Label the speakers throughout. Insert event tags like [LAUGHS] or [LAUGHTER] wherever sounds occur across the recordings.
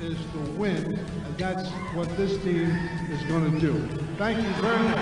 Speaker 1: is to win. And that's what this team is going to do. Thank you very much.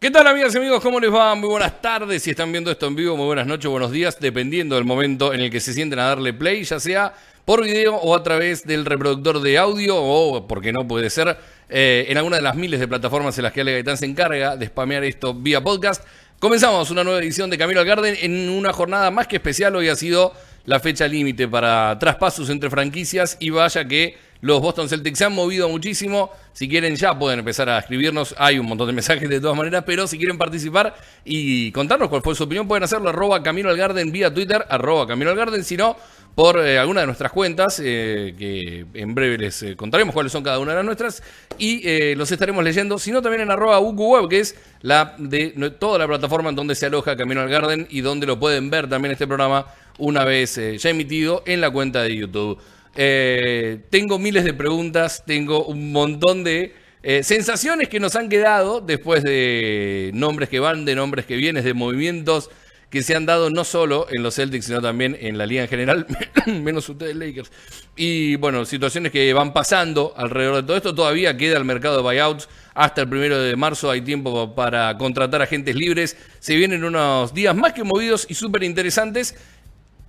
Speaker 2: ¿Qué tal amigas y amigos? ¿Cómo les va? Muy buenas tardes. Si están viendo esto en vivo, muy buenas noches, buenos días, dependiendo del momento en el que se sienten a darle play, ya sea por video o a través del reproductor de audio o, porque no puede ser, eh, en alguna de las miles de plataformas en las que Ale Gaitán se encarga de spamear esto vía podcast. Comenzamos una nueva edición de Camino al Garden en una jornada más que especial. Hoy ha sido la fecha límite para traspasos entre franquicias y vaya que los Boston Celtics se han movido muchísimo. Si quieren ya pueden empezar a escribirnos. Hay un montón de mensajes de todas maneras, pero si quieren participar y contarnos cuál fue su opinión, pueden hacerlo arroba Camino al Garden vía Twitter, arroba Camino al Garden, si no, por eh, alguna de nuestras cuentas, eh, que en breve les eh, contaremos cuáles son cada una de las nuestras, y los estaremos leyendo, sino también en arroba UQWeb, que es la de toda la plataforma en donde se aloja Camino al Garden y donde lo pueden ver también este programa una vez ya emitido en la cuenta de YouTube. Eh, tengo miles de preguntas, tengo un montón de eh, sensaciones que nos han quedado después de nombres que van, de nombres que vienen, de movimientos que se han dado no solo en los Celtics, sino también en la liga en general, [COUGHS] menos ustedes Lakers. Y bueno, situaciones que van pasando alrededor de todo esto. Todavía queda el mercado de buyouts. Hasta el primero de marzo hay tiempo para contratar agentes libres. Se vienen unos días más que movidos y súper interesantes.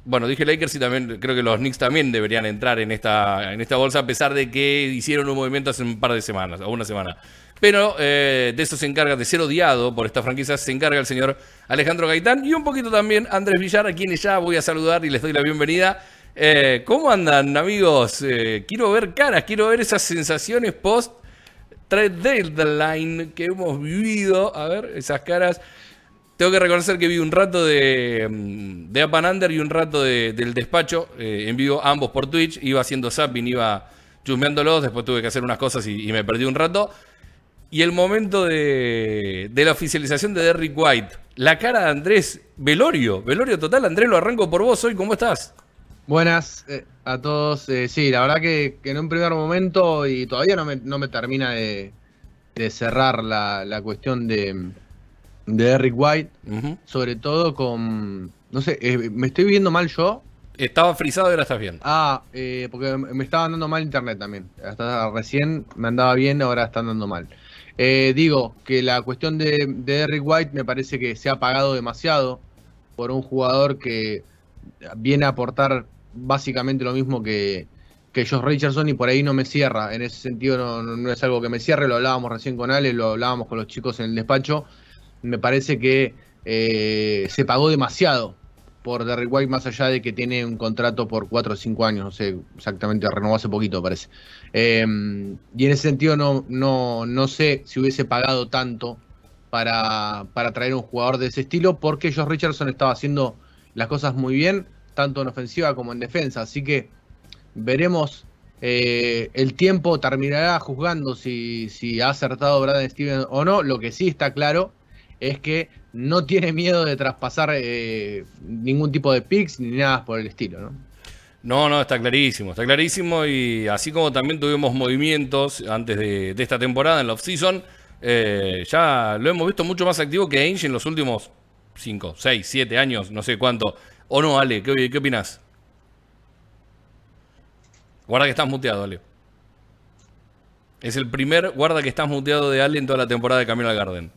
Speaker 2: Bueno, dije Lakers y también creo que los Knicks también deberían entrar en esta, en esta bolsa, a pesar de que hicieron un movimiento hace un par de semanas, o una semana. Pero eh, de esto se encarga, de ser odiado por esta franquicia, se encarga el señor Alejandro Gaitán y un poquito también Andrés Villar, a quienes ya voy a saludar y les doy la bienvenida. Eh, ¿Cómo andan, amigos? Eh, quiero ver caras, quiero ver esas sensaciones post trade deadline que hemos vivido. A ver, esas caras. Tengo que reconocer que vi un rato de, mm, de Up and Under y un rato de- del despacho eh, en vivo, ambos por Twitch. Iba haciendo zapping, iba chusmeándolos, después tuve que hacer unas cosas y, y me perdí un rato. Y el momento de, de la oficialización de Derrick White. La cara de Andrés Velorio. Velorio total, Andrés, lo arranco por vos hoy. ¿Cómo estás?
Speaker 3: Buenas eh, a todos. Eh, sí, la verdad que, que en un primer momento y todavía no me, no me termina de, de cerrar la, la cuestión de, de Eric White, sobre todo con... No sé, eh, ¿me estoy viendo mal yo?
Speaker 2: Estaba frisado y ahora estás bien.
Speaker 3: Ah, eh, porque me estaba andando mal internet también. Hasta recién me andaba bien, ahora está andando mal. Eh, digo que la cuestión de, de Derrick White me parece que se ha pagado demasiado por un jugador que viene a aportar básicamente lo mismo que, que Josh Richardson y por ahí no me cierra. En ese sentido no, no- no es algo que me cierre, lo hablábamos recién con Ale, lo hablábamos con los chicos en el despacho. Me parece que eh, se pagó demasiado por Derrick White, más allá de que tiene un contrato por 4 o 5 años, no sé exactamente, renovó hace poquito, parece. Eh, y en ese sentido no, no, no sé si hubiese pagado tanto para, para traer un jugador de ese estilo, porque Josh Richardson estaba haciendo las cosas muy bien, tanto en ofensiva como en defensa. Así que veremos. eh, el tiempo terminará juzgando si, si ha acertado Brad Stevens o no. Lo que sí está claro es que no [LAUGHS] tiene miedo de traspasar eh, ningún tipo de picks ni nada por el estilo, ¿no?
Speaker 2: No, no, está clarísimo, está clarísimo y así como también tuvimos movimientos antes de, esta temporada en la off-season, eh, ya lo hemos visto mucho más activo que Ainge en los últimos 5, 6, 7 años, no sé cuánto. ¿O no, Ale? ¿Qué, qué opinas? Guarda que estás muteado, Ale. Es el primer guarda que estás muteado de Ale en toda la temporada de Camino al Garden.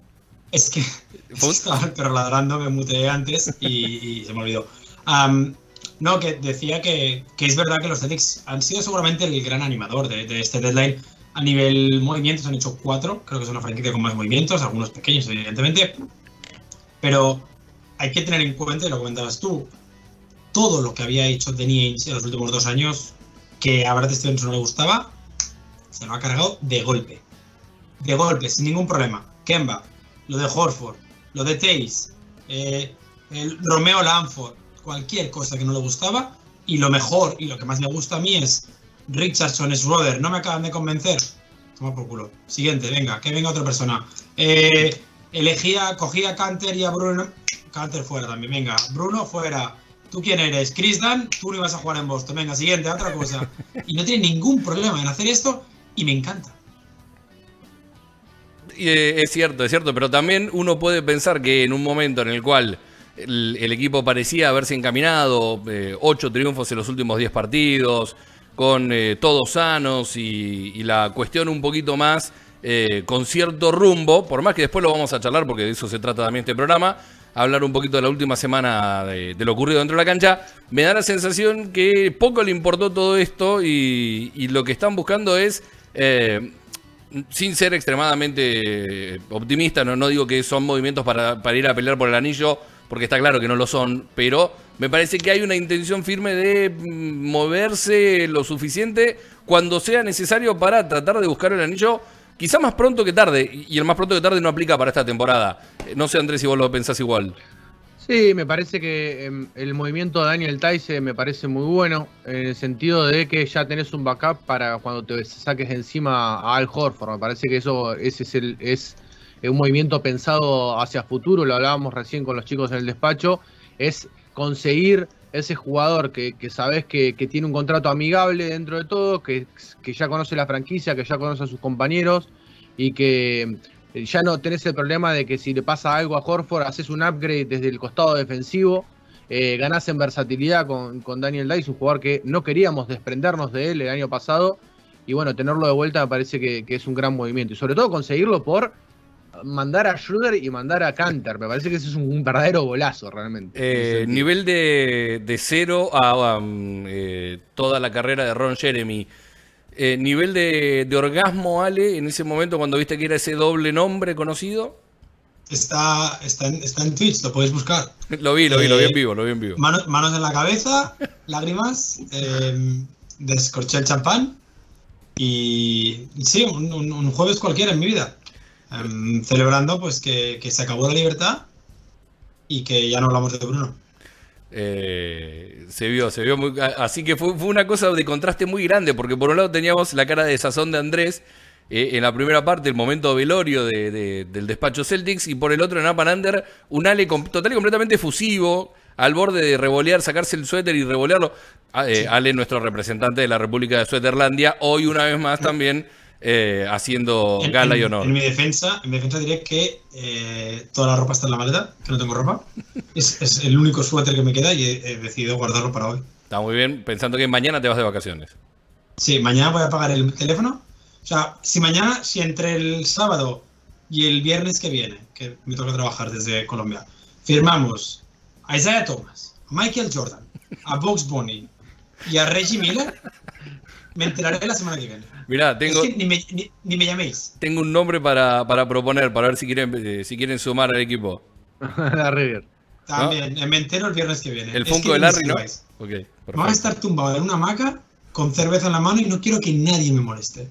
Speaker 4: Es que estaba ladrando, me muteé antes y, y se me olvidó. Am, no, que decía que, que es verdad que los Celtics han sido seguramente el gran animador de, de este deadline. A nivel movimientos han hecho cuatro, creo que es una franquicia con más movimientos, algunos pequeños, evidentemente. Pero hay que tener en cuenta, y lo comentabas tú, todo lo que había hecho Danny Ainge en los últimos dos años, que a Brad Stevens no le gustaba, se lo ha cargado de golpe. De golpe, sin ningún problema. Kemba, lo de Horford, lo de Tays, eh, el Romeo Lanford, cualquier cosa que no le gustaba. Y lo mejor y lo que más me gusta a mí es Richardson Schroeder. No me acaban de convencer. Toma por culo. Siguiente, venga, que venga otra persona. Eh, elegía, cogía a Canter y a Bruno. Canter fuera también, venga. Bruno fuera. ¿Tú quién eres? Chris Dan, tú no ibas a jugar en Boston. Venga, siguiente, otra cosa. Y no tiene ningún problema en hacer esto y me encanta.
Speaker 2: Eh, es cierto, es cierto, pero también uno puede pensar que en un momento en el cual el, equipo parecía haberse encaminado, eh, ocho triunfos en los últimos diez partidos, con eh, todos sanos y, la cuestión un poquito más con cierto rumbo, por más que después lo vamos a charlar porque de eso se trata también este programa, hablar un poquito de la última semana de, lo ocurrido dentro de la cancha, me da la sensación que poco le importó todo esto y, lo que están buscando es... sin ser extremadamente optimista, no, no digo que son movimientos para, para ir a pelear por el anillo, porque está claro que no lo son, pero me parece que hay una intención firme de mm, moverse lo suficiente cuando sea necesario para tratar de buscar el anillo, quizá más pronto que tarde, y el más pronto que tarde no aplica para esta temporada. Eh, No sé, Andrés, si vos lo pensás igual.
Speaker 3: Sí, me parece que em, el movimiento de Daniel Tice me parece muy bueno, en el sentido de que ya tenés un backup para cuando te saques encima a Al Horford. Me parece que eso ese es, el, es un movimiento pensado hacia futuro, lo hablábamos recién con los chicos en el despacho, es conseguir ese jugador que, que sabes que, que tiene un contrato amigable dentro de todo, que, que ya conoce la franquicia, que ya conoce a sus compañeros y que ya no tenés el problema de que si le pasa algo a Horford, haces un upgrade desde el costado defensivo, eh, ganás en versatilidad con, con Daniel Dice, un jugador que no queríamos desprendernos de él el año pasado, y bueno, tenerlo de vuelta me parece que, que es un gran movimiento, y sobre todo conseguirlo por mandar a Schroeder y mandar a Canter, me parece que ese es un, un verdadero golazo realmente.
Speaker 2: Eh, nivel de, de cero a um, eh, toda la carrera de Ron Jeremy. Eh, nivel de, de orgasmo, Ale, en ese momento cuando viste que era ese doble nombre conocido.
Speaker 4: Está, está, en, está en Twitch, lo podéis buscar. [LAUGHS]
Speaker 2: Lo vi, lo vi, lo vi en
Speaker 4: Eh,
Speaker 2: vivo, lo vi en vivo.
Speaker 4: Manos, manos en la cabeza, lágrimas, eh, descorché el champán y sí, un, un- un jueves cualquiera en mi vida. Em, celebrando pues que, que se acabó la libertad y que ya no hablamos de Bruno.
Speaker 2: Eh, se vio, se vio muy. Así que fue, fue una cosa de contraste muy grande, porque por un lado teníamos la cara de sazón de Andrés eh, en la primera parte, el momento velorio de- de- del despacho Celtics, y por el otro en Up and Under, un Ale com- total y completamente efusivo, al borde de revolear, sacarse el suéter y revolearlo. Ah, eh, Ale, nuestro representante de la República de Suéterlandia, hoy una vez más también eh, haciendo
Speaker 4: En,
Speaker 2: gala y honor.
Speaker 4: en mi defensa, en mi defensa diré que eh, toda la ropa está en la maleta, que no tengo ropa. [LAUGHS] Es, es el único suéter que me queda y he, he decidido guardarlo para hoy.
Speaker 2: Está muy bien, pensando que mañana te vas de vacaciones.
Speaker 4: Sí, mañana voy a pagar el teléfono. O sea, si mañana, si entre el sábado y el viernes que viene, que me toca trabajar desde Colombia, firmamos a Isaiah Thomas, a Michael Jordan, a Box Bunny y a Reggie Miller, me enteraré la semana que viene.
Speaker 2: Mirá, tengo.
Speaker 4: Es que ni me, ni- ni me llaméis.
Speaker 2: Tengo un nombre para, para proponer, para ver si quieren, eh, si quieren sumar al equipo. [LAUGHS]
Speaker 3: la River.
Speaker 4: También, eh, me entero el viernes que viene.
Speaker 2: El
Speaker 4: Es
Speaker 2: Funko
Speaker 4: que
Speaker 2: de Larry, ¿no?
Speaker 4: escribáis.
Speaker 2: Ok,
Speaker 4: Me voy a estar tumbado en una hamaca con cerveza en la mano y no quiero que nadie me moleste.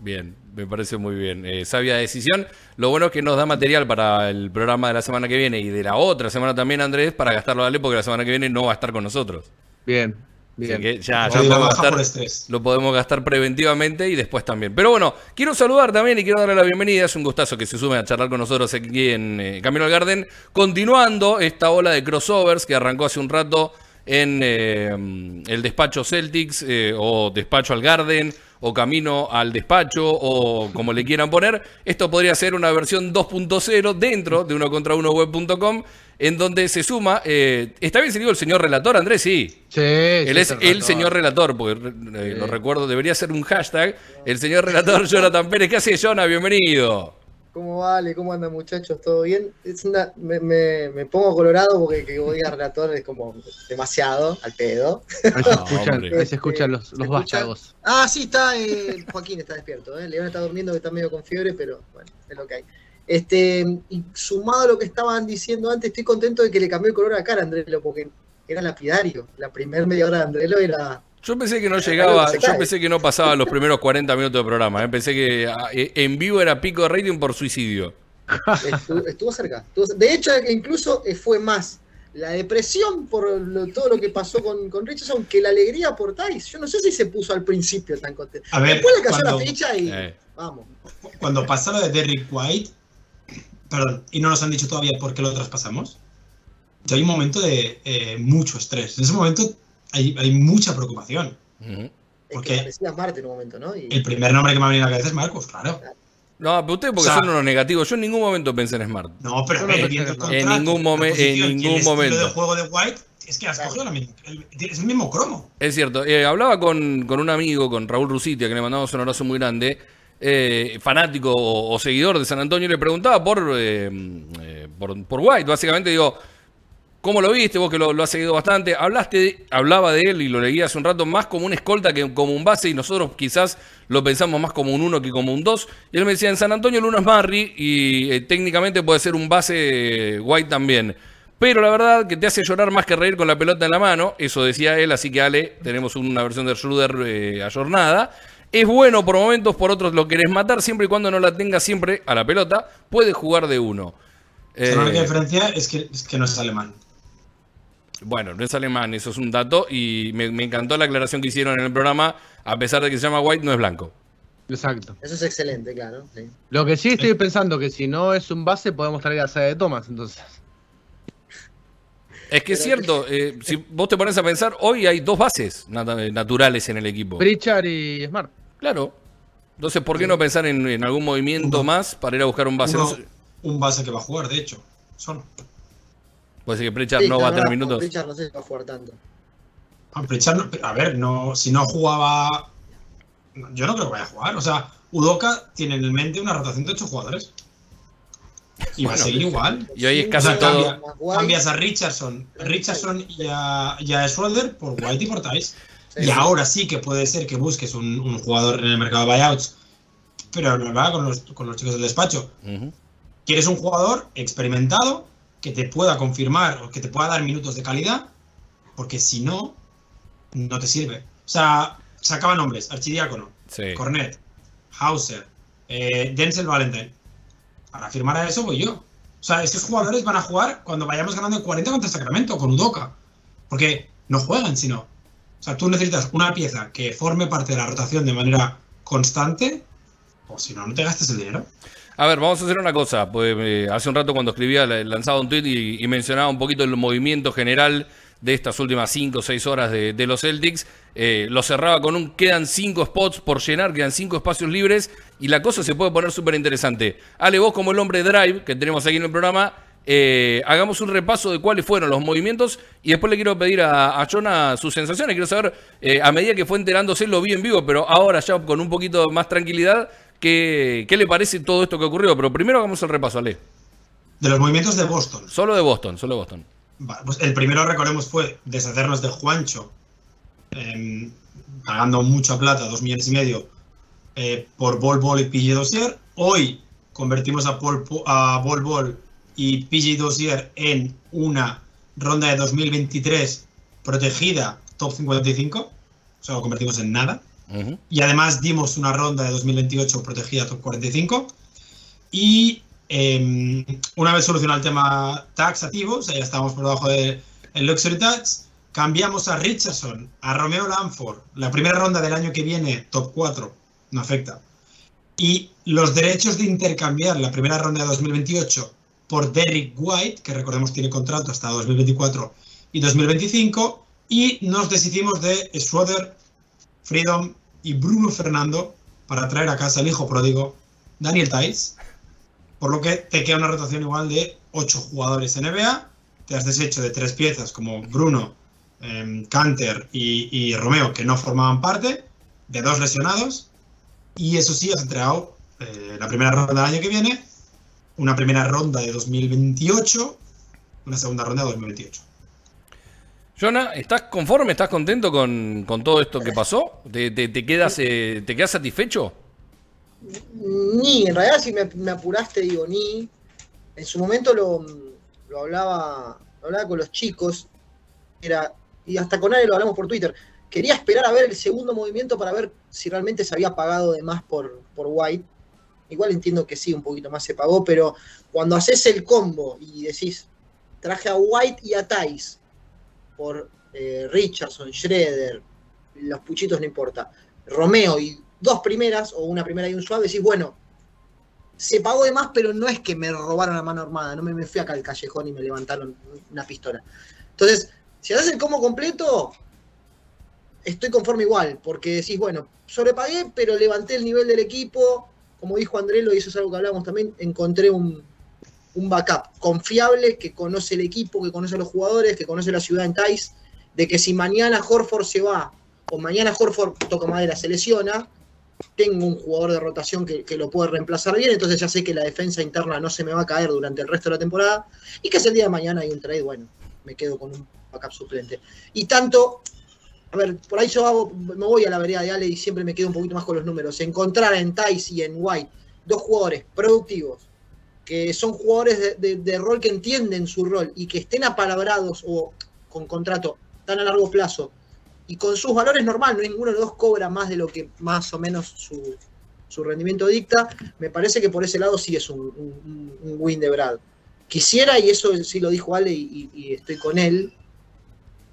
Speaker 2: Bien, me parece muy bien. Eh, sabia decisión. Lo bueno es que nos da material para el programa de la semana que viene y de la otra semana también, Andrés, para gastarlo a Ale, porque la semana que viene no va a estar con nosotros.
Speaker 3: Bien,
Speaker 2: Así que ya, podemos gastar,
Speaker 4: estrés.
Speaker 2: lo podemos gastar preventivamente y después también. Pero bueno, quiero saludar también y quiero darle la bienvenida. Es un gustazo que se sume a charlar con nosotros aquí en eh, Camino al Garden. Continuando esta ola de crossovers que arrancó hace un rato en eh, el despacho Celtics eh, o despacho al Garden o camino al despacho o como le quieran poner. Esto podría ser una versión 2.0 dentro de uno contra uno web.com en donde se suma, eh, ¿está bien se digo el señor relator, Andrés? Sí.
Speaker 3: Sí,
Speaker 2: Él
Speaker 3: sí,
Speaker 2: es el señor relator, porque eh, lo recuerdo, debería ser un hashtag. El señor relator [LAUGHS] Jonathan Pérez. ¿Qué hace, Jonah? Bienvenido.
Speaker 5: ¿Cómo vale? ¿Cómo andan muchachos? ¿Todo bien? Es una, me, me, me pongo colorado porque que vos digas relator es como demasiado al pedo.
Speaker 3: Ahí [LAUGHS] se escuchan,
Speaker 2: hombre.
Speaker 3: ahí se escuchan los,
Speaker 5: ¿Se
Speaker 3: los vástagos.
Speaker 5: Ah, sí, está. eh, Joaquín está despierto. ¿eh? León está durmiendo, que está medio con fiebre, pero bueno, es lo que hay. Este, y sumado a lo que estaban diciendo antes, estoy contento de que le cambió el color a la cara a Andrelo, porque era lapidario. La primera media hora de Andrelo era.
Speaker 2: Yo pensé que no llegaba, yo pensé que no pasaba los primeros 40 minutos de programa. ¿eh? Pensé que ah, eh, en vivo era pico de rating por suicidio.
Speaker 5: Estuvo, estuvo cerca. estuvo- de hecho, incluso eh, fue más la depresión por lo- todo lo que pasó con, con Richardson que la alegría por Tice. Yo no sé si se puso al principio tan contento.
Speaker 4: A ver,
Speaker 5: Después le cayó
Speaker 4: cuando-
Speaker 5: la ficha y
Speaker 2: Eh.
Speaker 5: vamos.
Speaker 4: Cuando pasa lo de Derrick White, perdón, y no nos han dicho todavía por qué lo traspasamos, ya hay un momento de eh, mucho estrés. En ese momento hay, hay mucha preocupación.
Speaker 2: Ujú.
Speaker 5: Es
Speaker 4: ¿Por
Speaker 5: que
Speaker 4: qué?
Speaker 5: parecía Marte en un momento, ¿no? Y-
Speaker 4: El primer nombre que me ha venido a la cabeza es Marcos, claro.
Speaker 2: No, pero ustedes porque
Speaker 4: O sea-
Speaker 2: son unos negativos. Yo en ningún momento pensé en Smart.
Speaker 4: No, pero
Speaker 3: no
Speaker 4: viendo el
Speaker 3: en
Speaker 4: contrato,
Speaker 2: En ningún momen- en
Speaker 4: posición el
Speaker 2: ningún
Speaker 4: estilo
Speaker 2: momento.
Speaker 4: de juego de White, es que has cogido la misma- el- es el mismo cromo.
Speaker 2: Es cierto. Eh, hablaba con, con un amigo, con Raúl Rusitia, que le mandamos un abrazo muy grande, eh, fanático o, seguidor de San Antonio, le preguntaba por, eh, eh, por, White. Básicamente, digo, ¿cómo lo viste? Vos que lo, has seguido bastante. Hablaste, hablaba de él y lo leí hace un rato más como un escolta que como un base, y nosotros quizás lo pensamos más como un uno que como un dos. Y él me decía, en San Antonio el uno es Marry y eh, técnicamente puede ser un base eh, White también. Pero la verdad que te hace llorar más que reír con la pelota en la mano. Eso decía él, así que Ale, tenemos una versión de Schroeder eh, ayornada. Es bueno por momentos, por otros lo querés matar, siempre y cuando no la tengas siempre a la pelota. Puede jugar de uno.
Speaker 4: La única
Speaker 2: Eh,
Speaker 4: diferencia es que, es que no es alemán.
Speaker 2: bueno, no es alemán, eso es un dato. Y me, me encantó la aclaración que hicieron en el programa. A pesar de que se llama White, no es blanco.
Speaker 3: Exacto.
Speaker 5: Eso es excelente, claro. sí.
Speaker 3: Lo que sí estoy pensando que si no es un base, podemos traer a Sade de Thomas, entonces.
Speaker 2: Es que es cierto, eh, si vos te pones a pensar, hoy hay dos bases nat- naturales en el equipo.
Speaker 3: Pritchard y Smart.
Speaker 2: Claro. Entonces, ¿por qué no pensar en, en algún movimiento
Speaker 4: Uno.
Speaker 2: más para ir a buscar un base?
Speaker 4: Uno- un base que va a jugar, de hecho. Solo.
Speaker 2: puede ser que Pritchard
Speaker 5: Sí,
Speaker 2: no va a tener minutos.
Speaker 5: Richard no sé si va a jugar tanto.
Speaker 4: A Pritchard no- a ver, no, si no jugaba. Yo no creo que vaya a jugar. O sea, Udoka tiene en mente una rotación de 8 jugadores. Y va a seguir igual.
Speaker 2: Y hoy es
Speaker 4: O
Speaker 2: casi
Speaker 4: sea,
Speaker 2: todo.
Speaker 4: cambia- cambias a Richardson, Richardson y a, y a Schroeder por White y por Tice.
Speaker 5: Sí,
Speaker 4: y
Speaker 5: sí.
Speaker 4: ahora sí que puede ser que busques un, un jugador en el mercado de buyouts, pero no va con los, con los chicos del despacho. Quieres un jugador experimentado que te pueda confirmar o que te pueda dar minutos de calidad, porque si no, no te sirve. O sea, sacaba nombres: Archidiácono,
Speaker 2: Sí.
Speaker 4: Cornet, Hauser, eh, Denzel Valentine. Para firmar a eso voy yo. O sea, estos jugadores van a jugar cuando vayamos ganando el 40 contra Sacramento, con Udoca. Porque no juegan, sino. O sea, tú necesitas una pieza que forme parte de la rotación de manera constante, o si no, no te gastes el dinero.
Speaker 2: A ver, vamos a hacer una cosa. Pues, eh, hace un rato cuando escribía, lanzaba un tweet y, y mencionaba un poquito el movimiento general de estas últimas 5 o 6 horas de, de los Celtics. Eh, lo cerraba con un quedan 5 spots por llenar, quedan 5 espacios libres y la cosa se puede poner súper interesante. Ale, vos como el hombre drive que tenemos aquí en el programa, eh, hagamos un repaso de cuáles fueron los movimientos y después le quiero pedir a, a Jonah sus sensaciones. Quiero saber, eh, a medida que fue enterándose, lo vi en vivo, pero ahora ya con un poquito más tranquilidad, ¿qué, qué le parece todo esto que ocurrió? Pero primero hagamos el repaso, Ale.
Speaker 4: De los movimientos de Boston.
Speaker 2: Solo de Boston, solo de Boston.
Speaker 4: Pues el primero, recordemos, fue deshacernos de Juancho, em, pagando mucha plata, dos millones y medio, eh, por Bol Bol y PG Dossier. Hoy convertimos a, a Bol Bol y PG Dossier en una ronda de 2023 protegida top 55. O sea, lo convertimos en nada.
Speaker 2: Ujú.
Speaker 4: Y además dimos una ronda de 2028 protegida top 45. Y eh, una vez solucionado el tema taxativo, o sea, ya estábamos por debajo del Luxury Tax, cambiamos a Richardson, a Romeo Lanford, la primera ronda del año que viene, top 4, no afecta. Y los derechos de intercambiar la primera ronda de 2028 por Derrick White, que recordemos tiene contrato hasta 2024 y 2025, y nos deshicimos de Schroeder, Freedom y Bruno Fernando para traer a casa al hijo pródigo Daniel Tice, por lo que te queda una rotación igual de 8 jugadores NBA, te has deshecho de tres piezas como Bruno, em, Canter y, y Romeo que no formaban parte, de dos lesionados, y eso sí, has entregado eh, la primera ronda del año que viene, una primera ronda de 2028, una segunda ronda de 2028.
Speaker 2: Jonah, ¿estás conforme? ¿Estás contento con, con todo esto que pasó? ¿Te, te- te quedas, eh, ¿Te quedas satisfecho?
Speaker 5: Ni, en realidad si me, me apuraste digo ni. En su momento lo, lo hablaba, lo hablaba con los chicos, era, y hasta con Ale lo hablamos por Twitter. Quería esperar a ver el segundo movimiento para ver si realmente se había pagado de más por, por White. Igual entiendo que sí, un poquito más se pagó, pero cuando haces el combo y decís, traje a White y a Tice por eh, Richardson, Schroeder, los puchitos no importa, Romeo y dos primeras, o una primera y un suave, decís, bueno, se pagó de más, pero no es que me robaron la mano armada, no me, me fui acá al callejón y me levantaron una pistola. Entonces, si haces el combo completo, estoy conforme igual, porque decís, bueno, sobrepagué, pero levanté el nivel del equipo, como dijo Andrelo, y eso es algo que hablábamos también, encontré un, backup confiable que conoce el equipo, que conoce a los jugadores, que conoce la ciudad en Tais, de que si mañana Horford se va, o mañana Horford toca madera, se lesiona, tengo un jugador de rotación que, que, lo puede reemplazar bien, entonces ya sé que la defensa interna no se me va a caer durante el resto de la temporada, y que si el día de mañana hay un trade, bueno, me quedo con un backup suplente. Y tanto, a ver, por ahí yo hago, me voy a la vereda de Ale y siempre me quedo un poquito más con los números. Encontrar en Tice y en White dos jugadores productivos, que son jugadores de, rol que entienden su rol y que estén apalabrados o con contrato tan a largo plazo y con sus valores normal, ninguno de los dos cobra más de lo que más o menos su, rendimiento dicta, me parece que por ese lado sí es un, un, win de Brad. Quisiera, y eso sí lo dijo Ale y estoy con él,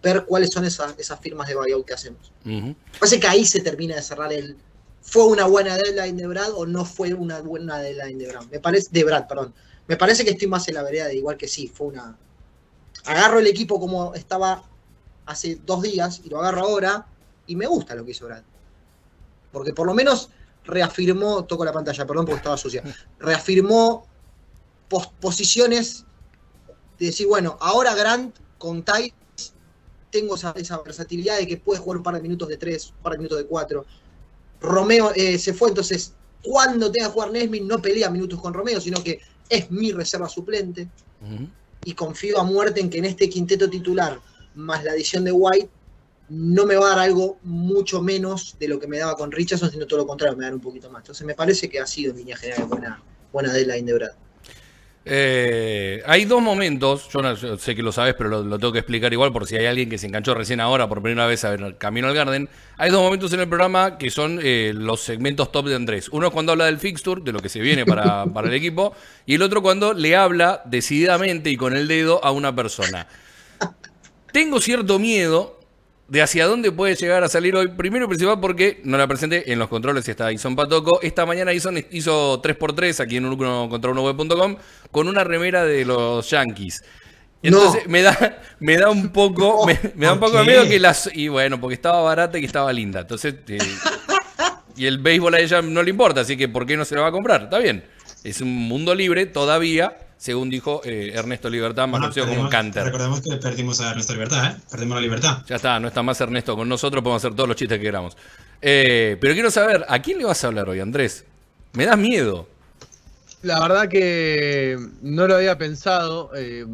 Speaker 5: ver cuáles son esas, esas firmas de buyout que hacemos. Uh -huh. Parece que ahí se termina de cerrar el. ¿Fue una buena deadline de Brad o no fue una buena deadline de Brad? Me parece, de Brad, perdón. Me parece que estoy más en la vereda de igual que sí, fue una. Agarro el equipo como estaba hace dos días y lo agarro ahora y me gusta lo que hizo Brad. Porque por lo menos reafirmó, toco la pantalla, perdón porque estaba sucia, [LAUGHS] reafirmó pos posiciones de decir, bueno, ahora Grant con Ty tengo esa, esa, versatilidad de que puede jugar un par de minutos de tres, un par de minutos de cuatro. Romeo eh, se fue, entonces cuando tenga que jugar Nesmith no pelea minutos con Romeo, sino que es mi reserva suplente. Uh -huh. Y confío a muerte en que en este quinteto titular, más la adición de White, no me va a dar algo mucho menos de lo que me daba con Richardson, sino todo lo contrario, me va a dar un poquito más. Entonces me parece que ha sido en línea general buena, buena deadline de Brad.
Speaker 2: Eh, hay dos momentos, yo, no, yo, sé que lo sabes, pero lo, lo, tengo que explicar igual por si hay alguien que se enganchó recién ahora por primera vez a ver Camino al Garden. Hay dos momentos en el programa que son eh, los segmentos top de Andrés. Uno es cuando habla del fixture, de lo que se viene para, [LAUGHS] para el equipo, y el otro cuando le habla decididamente y con el dedo a una persona. Tengo cierto miedo de hacia dónde puede llegar a salir hoy. Primero y principal porque no la presenté en los controles y está Ison Patoco. Esta mañana Ison hizo 3x3 aquí en 1 contra 1 web.com con una remera de los Yankees. Entonces no. me da me da un poco me, me da un poco de miedo que las y bueno, porque estaba barata y que estaba linda. Entonces eh, y el béisbol a ella no le importa, así que ¿por qué no se la va a comprar? Está bien. Es un mundo libre todavía según dijo eh, Ernesto Libertad, más conocido bueno, como Canter.
Speaker 4: Recordemos que perdimos a Ernesto Libertad, ¿eh? Perdimos la libertad.
Speaker 2: Ya está, no está más Ernesto con nosotros, podemos hacer todos los chistes que queramos. Eh, pero quiero saber, ¿a quién le vas a hablar hoy, Andrés? Me das miedo.
Speaker 3: La verdad que no lo había pensado. Eh,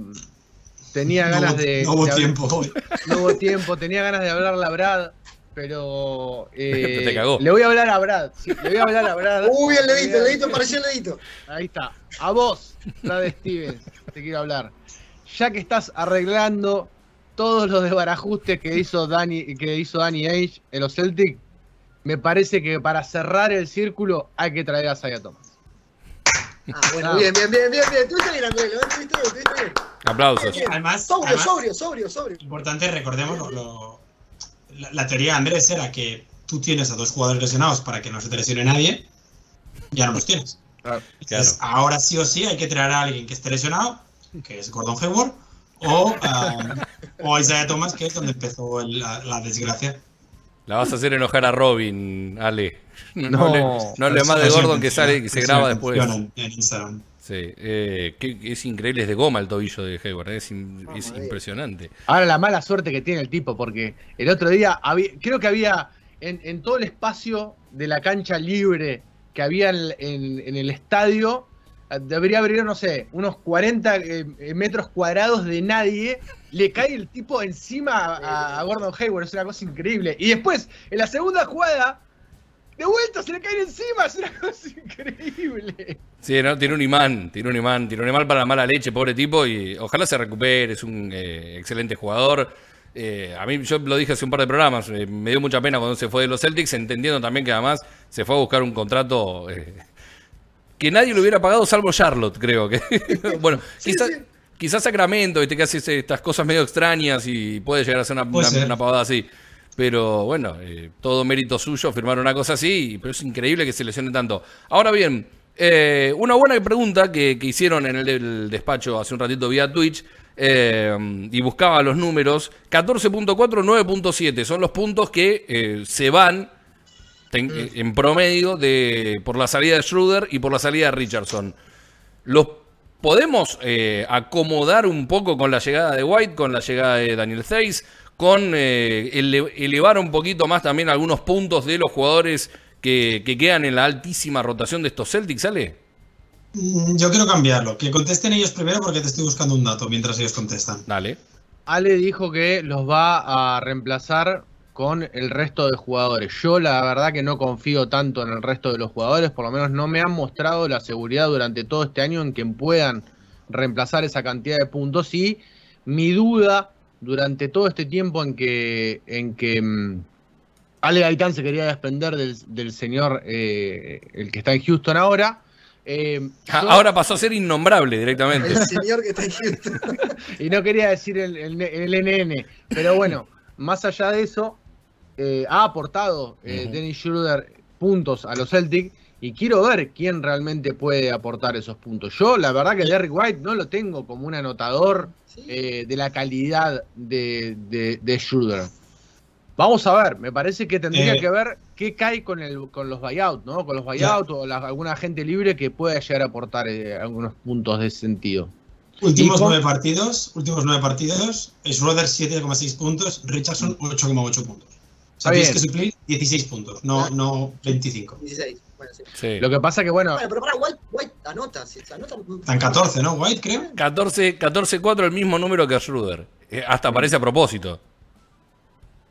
Speaker 3: tenía ganas de.
Speaker 4: No hubo
Speaker 3: de
Speaker 4: tiempo hoy.
Speaker 3: No hubo tiempo, tenía ganas de hablarle a Brad. Pero [LAUGHS] eh,
Speaker 2: te cagó.
Speaker 3: le voy a hablar a Brad. Sí, le voy a hablar a Brad. [LAUGHS]
Speaker 5: Uy, el dedito, el dedito, apareció el dedito.
Speaker 3: Ahí está. A vos, Brad Stevens, te quiero hablar. Ya que estás arreglando todos los desbarajustes que hizo Danny, que hizo Danny Age en los Celtic, me parece que para cerrar el círculo hay que traer a Saya Thomas.
Speaker 5: Ah, bueno, bien, bien, bien, bien, bien. Tú estás bien, Andrés, estuviste bien, estuviste bien.
Speaker 2: Aplausos.
Speaker 4: Además,
Speaker 5: sobrio,
Speaker 4: además,
Speaker 5: sobrio, sobrio, sobrio.
Speaker 4: Importante, recordemos, lo, lo, la, la, teoría de Andrés era que tú tienes a dos jugadores lesionados para que no se te lesione nadie, ya no los tienes.
Speaker 2: Claro.
Speaker 4: Entonces, ahora sí o sí hay que traer a alguien que esté lesionado, que es Gordon Hayward, o, um, o Isaiah Thomas, que es donde empezó el, la, la, desgracia.
Speaker 2: La vas a hacer enojar a Robin, Ale. No, no, le, no le más de Gordon que sale y se graba después.
Speaker 4: En, en Instagram.
Speaker 2: Sí, eh, que, es increíble, es de goma el tobillo de Hayward, es, in, es impresionante.
Speaker 3: Ahora la mala suerte que tiene el tipo, porque el otro día había, creo que había en, en todo el espacio de la cancha libre que había en, en, en el estadio, debería haber, no sé, unos 40 eh, metros cuadrados de nadie, le cae el tipo encima a, a, Gordon Hayward, es una cosa increíble. Y después, en la segunda jugada, de vuelta se le cae encima, es una cosa increíble.
Speaker 2: Sí, ¿no? tiene un imán, tiene un imán, tiene un imán para la mala leche, pobre tipo, y ojalá se recupere, es un eh, excelente jugador. Eh, a mí, yo lo dije hace un par de programas, eh, me dio mucha pena cuando se fue de los Celtics, entendiendo también que además se fue a buscar un contrato que nadie lo hubiera pagado salvo Charlotte, creo que. [LAUGHS] bueno,
Speaker 5: Sí,
Speaker 2: quizás,
Speaker 5: sí.
Speaker 2: quizás Sacramento, viste que hace estas cosas medio extrañas y puede llegar a ser una, una-
Speaker 4: ser.
Speaker 2: una pavada así. Pero bueno, eh, todo mérito suyo firmar una cosa así, pero es increíble que se lesione tanto. Ahora bien, eh, una buena pregunta que, que hicieron en el, el despacho hace un ratito vía Twitch, eh, y buscaba los números, 14.4, 9.7, son los puntos que eh, se van ten- eh, en promedio de, por la salida de Schroeder y por la salida de Richardson. ¿Los podemos acomodar un poco con la llegada de White, con la llegada de Daniel Theis, con eh, ele- elevar un poquito más también algunos puntos de los jugadores que, que quedan en la altísima rotación de estos Celtics, ¿sale?
Speaker 4: Mm, Yo quiero cambiarlo. Que contesten ellos primero porque te estoy buscando un dato mientras ellos contestan.
Speaker 2: Dale.
Speaker 3: Ale dijo que los va a reemplazar con el resto de jugadores. Yo la verdad que no confío tanto en el resto de los jugadores, por lo menos no me han mostrado la seguridad durante todo este año en que puedan reemplazar esa cantidad de puntos y mi duda durante todo este tiempo en que en que mm, Ale Gaitán se quería desprender del, del señor eh, el que está en Houston ahora. eh,
Speaker 2: Ah,
Speaker 3: yo-
Speaker 2: Ahora pasó a ser innombrable directamente.
Speaker 5: El señor que está en Houston. [LAUGHS]
Speaker 3: y no quería decir el, el, el NN, pero bueno, más allá de eso, eh, ha aportado eh,
Speaker 2: Ujú.
Speaker 3: Dennis Schroeder puntos a los Celtics y quiero ver quién realmente puede aportar esos puntos. Yo, la verdad que Derrick White no lo tengo como un anotador
Speaker 5: Sí.
Speaker 3: eh, de la calidad de, de, de Schroeder. Vamos a ver, me parece que tendría
Speaker 4: Eh.
Speaker 3: que ver qué cae con el con los buyouts, ¿no? Con los buyouts o la- alguna gente libre que pueda llegar a aportar eh, algunos puntos de ese sentido.
Speaker 4: Últimos nueve partidos, últimos nueve partidos, Schroeder 7,6 puntos, Richardson 8,8 puntos. O sea, tienes que suplir 16 puntos, no,
Speaker 5: Ah.
Speaker 4: no 25.
Speaker 5: 16. Bueno, sí.
Speaker 2: Sí.
Speaker 3: Lo que pasa que, bueno,
Speaker 5: Bueno, pero para White, White anota. Si anota
Speaker 4: Están 14, ¿no? White, creo.
Speaker 2: 14, 14-4, el mismo número que Schroeder. Eh, hasta parece a propósito.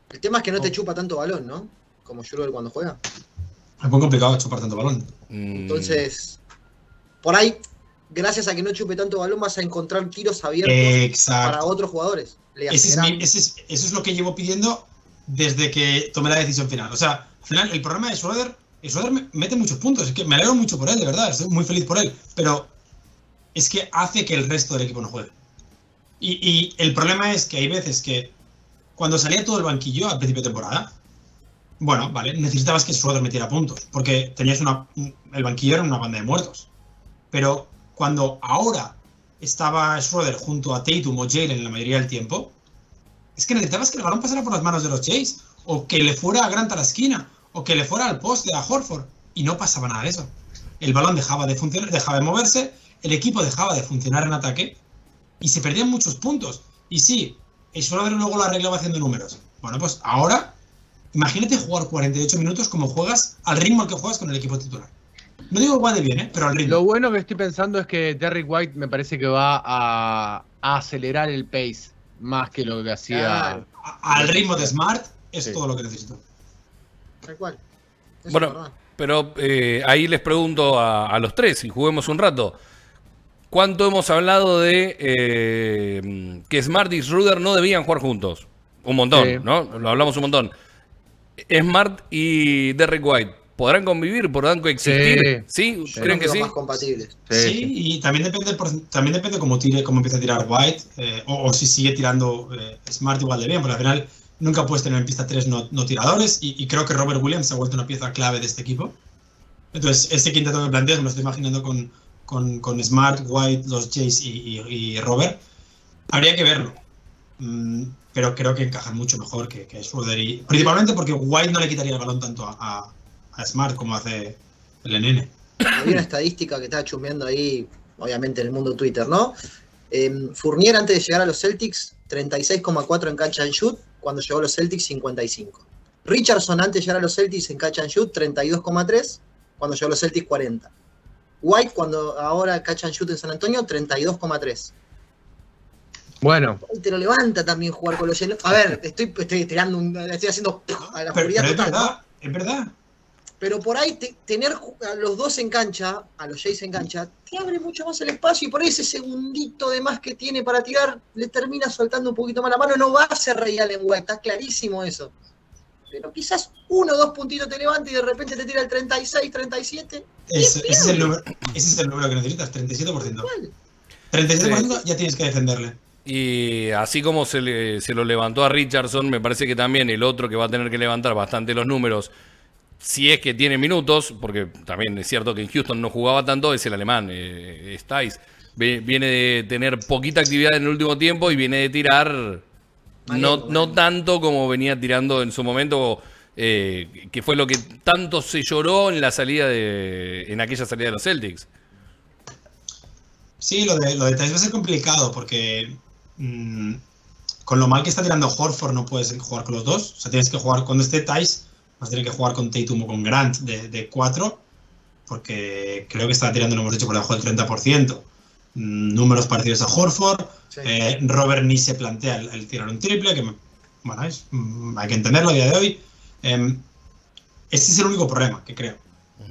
Speaker 5: El tema es que no
Speaker 3: Oh.
Speaker 5: te chupa tanto balón, ¿no? Como Schroeder cuando juega.
Speaker 4: Es muy complicado chupar tanto balón.
Speaker 2: Mm,
Speaker 5: Entonces, por ahí, gracias a que no chupe tanto balón, vas a encontrar tiros abiertos para otros jugadores.
Speaker 4: Ese es mi- ese es- eso es lo que llevo pidiendo desde que tomé la decisión final. O sea, al final, el problema de Schroeder, Schroeder me- mete muchos puntos. Es que me alegro mucho por él, de verdad. Estoy muy feliz por él. Pero es que hace que el resto del equipo no juegue. Y, el problema es que hay veces que cuando salía todo el banquillo al principio de temporada, bueno, vale, necesitabas que Schroeder metiera puntos. Porque tenías una. un- El banquillo era una banda de muertos. Pero cuando ahora estaba Schroeder junto a Tatum o Jalen la mayoría del tiempo, es que necesitabas que el balón pasara por las manos de los Jays, o que le fuera a Grant a la esquina, o que le fuera al poste a Horford, y no pasaba nada de eso. El balón dejaba de funcionar, dejaba de moverse, el equipo dejaba de funcionar en ataque, y se perdían muchos puntos. Y sí, Schroeder luego lo arreglaba haciendo números. Bueno, pues ahora, imagínate jugar 48 minutos como juegas, al ritmo al que juegas con el equipo titular. No digo igual de bien, ¿eh? pero al ritmo.
Speaker 3: Lo bueno que estoy pensando es que Derrick White me parece que va a, a acelerar el pace más que lo que hacía.
Speaker 5: Claro.
Speaker 4: A- al ritmo de Smart es
Speaker 3: Sí.
Speaker 4: todo lo que necesito.
Speaker 5: Tal cual. Eso
Speaker 2: Bueno, pero eh, ahí les pregunto a, a los tres y juguemos un rato. ¿Cuánto hemos hablado de eh, que Smart y Schroeder no debían jugar juntos? Un montón,
Speaker 3: Sí.
Speaker 2: ¿no? Lo hablamos un montón. Smart y Derrick White, ¿podrán convivir? ¿Podrán coexistir? ¿Sí?
Speaker 5: Son
Speaker 2: ¿Creen que sí?
Speaker 5: más compatibles.
Speaker 3: Sí,
Speaker 4: Sí,
Speaker 3: sí.
Speaker 4: y también depende, por- también depende cómo tire, cómo empieza a tirar White, eh, o, o si sigue tirando eh, Smart igual de bien, porque al final nunca puedes tener en pista tres no, tiradores, y, creo que Robert Williams se ha vuelto una pieza clave de este equipo. Entonces, este quinteto que planteas me lo estoy imaginando con, con, Smart, White, los Jays y, Robert. Habría que verlo. Mm, pero creo que encajan mucho mejor que, que Schroeder y principalmente porque White no le quitaría el balón tanto a, Smart como hace el NN.
Speaker 5: Había una estadística que estaba chumeando ahí, obviamente en el mundo Twitter, ¿no? Eh, Fournier antes de llegar a los Celtics, 36,4 en catch and shoot, cuando llegó a los Celtics, 55. Richardson antes de llegar a los Celtics en catch and shoot, 32,3, cuando llegó a los Celtics, 40. White, cuando ahora catch and shoot en San Antonio, 32,3.
Speaker 3: Bueno,
Speaker 5: te lo levanta también jugar con los. A ver, estoy, estoy tirando un, estoy haciendo a la
Speaker 4: Pero, pero es
Speaker 5: total, ¿no?
Speaker 4: verdad, es verdad.
Speaker 5: Pero por ahí te- tener a los dos en cancha, a los Jays en cancha, te abre mucho más el espacio y por ahí ese segundito de más que tiene para tirar, le termina soltando un poquito más la mano. No va a ser Ray Allen White, está clarísimo eso. pero quizás uno o dos puntitos te levante y de repente te tira el 36, 37.
Speaker 4: Es-
Speaker 5: Es
Speaker 4: ese, es el número, ese es el número que necesitas, 37%.
Speaker 5: Igual.
Speaker 4: 37% ya tienes que defenderle.
Speaker 2: Y así como se, le- se lo levantó a Richardson, me parece que también el otro que va a tener que levantar bastante los números, si es que tiene minutos, porque también es cierto que en Houston no jugaba tanto, es el alemán, eh, Stice. Ve- Viene de tener poquita actividad en el último tiempo y viene de tirar no, no
Speaker 5: malento.
Speaker 2: tanto como venía tirando en su momento, eh, que fue lo que tanto se lloró en la salida de, en aquella salida de los Celtics.
Speaker 4: Sí, lo de, lo de Tice va a ser complicado porque mm, con lo mal que está tirando Horford no puedes jugar con los dos. O sea, tienes que jugar cuando esté Tice, vas a tener que jugar con Tatum o con Grant de, de 4 porque creo que está tirando, lo hemos dicho, por debajo del 30%. Mm, números parecidos a Horford.
Speaker 5: Sí.
Speaker 4: Eh, Robert ni se plantea el, el tirar un triple, que bueno, es- mm, hay que entenderlo a día de hoy. Em, ese es el único problema que creo.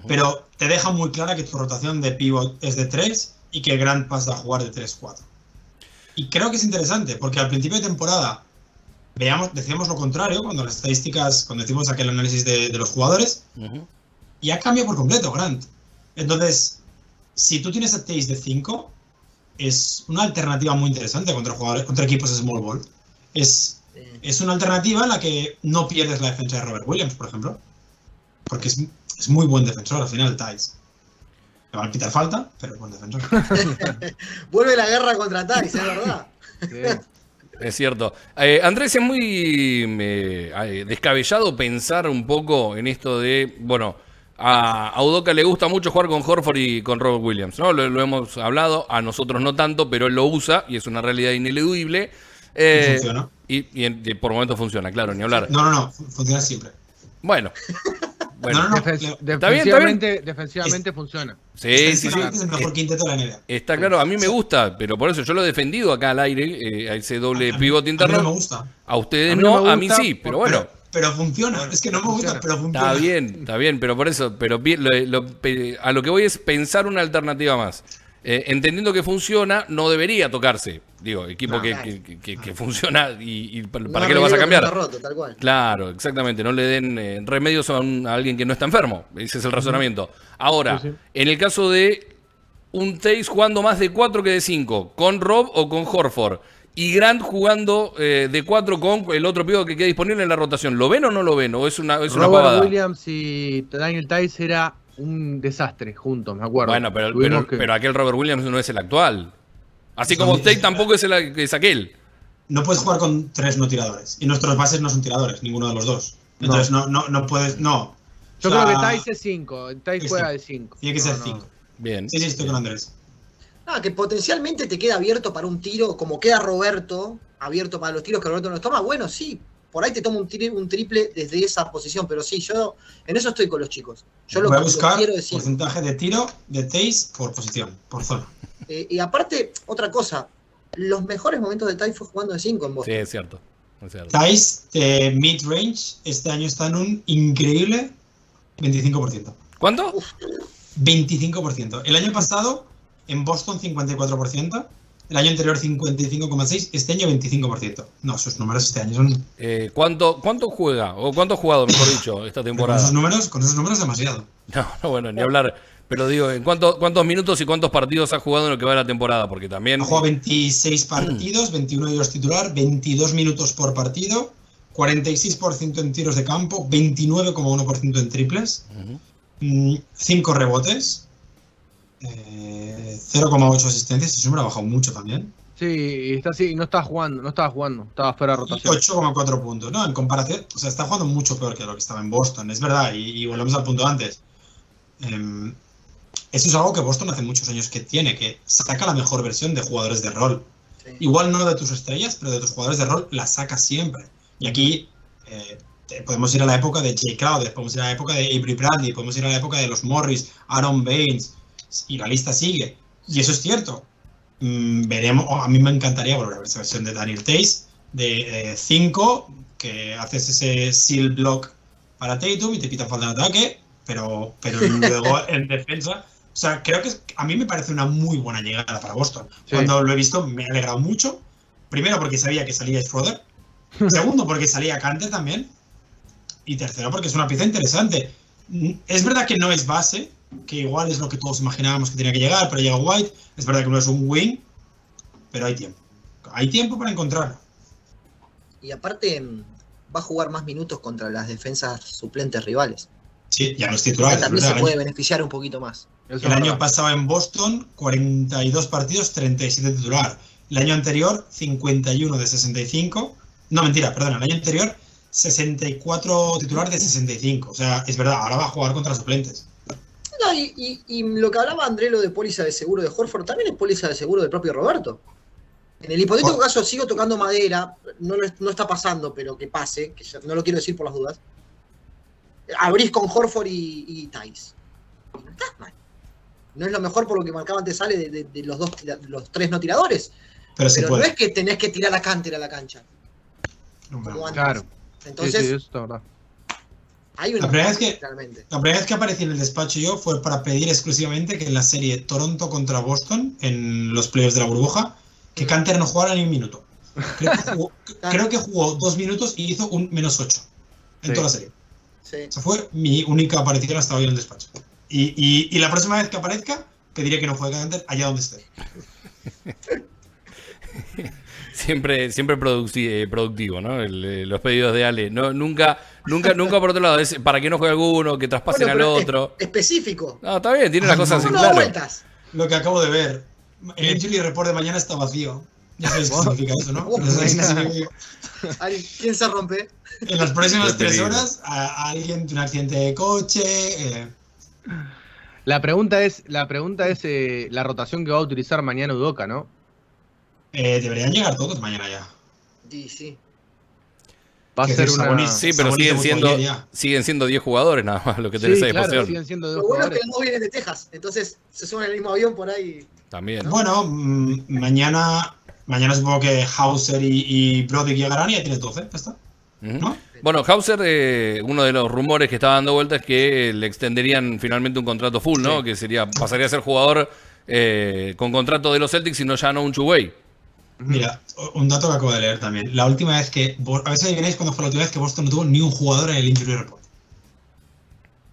Speaker 4: Pero te deja muy clara que tu rotación de pivot es de 3 y que Grant pasa a jugar de 3-4. Y creo que es interesante, porque al principio de temporada veamos, decíamos lo contrario, cuando las estadísticas, cuando hicimos aquel análisis de, de los jugadores,
Speaker 2: Ujú.
Speaker 4: y ha cambiado por completo Grant. Entonces, si tú tienes a Taze de 5, es una alternativa muy interesante contra jugadores, contra equipos de small ball. Es, es una alternativa en la que no pierdes la defensa de Robert Williams, por ejemplo. Porque es, es muy buen defensor al final, Taze. Le van a quitar falta, pero es buen defensor. [LAUGHS]
Speaker 5: Vuelve la guerra contra Tice, es verdad.
Speaker 3: Sí.
Speaker 2: Es cierto. Eh, Andrés, es muy eh, eh, descabellado pensar un poco en esto de, bueno, a, a Udoka le gusta mucho jugar con Horford y con Robert Williams, ¿no? Lo, lo hemos hablado, a nosotros no tanto, pero él lo usa y es una realidad ineludible. Eh,
Speaker 4: funciona.
Speaker 2: Y, y en- y por momentos funciona, claro, ni hablar.
Speaker 4: No, no, no, fu- funciona siempre.
Speaker 2: Bueno. Bueno, [LAUGHS]
Speaker 4: No, no, no.
Speaker 3: Defen-
Speaker 4: Leo,
Speaker 2: Está bien, está bien.
Speaker 3: defensivamente defensivamente funciona.
Speaker 2: Sí, sí, sí.
Speaker 4: estadísticamente es el mejor quinteto de la NBA.
Speaker 2: Está claro, a mí me gusta, pero por eso yo lo he defendido acá al aire, eh, a ese doble pivote
Speaker 4: A mí no me
Speaker 2: interno.
Speaker 4: gusta.
Speaker 2: A ustedes
Speaker 3: A
Speaker 2: no, a mí sí, pero bueno.
Speaker 4: Pero, pero funciona. es que no me gusta, pero funciona.
Speaker 2: Está bien, está bien, pero por eso, pero bien, lo- lo- pe- a lo que voy es pensar una alternativa más. Eh, entendiendo que funciona, no debería tocarse. Digo, equipo
Speaker 5: No,
Speaker 2: que,
Speaker 5: claro.
Speaker 2: que- que- que funciona y, y para,
Speaker 5: No
Speaker 2: ¿para qué lo vas a cambiar?
Speaker 5: cuando está roto, tal cual.
Speaker 2: Claro, exactamente. No le den eh, remedios a, un- a alguien que no está enfermo. Ese es el razonamiento. Ahora,
Speaker 3: Sí, sí.
Speaker 2: en el caso de un Taze jugando más de 4 que de 5, con Rob o con Horford, y Grant jugando eh, de 4 con el otro pivo que queda disponible en la rotación, ¿lo ven o no lo ven? ¿O es una, es una pavada?
Speaker 3: Williams y Daniel Tice era un desastre juntos, me acuerdo.
Speaker 2: Bueno, pero, pero,
Speaker 3: que-
Speaker 2: pero aquel Robert Williams no es el actual. Así como Tate tampoco es, el, es aquel.
Speaker 4: No puedes jugar con tres no tiradores. Y nuestros bases no son tiradores, ninguno de los dos. Entonces no, no, no puedes. No.
Speaker 3: Yo
Speaker 4: O sea,
Speaker 3: creo que Tice es 5. Tice
Speaker 4: sí.
Speaker 3: juega de 5.
Speaker 4: Tiene que ser 5.
Speaker 2: Bien.
Speaker 4: Sí, sí, estoy con Andrés.
Speaker 5: Ah, que potencialmente te queda abierto para un tiro, como queda Roberto, abierto para los tiros que Roberto nos toma. Bueno, sí, por ahí te toma un, tri- un triple desde esa posición, pero sí, yo en eso estoy con los chicos. Yo lo,
Speaker 4: Voy a buscar
Speaker 5: quiero decir.
Speaker 4: porcentaje de tiro de Taze por posición, por zona.
Speaker 5: Eh, y aparte, otra cosa, los mejores momentos de Ty fue jugando de 5 en
Speaker 2: Sí,
Speaker 5: Boston.
Speaker 2: es cierto. Es cierto.
Speaker 4: De mid-range este año está en un increíble 25%.
Speaker 2: ¿Cuánto?
Speaker 4: 25%. El año pasado en Boston 54%. El año anterior 55,6%. Este año 25%. No, sus números este año son.
Speaker 2: Eh, ¿cuánto, ¿Cuánto juega? ¿O cuánto ha jugado, mejor dicho, esta
Speaker 4: Con
Speaker 2: temporada?
Speaker 4: esos números, con esos números demasiado.
Speaker 2: No, no, bueno, ni hablar. Pero digo, ¿en cuánto- cuántos minutos y cuántos partidos ha jugado en lo que va de la temporada? Porque también.
Speaker 4: Ha jugado 26 partidos, 21 de ellos titular, 22 minutos por partido, 46% en tiros de campo, 29,1% en triples,
Speaker 2: Ujú.
Speaker 4: 5 rebotes, eh, 0,8 asistencias, ese número ha bajado mucho también,
Speaker 3: Sí, está así, no estaba jugando, no estaba jugando, estaba fuera de rotación.
Speaker 4: 8,4 puntos. No, en comparación, o sea, está jugando mucho peor que lo que estaba en Boston, es verdad, y, y volvemos al punto antes. Em, eso es algo que Boston hace muchos años que tiene, que saca la mejor versión de jugadores de rol.
Speaker 5: Sí.
Speaker 4: Igual no de tus estrellas, pero de tus jugadores de rol la sacas siempre. Y aquí eh, podemos ir a la época de Jay Crowder, podemos ir a la época de Avery Bradley, podemos ir a la época de los Morris, Aaron Baines, y la lista sigue. Y eso es cierto. Mm, veremos, a mí me encantaría volver a ver esa versión de Daniel Tace, de 5, que haces ese seal block para Tatum y te quitan falta de ataque, pero, pero [LAUGHS] luego en defensa. O sea, creo que a mí me parece una muy buena llegada para Boston.
Speaker 3: Sí.
Speaker 4: Cuando lo he visto me ha alegrado mucho. Primero porque sabía que salía Schroeder. [LAUGHS] Segundo porque salía Canter también. Y tercero, porque es una pieza interesante. Mm, Es verdad que no es base, que igual es lo que todos imaginábamos que tenía que llegar, pero llega White. Es verdad que no es un win, pero hay tiempo. Hay tiempo para encontrarlo.
Speaker 5: Y aparte, mm, va a jugar más minutos contra las defensas suplentes rivales.
Speaker 4: Sí, ya no es titular.
Speaker 5: También
Speaker 4: verdad,
Speaker 5: se puede beneficiar un poquito más.
Speaker 3: Eso
Speaker 4: El año
Speaker 3: verdad.
Speaker 4: pasado en Boston, 42 partidos, 37 titular. El año anterior, 51 de 65. No, mentira, perdón. El año anterior, 64 titular de 65. O sea, es verdad, ahora va a jugar contra suplentes.
Speaker 5: No, y, y- y lo que hablaba André, lo de póliza de seguro de Horford, también es póliza de seguro del propio Roberto. En el hipotético caso, sigo tocando madera, no, lo- no está pasando, pero que pase, que ya- no lo quiero decir por las dudas. Abrís con Horford y, y Thais. No estás mal. No es lo mejor por lo que marcaba antes sale de, de- de los dos tira- los tres no tiradores.
Speaker 4: Pero
Speaker 5: Pero no es que tenés que tirar a cántera a la cancha.
Speaker 4: No, pero-
Speaker 5: como antes.
Speaker 3: Claro. Sí,
Speaker 5: Entonces,
Speaker 3: sí, eso está verdad.
Speaker 5: Hay una
Speaker 4: La primera vez que-
Speaker 5: realmente.
Speaker 4: La primera vez que aparecí en el despacho yo fue para pedir exclusivamente que en la serie Toronto contra Boston, en los playoffs de la burbuja, que
Speaker 5: Mm.
Speaker 4: Canter no jugara ni un minuto. Creo que jugó, [LAUGHS] creo que jugó dos minutos y hizo un menos ocho en
Speaker 3: Sí.
Speaker 4: toda la serie.
Speaker 5: Sí.
Speaker 4: Esa fue mi única aparición hasta hoy en el despacho. Y, y- y la próxima vez que aparezca, pediré que no juegue Canter allá donde esté. [LAUGHS]
Speaker 2: Siempre, siempre eh, productivo, ¿no? El, eh, los pedidos de Ale. No, nunca, nunca, nunca por otro lado. Es para que no juegue alguno, que traspasen
Speaker 5: Bueno,
Speaker 2: al otro.
Speaker 5: es- específico.
Speaker 2: No, está bien, tiene las cosas en
Speaker 5: Uno da
Speaker 2: claro.
Speaker 5: vueltas.
Speaker 4: Lo que acabo de ver. El injury report de mañana está vacío. Ya sabéis qué significa eso, ¿no?
Speaker 5: ¿Quién se rompe?
Speaker 4: En las próximas tres horas, a, a alguien tiene un accidente de coche. eh,
Speaker 3: La pregunta es, la pregunta es eh, la rotación que va a utilizar mañana Udoca, ¿no?
Speaker 4: Eh, deberían llegar todos mañana ya.
Speaker 5: Sí, sí.
Speaker 3: Va a ser una.
Speaker 2: Sí, pero siguen siendo, siguen siendo 10 jugadores nada más lo que tenés
Speaker 3: Sí,
Speaker 2: a
Speaker 3: claro,
Speaker 2: disposición.
Speaker 3: siguen siendo dos
Speaker 5: Lo bueno es que dos vienen de Texas, entonces se suben en el mismo avión por ahí.
Speaker 2: También.
Speaker 4: Bueno, mm, mañana, mañana supongo que Hauser y, y Brodick llegarán y ya tienes 12, ya está. ¿No?
Speaker 2: Bueno, Hauser, eh, uno de los rumores que estaba dando vuelta es que le extenderían finalmente un contrato full, ¿no? Que sería pasaría a ser jugador eh, con contrato de los Celtics y no ya no un two-way.
Speaker 4: Mira, un dato que acabo de leer también. La última vez que. A ver si adivináis cuándo fue la última vez que Boston no tuvo ni un jugador en el injury report.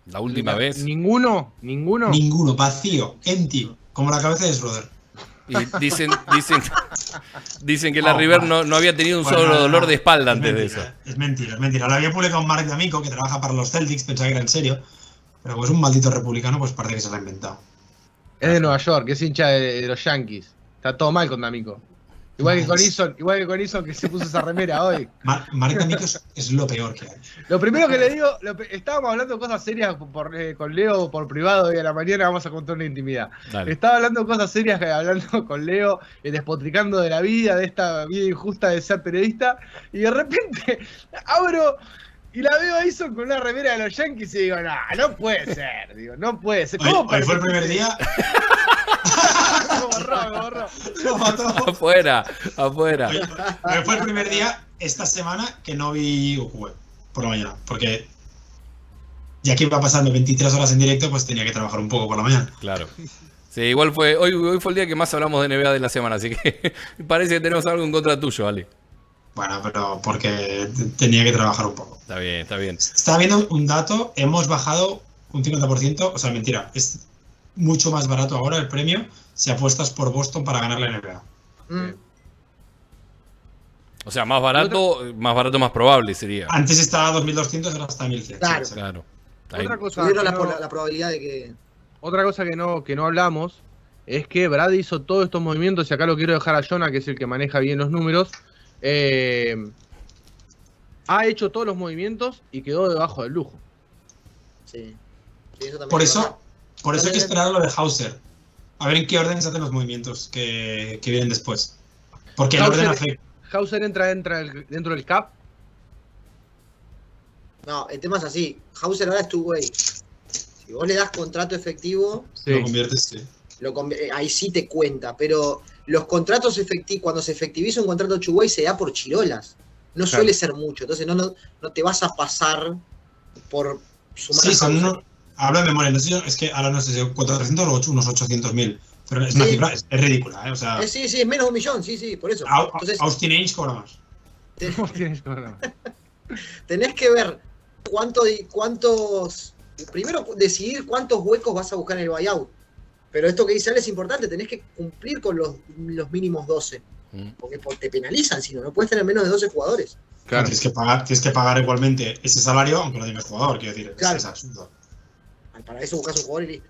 Speaker 2: La última vez.
Speaker 3: Ninguno, ninguno.
Speaker 4: Ninguno, vacío, empty, como la cabeza de Schroeder.
Speaker 2: Y dicen, dicen, [LAUGHS] dicen que la
Speaker 4: Oh,
Speaker 2: River no, no había tenido un
Speaker 4: Bueno,
Speaker 2: solo dolor
Speaker 4: no.
Speaker 2: de espalda
Speaker 4: Es
Speaker 2: antes de eso.
Speaker 4: Es mentira, es mentira. Lo había publicado un Mark de Amico que trabaja para los Celtics, pensaba que era en serio. Pero como es un maldito republicano, pues parece que se lo ha inventado.
Speaker 3: Es de Nueva York, es hincha de, de los Yankees. Está todo mal con D'Amico. Igual que con Ison, igual que con Ison que se puso esa remera hoy.
Speaker 4: Mar- Mark de Amico es, es lo peor que hay.
Speaker 3: Lo primero que le digo, lo estábamos hablando de cosas serias por, eh, con Leo por privado hoy a la mañana, vamos a contar una intimidad.
Speaker 2: Dale.
Speaker 3: Estaba hablando de cosas serias, eh, hablando [LAUGHS] con Leo, eh, despotricando de la vida, de esta vida injusta de ser periodista, y de repente [LAUGHS] abro y la veo a Ison con una remera de los Yankees y digo, no, no puede ser, digo, no puede ser. ¿Cómo
Speaker 4: hoy fue el primer día. [LAUGHS]
Speaker 3: Me borró, me borró.
Speaker 4: Lo mató.
Speaker 2: Afuera, afuera.
Speaker 4: Hoy fue el primer día esta semana que no vi UQB por la mañana. Porque ya que iba pasando 23 horas en directo, pues tenía que trabajar un poco por la mañana.
Speaker 2: Claro. Sí, igual fue. Hoy, hoy fue el día que más hablamos de NBA de la semana, así que [LAUGHS] parece que tenemos algo en contra tuyo, Ale.
Speaker 4: Bueno, pero porque tenía que trabajar un poco.
Speaker 2: Está bien, está bien.
Speaker 4: Estaba viendo un dato, hemos bajado un 50%, o sea, mentira, es mucho más barato ahora el premio si apuestas por Boston para ganar la NBA.
Speaker 5: Mm.
Speaker 2: O sea, más barato, más barato, más probable sería.
Speaker 4: Antes estaba a 2.200, ahora está a 1.100.
Speaker 5: Claro.
Speaker 4: sí,
Speaker 2: Claro.
Speaker 3: Otra cosa,
Speaker 5: la,
Speaker 3: no-
Speaker 5: la- la probabilidad de que.
Speaker 3: otra cosa que no, que no hablamos es que Brad hizo todos estos movimientos, y acá lo quiero dejar a Jonah, que es el que maneja bien los números. eh, ha hecho todos los movimientos y quedó debajo del lujo.
Speaker 5: Sí. Sí, eso también
Speaker 4: Por
Speaker 5: es
Speaker 4: eso, por eso hay que esperar lo de Hauser. A ver en qué orden se hacen los movimientos que, que vienen después. Porque el
Speaker 3: Hauser-
Speaker 4: orden afecta.
Speaker 3: Hauser entra, entra el- dentro del cap.
Speaker 5: No, el tema es así. Hauser ahora estuvo ahí. Si vos le das contrato efectivo,
Speaker 4: Lo conviertes, sí.
Speaker 5: lo conv- eh, ahí sí te cuenta. Pero los contratos efectivos, cuando se efectiviza un contrato Chuguay, se da por chirolas. No
Speaker 3: Claro.
Speaker 5: suele ser mucho. Entonces no, no, no te vas a pasar por sumar
Speaker 4: Sí, son
Speaker 5: Hauser.
Speaker 4: Hablo de memoria, no sé, es que ahora no sé si 400 o ocho- unos 800 mil. Pero es una
Speaker 5: Sí.
Speaker 4: cifra, es, es ridícula, ¿eh? O sea,
Speaker 5: Eh, sí, sí, es menos de un millón, sí, sí, por eso. Entonces,
Speaker 4: Austin Ainge cobra más. [LAUGHS] [LAUGHS]
Speaker 5: tenés que ver cuánto, cuántos. Primero, decidir cuántos huecos vas a buscar en el buyout. Pero esto que dice Ale es importante, tenés que cumplir con los, los mínimos 12.
Speaker 2: Mm.
Speaker 5: Porque po- te penalizan, si no, no puedes tener menos de 12 jugadores.
Speaker 3: Claro.
Speaker 4: Tienes, que pagar, tienes que pagar igualmente ese salario, aunque no tengas jugador, quiero decir. Es, absurdo.
Speaker 5: Para eso buscas un jugador y listo.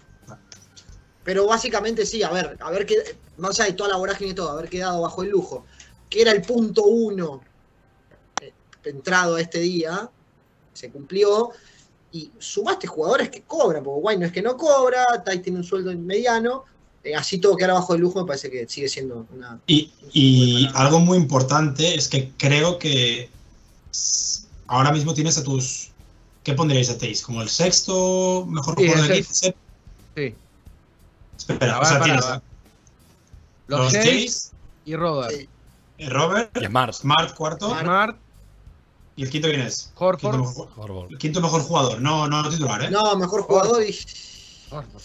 Speaker 5: Pero básicamente sí, a ver, a ver qué, más allá de toda la vorágine y todo, haber quedado bajo el lujo, que era el punto uno eh, entrado a este día, se cumplió, y sumaste jugadores que cobran, porque Guay no es que no cobra, Tai tiene un sueldo mediano, eh, así todo quedar bajo el lujo me parece que sigue siendo una...
Speaker 4: Y, y algo muy importante es que creo que ahora mismo tienes a tus. ¿Qué pondríais a Taze? ¿Como el sexto mejor
Speaker 3: Sí,
Speaker 4: jugador equipo?
Speaker 3: sexto. Sí.
Speaker 4: Espera, o sea,
Speaker 3: para,
Speaker 4: tienes
Speaker 3: para.
Speaker 4: a
Speaker 3: Los, Jays, y Robert.
Speaker 5: Sí.
Speaker 4: eh, Robert,
Speaker 2: Y Smart.
Speaker 4: Smart cuarto,
Speaker 5: Smart.
Speaker 4: Y el quinto quién es?
Speaker 3: Horford.
Speaker 4: Quinto mejor,
Speaker 2: Horford.
Speaker 4: el quinto mejor jugador, no, no titular, ¿eh?
Speaker 5: No, mejor jugador y...
Speaker 3: Horford.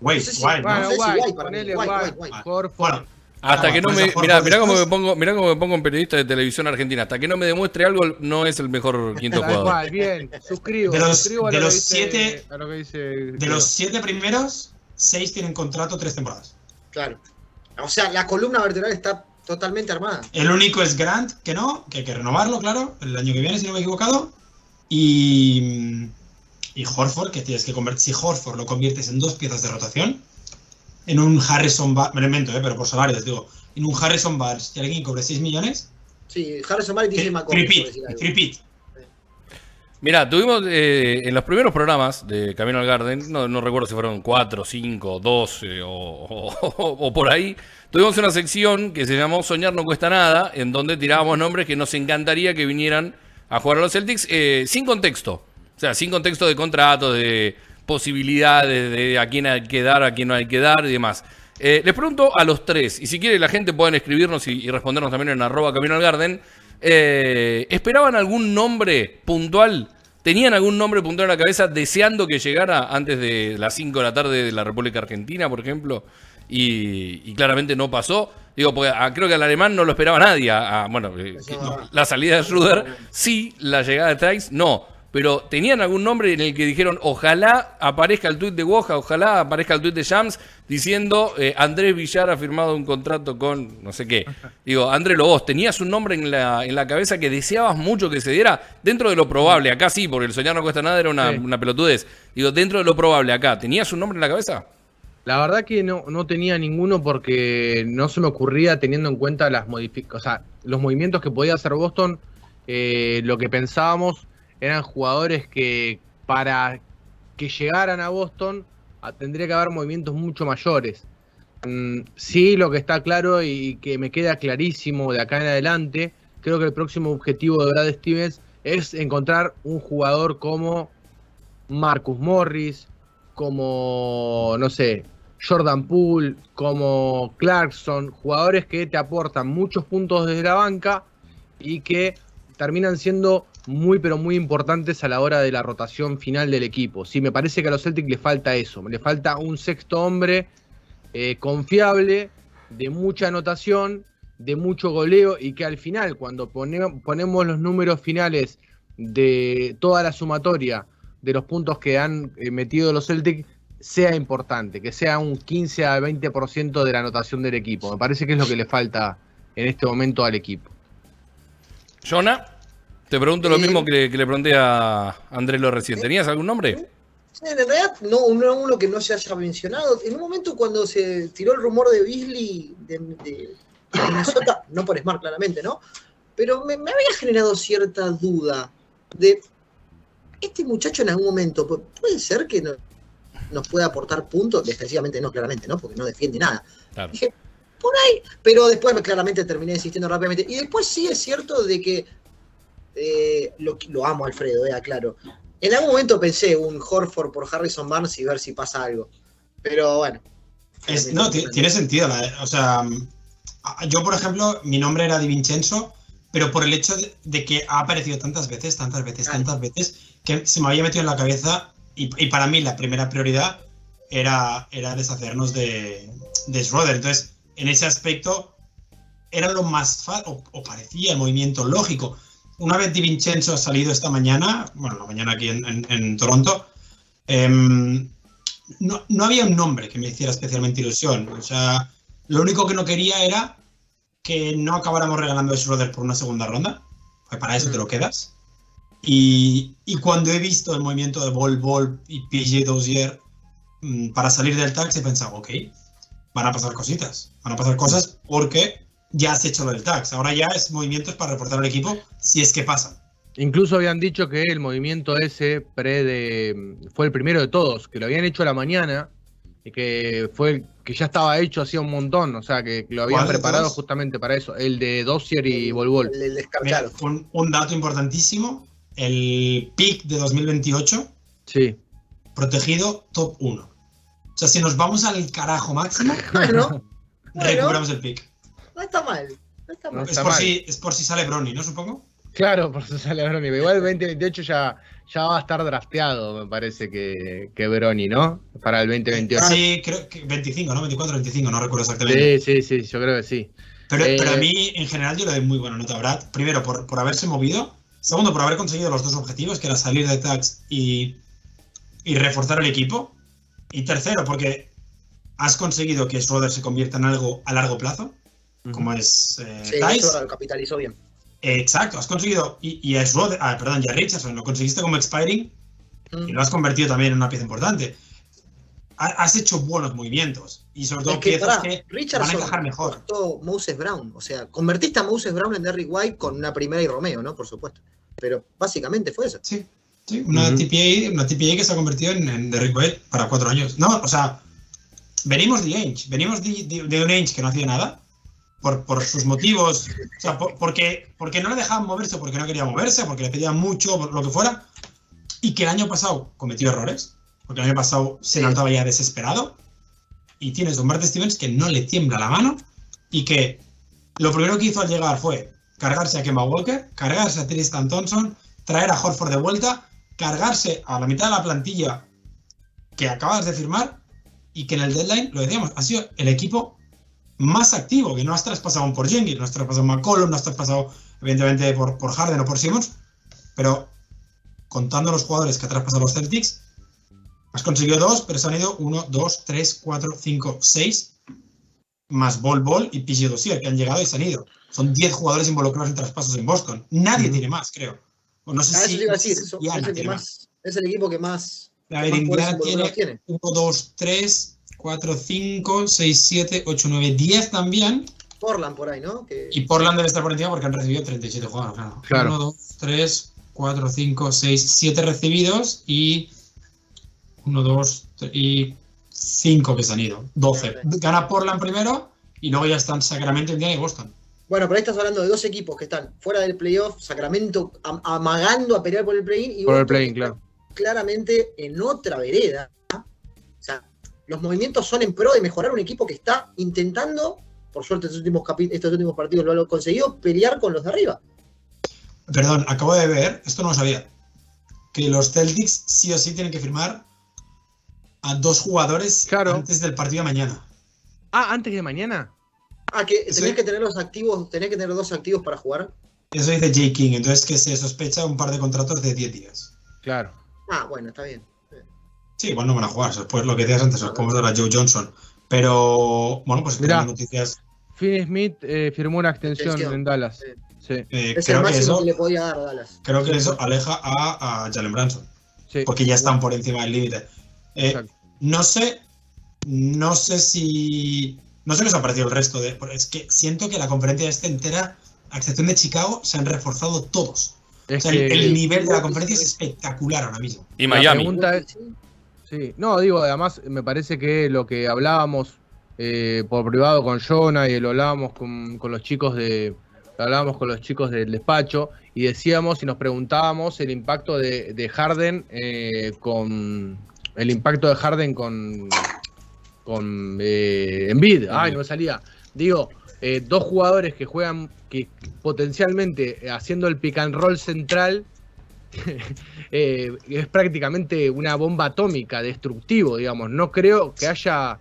Speaker 4: Wait,
Speaker 5: no sé si-
Speaker 4: White, ¿no?
Speaker 3: Bueno,
Speaker 5: sé si
Speaker 3: White,
Speaker 5: White para mí.
Speaker 3: ponele
Speaker 5: White,
Speaker 3: White,
Speaker 5: White, White.
Speaker 3: Horford.
Speaker 4: Bueno,
Speaker 2: Hasta
Speaker 4: Ah,
Speaker 2: que no me.
Speaker 4: a Horford
Speaker 2: Mirá, mirá cómo me pongo, mirá cómo me pongo en periodista de televisión argentina. Hasta que no me demuestre algo, no es el mejor quinto jugador.
Speaker 3: cual, bien. Suscribo,
Speaker 4: De los-
Speaker 3: suscribo a
Speaker 4: de
Speaker 3: lo
Speaker 4: los
Speaker 3: que dice-
Speaker 4: siete-
Speaker 3: a lo que dice
Speaker 4: de los siete primeros, seis tienen contrato tres temporadas.
Speaker 5: Claro. O sea, la columna vertebral está totalmente armada.
Speaker 4: El único es Grant, que no, que hay que renovarlo, claro, el año que viene, si no me he equivocado. Y, y Horford, que tienes que convertir. Si Horford lo conviertes en dos piezas de rotación, en un Harrison Barnes, me lo invento, eh, pero por salarios, digo, en un Harrison Barnes y alguien cobre 6 millones,
Speaker 5: Sí, Harrison Barnes dice
Speaker 4: eh,
Speaker 5: McCollum, por
Speaker 4: repeat.
Speaker 2: Mira, tuvimos eh, en los primeros programas de Camino al Garden, no, no recuerdo si fueron 4, 5, 12 o, o- o por ahí, tuvimos una sección que se llamó Soñar no cuesta nada, en donde tirábamos nombres que nos encantaría que vinieran a jugar a los Celtics eh, sin contexto. O sea, sin contexto de contratos, de posibilidades, de a quién hay que dar, a quién no hay que dar y demás. Eh, les pregunto a los tres, y si quiere la gente pueden escribirnos y, y respondernos también en arroba Camino al Garden. eh, ¿Esperaban algún nombre puntual? ¿Tenían algún nombre puntual en la cabeza deseando que llegara antes de las 5 de la tarde de la República Argentina, por ejemplo? Y, y claramente no pasó. Digo, porque a- creo que al alemán no lo esperaba nadie. a- a- bueno, eh, la salida de Schroeder, sí, la llegada de Tice, no. Pero tenían algún nombre en el que dijeron, ojalá aparezca el tuit de Woja, ojalá aparezca el tuit de Shams diciendo eh, Andrés Villar ha firmado un contrato con no sé qué. [LAUGHS] Digo, Andrés Lobos, ¿tenías un nombre en la, en la cabeza que deseabas mucho que se diera? Dentro de lo probable, acá sí, porque el soñar no cuesta nada, era una,
Speaker 3: Sí.
Speaker 2: una pelotudez. Digo, dentro de lo probable, acá, ¿tenías un nombre en la cabeza?
Speaker 3: La verdad que no, no tenía ninguno porque no se me ocurría teniendo en cuenta las modific o sea, los movimientos que podía hacer Boston. eh, lo que pensábamos eran jugadores que para que llegaran a Boston tendría que haber movimientos mucho mayores. Mm, sí, lo que está claro y que me queda clarísimo de acá en adelante, creo que el próximo objetivo de Brad Stevens es encontrar un jugador como Marcus Morris, como, no sé, Jordan Poole, como Clarkson, jugadores que te aportan muchos puntos desde la banca y que terminan siendo muy pero muy importantes a la hora de la rotación final del equipo. Sí, me parece que a los Celtics le falta eso, le falta un sexto hombre eh, confiable, de mucha anotación, de mucho goleo y que al final, cuando pone- ponemos los números finales de toda la sumatoria de los puntos que han eh, metido los Celtics, sea importante, que sea un 15 a 20% de la anotación del equipo. Me parece que es lo que le falta en este momento al equipo.
Speaker 2: Jonah, te pregunto lo
Speaker 5: Eh,
Speaker 2: mismo que le, que le pregunté a Andrés lo recién. ¿Tenías algún nombre?
Speaker 5: En realidad, no, no uno que no se haya mencionado. En un momento cuando se tiró el rumor de Beasley de, de Minnesota, [LAUGHS] no por Smart claramente, ¿no? Pero me, me había generado cierta duda de este muchacho en algún momento, pu- puede ser que no- nos pueda aportar puntos, defensivamente no, claramente, ¿no? Porque no defiende nada.
Speaker 2: Claro.
Speaker 5: Dije, por ahí, pero después claramente terminé insistiendo rápidamente. Y después sí es cierto de que eh, lo, lo amo Alfredo, eh, aclaro. En algún momento pensé un Horford por Harrison Barnes y ver si pasa algo. Pero bueno.
Speaker 4: Es- no, ti- tiene sentido. la- o sea, a- yo, por ejemplo, mi nombre era Di Vincenzo, pero por el hecho de, de que ha aparecido tantas veces, tantas veces,
Speaker 5: Claro.
Speaker 4: tantas veces, que se me había metido en la cabeza y, y para mí la primera prioridad era, era deshacernos de, de Schroeder. Entonces, en ese aspecto, era lo más fácil, o, o parecía el movimiento lógico. Una vez Di Vincenzo ha salido esta mañana, bueno, la mañana aquí en, en- en Toronto, em, no, no había un nombre que me hiciera especialmente ilusión. O sea, lo único que no quería era que no acabáramos regalando a Schroeder por una segunda ronda, pues para eso te lo quedas. Y, y cuando he visto el movimiento de Bol Bol y PJ Dozier mm, para salir del tax, he pensado, ok, van a pasar cositas, van a pasar cosas porque ya has hecho lo del tax. Ahora ya es movimientos para reportar al equipo si es que pasan.
Speaker 3: Incluso habían dicho que el movimiento ese pre de fue el primero de todos, que lo habían hecho a la mañana y que fue el que ya estaba hecho hacía un montón, o sea que lo habían
Speaker 4: ¿Cuál de
Speaker 3: preparado
Speaker 4: todos?
Speaker 3: justamente para eso, el de Dossier y Volvol.
Speaker 4: Un, un dato importantísimo, el pick de 2028
Speaker 3: Sí.
Speaker 4: protegido top 1. O sea, si nos vamos al carajo máximo, [LAUGHS]
Speaker 5: Bueno, Bueno.
Speaker 4: recuperamos el pick.
Speaker 5: No está mal. No está
Speaker 3: No.
Speaker 4: Es por,
Speaker 3: mal.
Speaker 4: si, es por si sale Bronny, ¿no? Supongo.
Speaker 3: Claro, por eso sale Brony. Igual el 2028 ya, ya va a estar drafteado, me parece que, que Brony, ¿no? Para el 2028.
Speaker 4: Sí, creo que 25, ¿no? 24, 25, no recuerdo exactamente.
Speaker 3: Sí, sí, sí, yo creo que sí.
Speaker 4: Pero,
Speaker 3: Eh,
Speaker 4: pero a mí, en general, yo le doy muy buena nota a Brad. Primero, por, por haberse movido. Segundo, por haber conseguido los dos objetivos, que era salir de tax y, y reforzar el equipo. Y tercero, porque has conseguido que Schroeder se convierta en algo a largo plazo, como es eh,
Speaker 5: Sí,
Speaker 4: Tice.
Speaker 5: eso lo capitalizó bien.
Speaker 4: Exacto, has conseguido. Y, y a Schroeder, ah, perdón, y a Richardson lo conseguiste como expiring
Speaker 5: Mm.
Speaker 4: y lo has convertido también en una pieza importante. Ha- Has hecho buenos movimientos y sobre todo
Speaker 5: Es que,
Speaker 4: piezas que van a
Speaker 5: Richardson
Speaker 4: encajar mejor.
Speaker 5: Moses Brown. O sea, convertiste a Moses Brown en Derrick White con una primera y Romeo, ¿no? Por supuesto. Pero básicamente fue eso.
Speaker 4: Sí, sí, una. TPA, una TPA que se ha convertido en, en Derrick White para cuatro años. No, o sea, venimos de Ainge, venimos de, de- de un Ainge que no hacía nada por, por sus motivos, o sea, por- porque, porque no le dejaban moverse, porque no quería moverse, porque le pedían mucho, por lo que fuera, y que el año pasado cometió errores, porque el año pasado se notaba ya desesperado, y tienes a un Bart Stevens que no le tiembla la mano, y que lo primero que hizo al llegar fue cargarse a Kemba Walker, cargarse a Tristan Thompson, traer a Horford de vuelta, cargarse a la mitad de la plantilla que acabas de firmar y que en el deadline, lo decíamos, ha sido el equipo más activo, que no has traspasado por Jenkins, no has traspasado un McCollum, no has traspasado evidentemente por, por Harden o por Simmons, pero contando los jugadores que ha traspasado los Celtics, has conseguido dos, pero se han ido uno, dos, tres, cuatro, cinco, seis, más Bol Bol y PG Dossier, que han llegado y se han ido. Son 10 jugadores involucrados en traspasos en Boston. Nadie tiene más, creo. O no sé
Speaker 5: Ah,
Speaker 4: si,
Speaker 5: iba a decir. eso- es, el que
Speaker 4: tiene
Speaker 5: más, es el equipo que más,
Speaker 4: A ver, Indiana tiene. 1, 2, 3, 4, 5, 6, 7, 8, 9, 10 también.
Speaker 5: Portland por ahí, ¿no? Que,
Speaker 4: Y Portland debe estar por encima porque han recibido 37 jugadores. Claro.
Speaker 3: Claro.
Speaker 4: 1, 2, 3, 4, 5, 6, 7 recibidos y 1, 2 y 5 que se han ido. 12. Gana Portland primero y luego ya están Sacramento, Indiana y Boston.
Speaker 5: Bueno, pero ahí estás hablando de dos equipos que están fuera del playoff, Sacramento am- amagando a pelear por el play-in y
Speaker 3: Por el
Speaker 5: Boston está
Speaker 3: claro.
Speaker 5: claramente en otra vereda. Los movimientos son en pro de mejorar un equipo que está intentando, por suerte estos últimos, estos últimos partidos lo han conseguido, pelear con los de arriba.
Speaker 4: Perdón, acabo de ver, esto no lo sabía, que los Celtics sí o sí tienen que firmar a dos jugadores
Speaker 3: Claro.
Speaker 4: antes del partido de mañana.
Speaker 3: Ah, antes de mañana.
Speaker 5: Ah, que tenés que tener los activos, tenés que tener dos activos para jugar.
Speaker 4: Eso dice Jay King, entonces que se sospecha un par de contratos de 10 días.
Speaker 3: Claro.
Speaker 5: Ah, bueno, está bien.
Speaker 4: Sí, igual no van a jugar, pues lo que decías antes, los podemos dar a Joe Johnson. Pero, bueno, pues tenemos noticias.
Speaker 3: Finn Smith eh, firmó una extensión
Speaker 5: Extensión.
Speaker 3: en Dallas.
Speaker 5: Sí.
Speaker 4: Eh,
Speaker 5: Es el
Speaker 4: creo, que
Speaker 5: máximo
Speaker 4: eso,
Speaker 5: que le podía dar a Dallas.
Speaker 4: creo que eso aleja a, a Jalen Branson,
Speaker 3: sí.
Speaker 4: porque ya están por encima del límite. Eh,
Speaker 3: Exacto.
Speaker 4: no sé, no sé si. No sé qué os ha parecido el resto de. Es que siento que la conferencia este entera, a excepción de Chicago, se han reforzado todos. O
Speaker 3: Es
Speaker 4: sea, el,
Speaker 3: que
Speaker 4: el nivel de la conferencia es espectacular ahora mismo.
Speaker 2: Y
Speaker 3: La
Speaker 2: Miami.
Speaker 3: pregunta es- Sí, no, digo, además me parece que lo que hablábamos eh, por privado con Jonah y lo hablábamos con, los chicos de hablábamos con los chicos del despacho y decíamos y nos preguntábamos el impacto de, de Harden eh, con el impacto de Harden con con eh, Embiid. Ay, no me salía. Digo, eh, dos jugadores que juegan que potencialmente haciendo el pick and roll central [LAUGHS] eh, es prácticamente una bomba atómica, destructivo, digamos. No creo que haya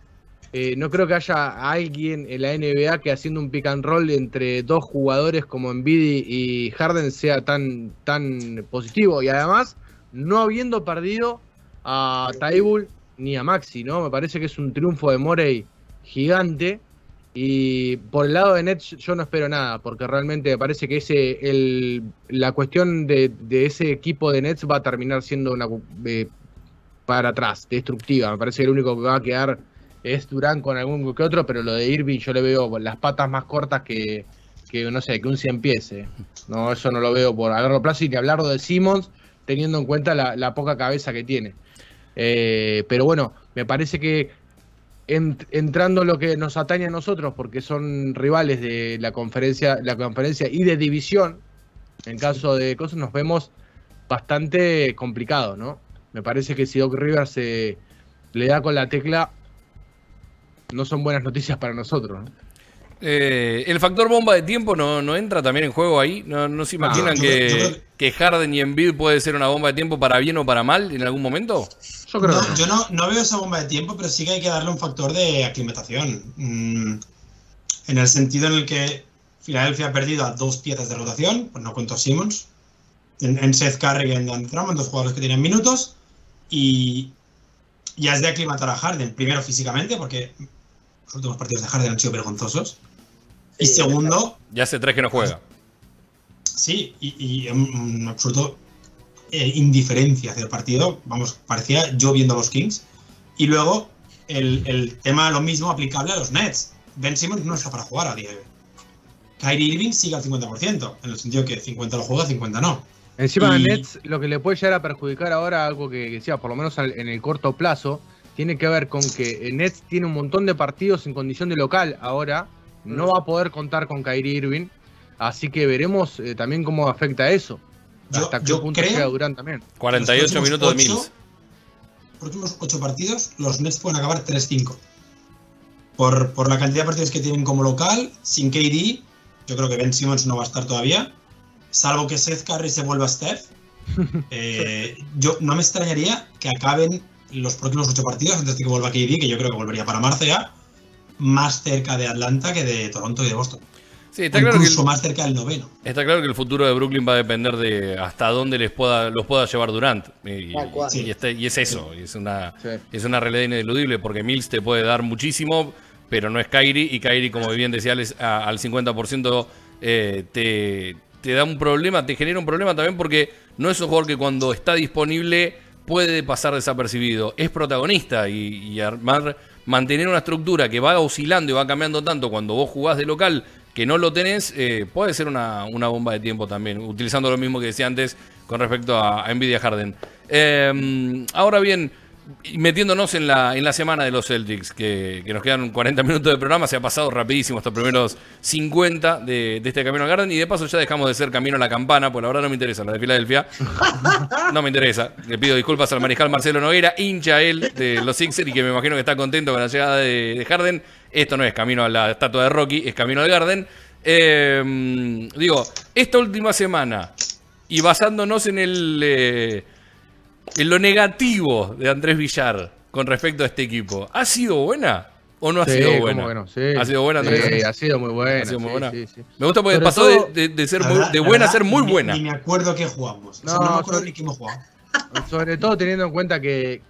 Speaker 3: eh, no creo que haya alguien en la NBA que haciendo un pick and roll entre dos jugadores como Embiid y Harden sea tan, tan positivo. Y además, no habiendo perdido a Taibul ni a Maxi, ¿no? Me parece que es un triunfo de Morey gigante. Y por el lado de Nets yo no espero nada, porque realmente me parece que ese el, la cuestión de, de ese equipo de Nets va a terminar siendo una eh, para atrás, destructiva. Me parece que el único que va a quedar es Durán con algún que otro, pero lo de Irving yo le veo las patas más cortas que, que no sé, que un 100 pies. eh. No, eso no lo veo por a largo plazo y ni hablar de Simmons teniendo en cuenta la, la poca cabeza que tiene. Eh, pero bueno, me parece que en- entrando lo que nos atañe a nosotros, porque son rivales de la conferencia, la conferencia y de división, en caso de cosas nos vemos bastante complicados, ¿no? Me parece que si Doc Rivers se le da con la tecla, no son buenas noticias para nosotros. ¿no?
Speaker 2: Eh, el factor bomba de tiempo no, no entra también en juego ahí. No, no se imaginan
Speaker 4: yo
Speaker 2: que,
Speaker 4: creo- yo creo
Speaker 2: que Harden y Embiid puede ser una bomba de tiempo para bien o para mal en algún momento.
Speaker 3: Yo creo
Speaker 4: No,
Speaker 3: que no.
Speaker 4: yo no, no veo esa bomba de tiempo, pero sí que hay que darle un factor de aclimatación. Mm, en el sentido en el que Filadelfia ha perdido a dos piezas de rotación, pues no cuento a Simmons, en, en Seth Curry y en Dan Drummond, dos jugadores que tienen minutos, y ya es de aclimatar a Harden, primero físicamente, porque los últimos partidos de Harden han sido vergonzosos, y
Speaker 5: Sí,
Speaker 4: segundo,
Speaker 2: Ya hace tres que no juega.
Speaker 4: Sí, y, y un, un absoluto eh, indiferencia hacia el partido. Vamos, parecía yo viendo a los Kings. Y luego el, el tema lo mismo aplicable a los Nets. Ben Simmons no está para jugar a día de hoy. Kyrie Irving sigue al 50%, en el sentido que 50 lo juega, 50 no.
Speaker 3: Encima
Speaker 4: Y-
Speaker 3: de Nets, lo que le puede llegar a perjudicar ahora, algo que decía, por lo menos en el corto plazo, tiene que ver con que el Nets tiene un montón de partidos en condición de local ahora, no va a poder contar con Kyrie Irving, así que veremos eh, también cómo afecta eso.
Speaker 4: Yo-
Speaker 3: Hasta qué
Speaker 4: yo
Speaker 3: punto
Speaker 4: creo-
Speaker 3: llega Durant también.
Speaker 2: 48
Speaker 4: Los próximos
Speaker 2: minutos de Mills.
Speaker 4: próximos 8 partidos, los Nets pueden acabar 3-5. Por, por la cantidad de partidos que tienen como local, sin KD, yo creo que Ben Simmons no va a estar todavía. Salvo que Seth Curry se vuelva a Steph. [LAUGHS] Eh, yo no me extrañaría que acaben los próximos 8 partidos antes de que vuelva KD, que yo creo que volvería para marzo ya, más cerca de Atlanta que de Toronto y de Boston.
Speaker 2: Sí, está claro, que
Speaker 4: Incluso
Speaker 2: el,
Speaker 4: más cerca del noveno.
Speaker 2: está claro que el futuro de Brooklyn va a depender de hasta dónde les pueda, los pueda llevar Durant. Y,
Speaker 5: Tal cual.
Speaker 2: y este- y es eso, y es una,
Speaker 3: Sí.
Speaker 2: es una realidad ineludible porque Mills te puede dar muchísimo, pero no es Kyrie. Y Kyrie, como bien decía, a- al 50% eh, te, te da un problema, te genera un problema también porque no es un jugador que cuando está disponible puede pasar desapercibido. Es protagonista y, y armar, mantener una estructura que va oscilando y va cambiando tanto cuando vos jugás de local que no lo tenés, eh, puede ser una, una bomba de tiempo también, utilizando lo mismo que decía antes con respecto a, Nvidia Harden. Eh, ahora bien, metiéndonos en la, en la semana de los Celtics, que, que nos quedan 40 minutos de programa, se ha pasado rapidísimo estos primeros 50 de, de este Camino al Garden, y de paso ya dejamos de ser Camino a la Campana, pues la verdad no me interesa la de Filadelfia. [LAUGHS] No me interesa. Le pido disculpas al mariscal Marcelo Noguera, hincha él de los Sixers y que me imagino que está contento con la llegada de, de Harden. Esto no es camino a la estatua de Rocky, es camino al Garden. Eh, digo, esta última semana, y basándonos en el eh, en lo negativo de Andrés Villar con respecto a este equipo, ¿ha sido buena o no ha
Speaker 3: Sí,
Speaker 2: sido buena?
Speaker 3: que no, sí.
Speaker 2: ¿Ha sido buena, Andrés?
Speaker 3: Sí, ha sido muy buena.
Speaker 2: Ha sido muy buena. Me gusta porque
Speaker 3: Sobre
Speaker 2: pasó
Speaker 3: todo-
Speaker 2: de, ser muy,
Speaker 4: verdad-
Speaker 2: de buena a ser muy buena.
Speaker 4: Ni me acuerdo qué jugamos. O sea,
Speaker 3: No,
Speaker 4: no, me acuerdo ni qué hemos jugado.
Speaker 3: Sobre todo teniendo en cuenta que,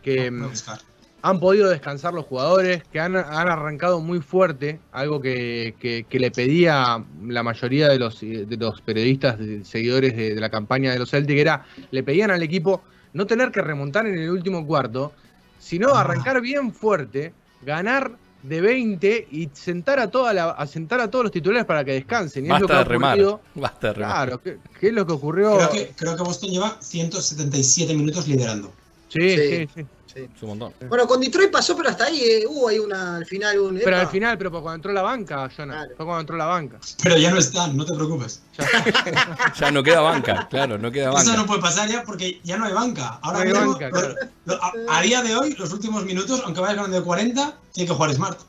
Speaker 3: han podido descansar los jugadores, que han, han arrancado muy fuerte, algo que, que- que le pedía la mayoría de los, de los periodistas, de- seguidores de, de la campaña de los Celtics, era, le pedían al equipo no tener que remontar en el último cuarto, sino
Speaker 4: Ah.
Speaker 3: arrancar bien fuerte, ganar de 20 y sentar a toda la, a sentar a todos los titulares para que descansen. Y es lo que
Speaker 2: Basta de remar.
Speaker 3: ocurrido.
Speaker 2: Basta de remar.
Speaker 3: Claro, ¿qué, qué es lo que ocurrió?
Speaker 4: Creo que, creo que Boston lleva 177 minutos liderando.
Speaker 3: Sí,
Speaker 5: Sí.
Speaker 3: sí, sí.
Speaker 5: Sí.
Speaker 2: Es un montón.
Speaker 5: Bueno, con Detroit pasó, pero hasta ahí eh, hubo ahí una, al final un.
Speaker 3: Pero
Speaker 5: epa.
Speaker 3: al final, pero cuando entró la banca, Jonah,
Speaker 5: Claro.
Speaker 3: fue cuando entró la banca.
Speaker 4: Pero ya no están, no te preocupes. [LAUGHS]
Speaker 2: Ya no queda banca, claro, no queda
Speaker 4: Eso
Speaker 2: banca.
Speaker 4: no puede pasar ya porque ya no hay banca. Ahora
Speaker 3: No hay
Speaker 4: mismo,
Speaker 3: banca, claro.
Speaker 4: lo- a, a día de hoy, los últimos minutos, aunque vayas ganando de 40, tiene que jugar Smart.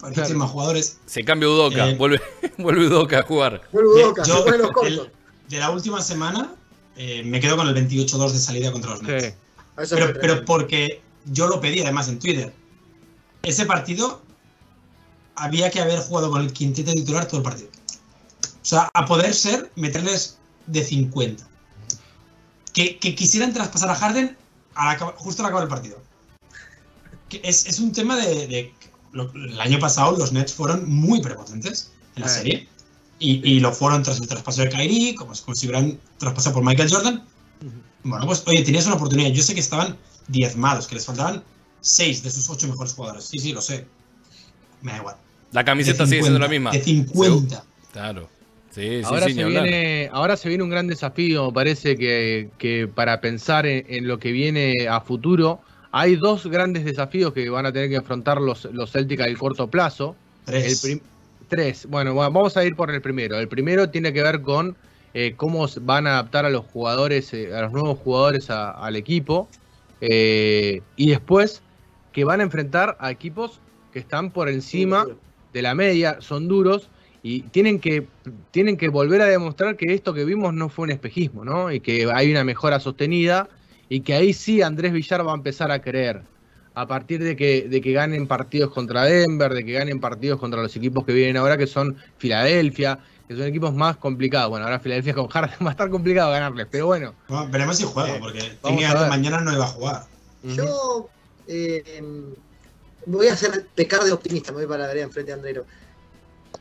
Speaker 4: Para que
Speaker 3: Claro.
Speaker 4: tiene más jugadores.
Speaker 2: Se cambia Udoca,
Speaker 4: Eh.
Speaker 2: vuelve, [LAUGHS] vuelve Udoca a jugar.
Speaker 5: Vuelve Boca,
Speaker 4: yo,
Speaker 5: se ponen los
Speaker 4: el-
Speaker 5: cortos.
Speaker 4: de la última semana, eh, me quedo con el 28-2 de salida contra los Nets.
Speaker 3: Sí.
Speaker 4: Pero, porque yo lo pedí además en Twitter. Ese partido había que haber jugado con el quinteto titular todo el partido. O sea, a poder ser, meterles de 50. Que, que quisieran traspasar a Harden al acab- justo al acabar el partido. Que es, es un tema de, de- lo- el año pasado los Nets fueron muy prepotentes en la
Speaker 3: Eh.
Speaker 4: serie. Y, y lo fueron tras el traspaso de Kyrie, como, como si hubieran traspasado por Michael Jordan. Bueno, pues oye, tenías una oportunidad. Yo sé que estaban diezmados, que les faltaban seis de sus ocho mejores jugadores. Sí, sí, lo sé. Me da igual.
Speaker 2: La camiseta
Speaker 4: De
Speaker 2: sigue siendo la
Speaker 4: 50,
Speaker 2: misma.
Speaker 4: De 50.
Speaker 2: Claro. Sí, sí,
Speaker 3: ahora,
Speaker 2: sí,
Speaker 3: se viene, ahora se viene un gran desafío, me parece que, que para pensar en, en lo que viene a futuro, hay dos grandes desafíos que van a tener que enfrentar los, los Celtics al corto plazo. El
Speaker 4: Tres.
Speaker 3: prim- tres. Bueno, va- vamos a ir por el primero. El primero tiene que ver con eh, cómo van a adaptar a los jugadores, eh, a los nuevos jugadores a- al equipo. Eh, y después que van a enfrentar a equipos que están por encima de la media, son duros y tienen que, tienen que volver a demostrar que esto que vimos no fue un espejismo, ¿no? Y que hay una mejora sostenida y que ahí sí Andrés Villar va a empezar a creer. A partir de que, de que ganen partidos contra Denver, de que ganen partidos contra los equipos que vienen ahora, que son Filadelfia, que son equipos más complicados. Bueno, ahora Filadelfia con Harden [LAUGHS] va a estar complicado ganarles, pero bueno.
Speaker 4: Bueno, veremos si juega,
Speaker 3: Eh,
Speaker 4: porque
Speaker 3: a
Speaker 4: mañana no iba a jugar.
Speaker 5: Yo eh, voy a hacer pecar de optimista, me voy para la vereda enfrente de Andrero.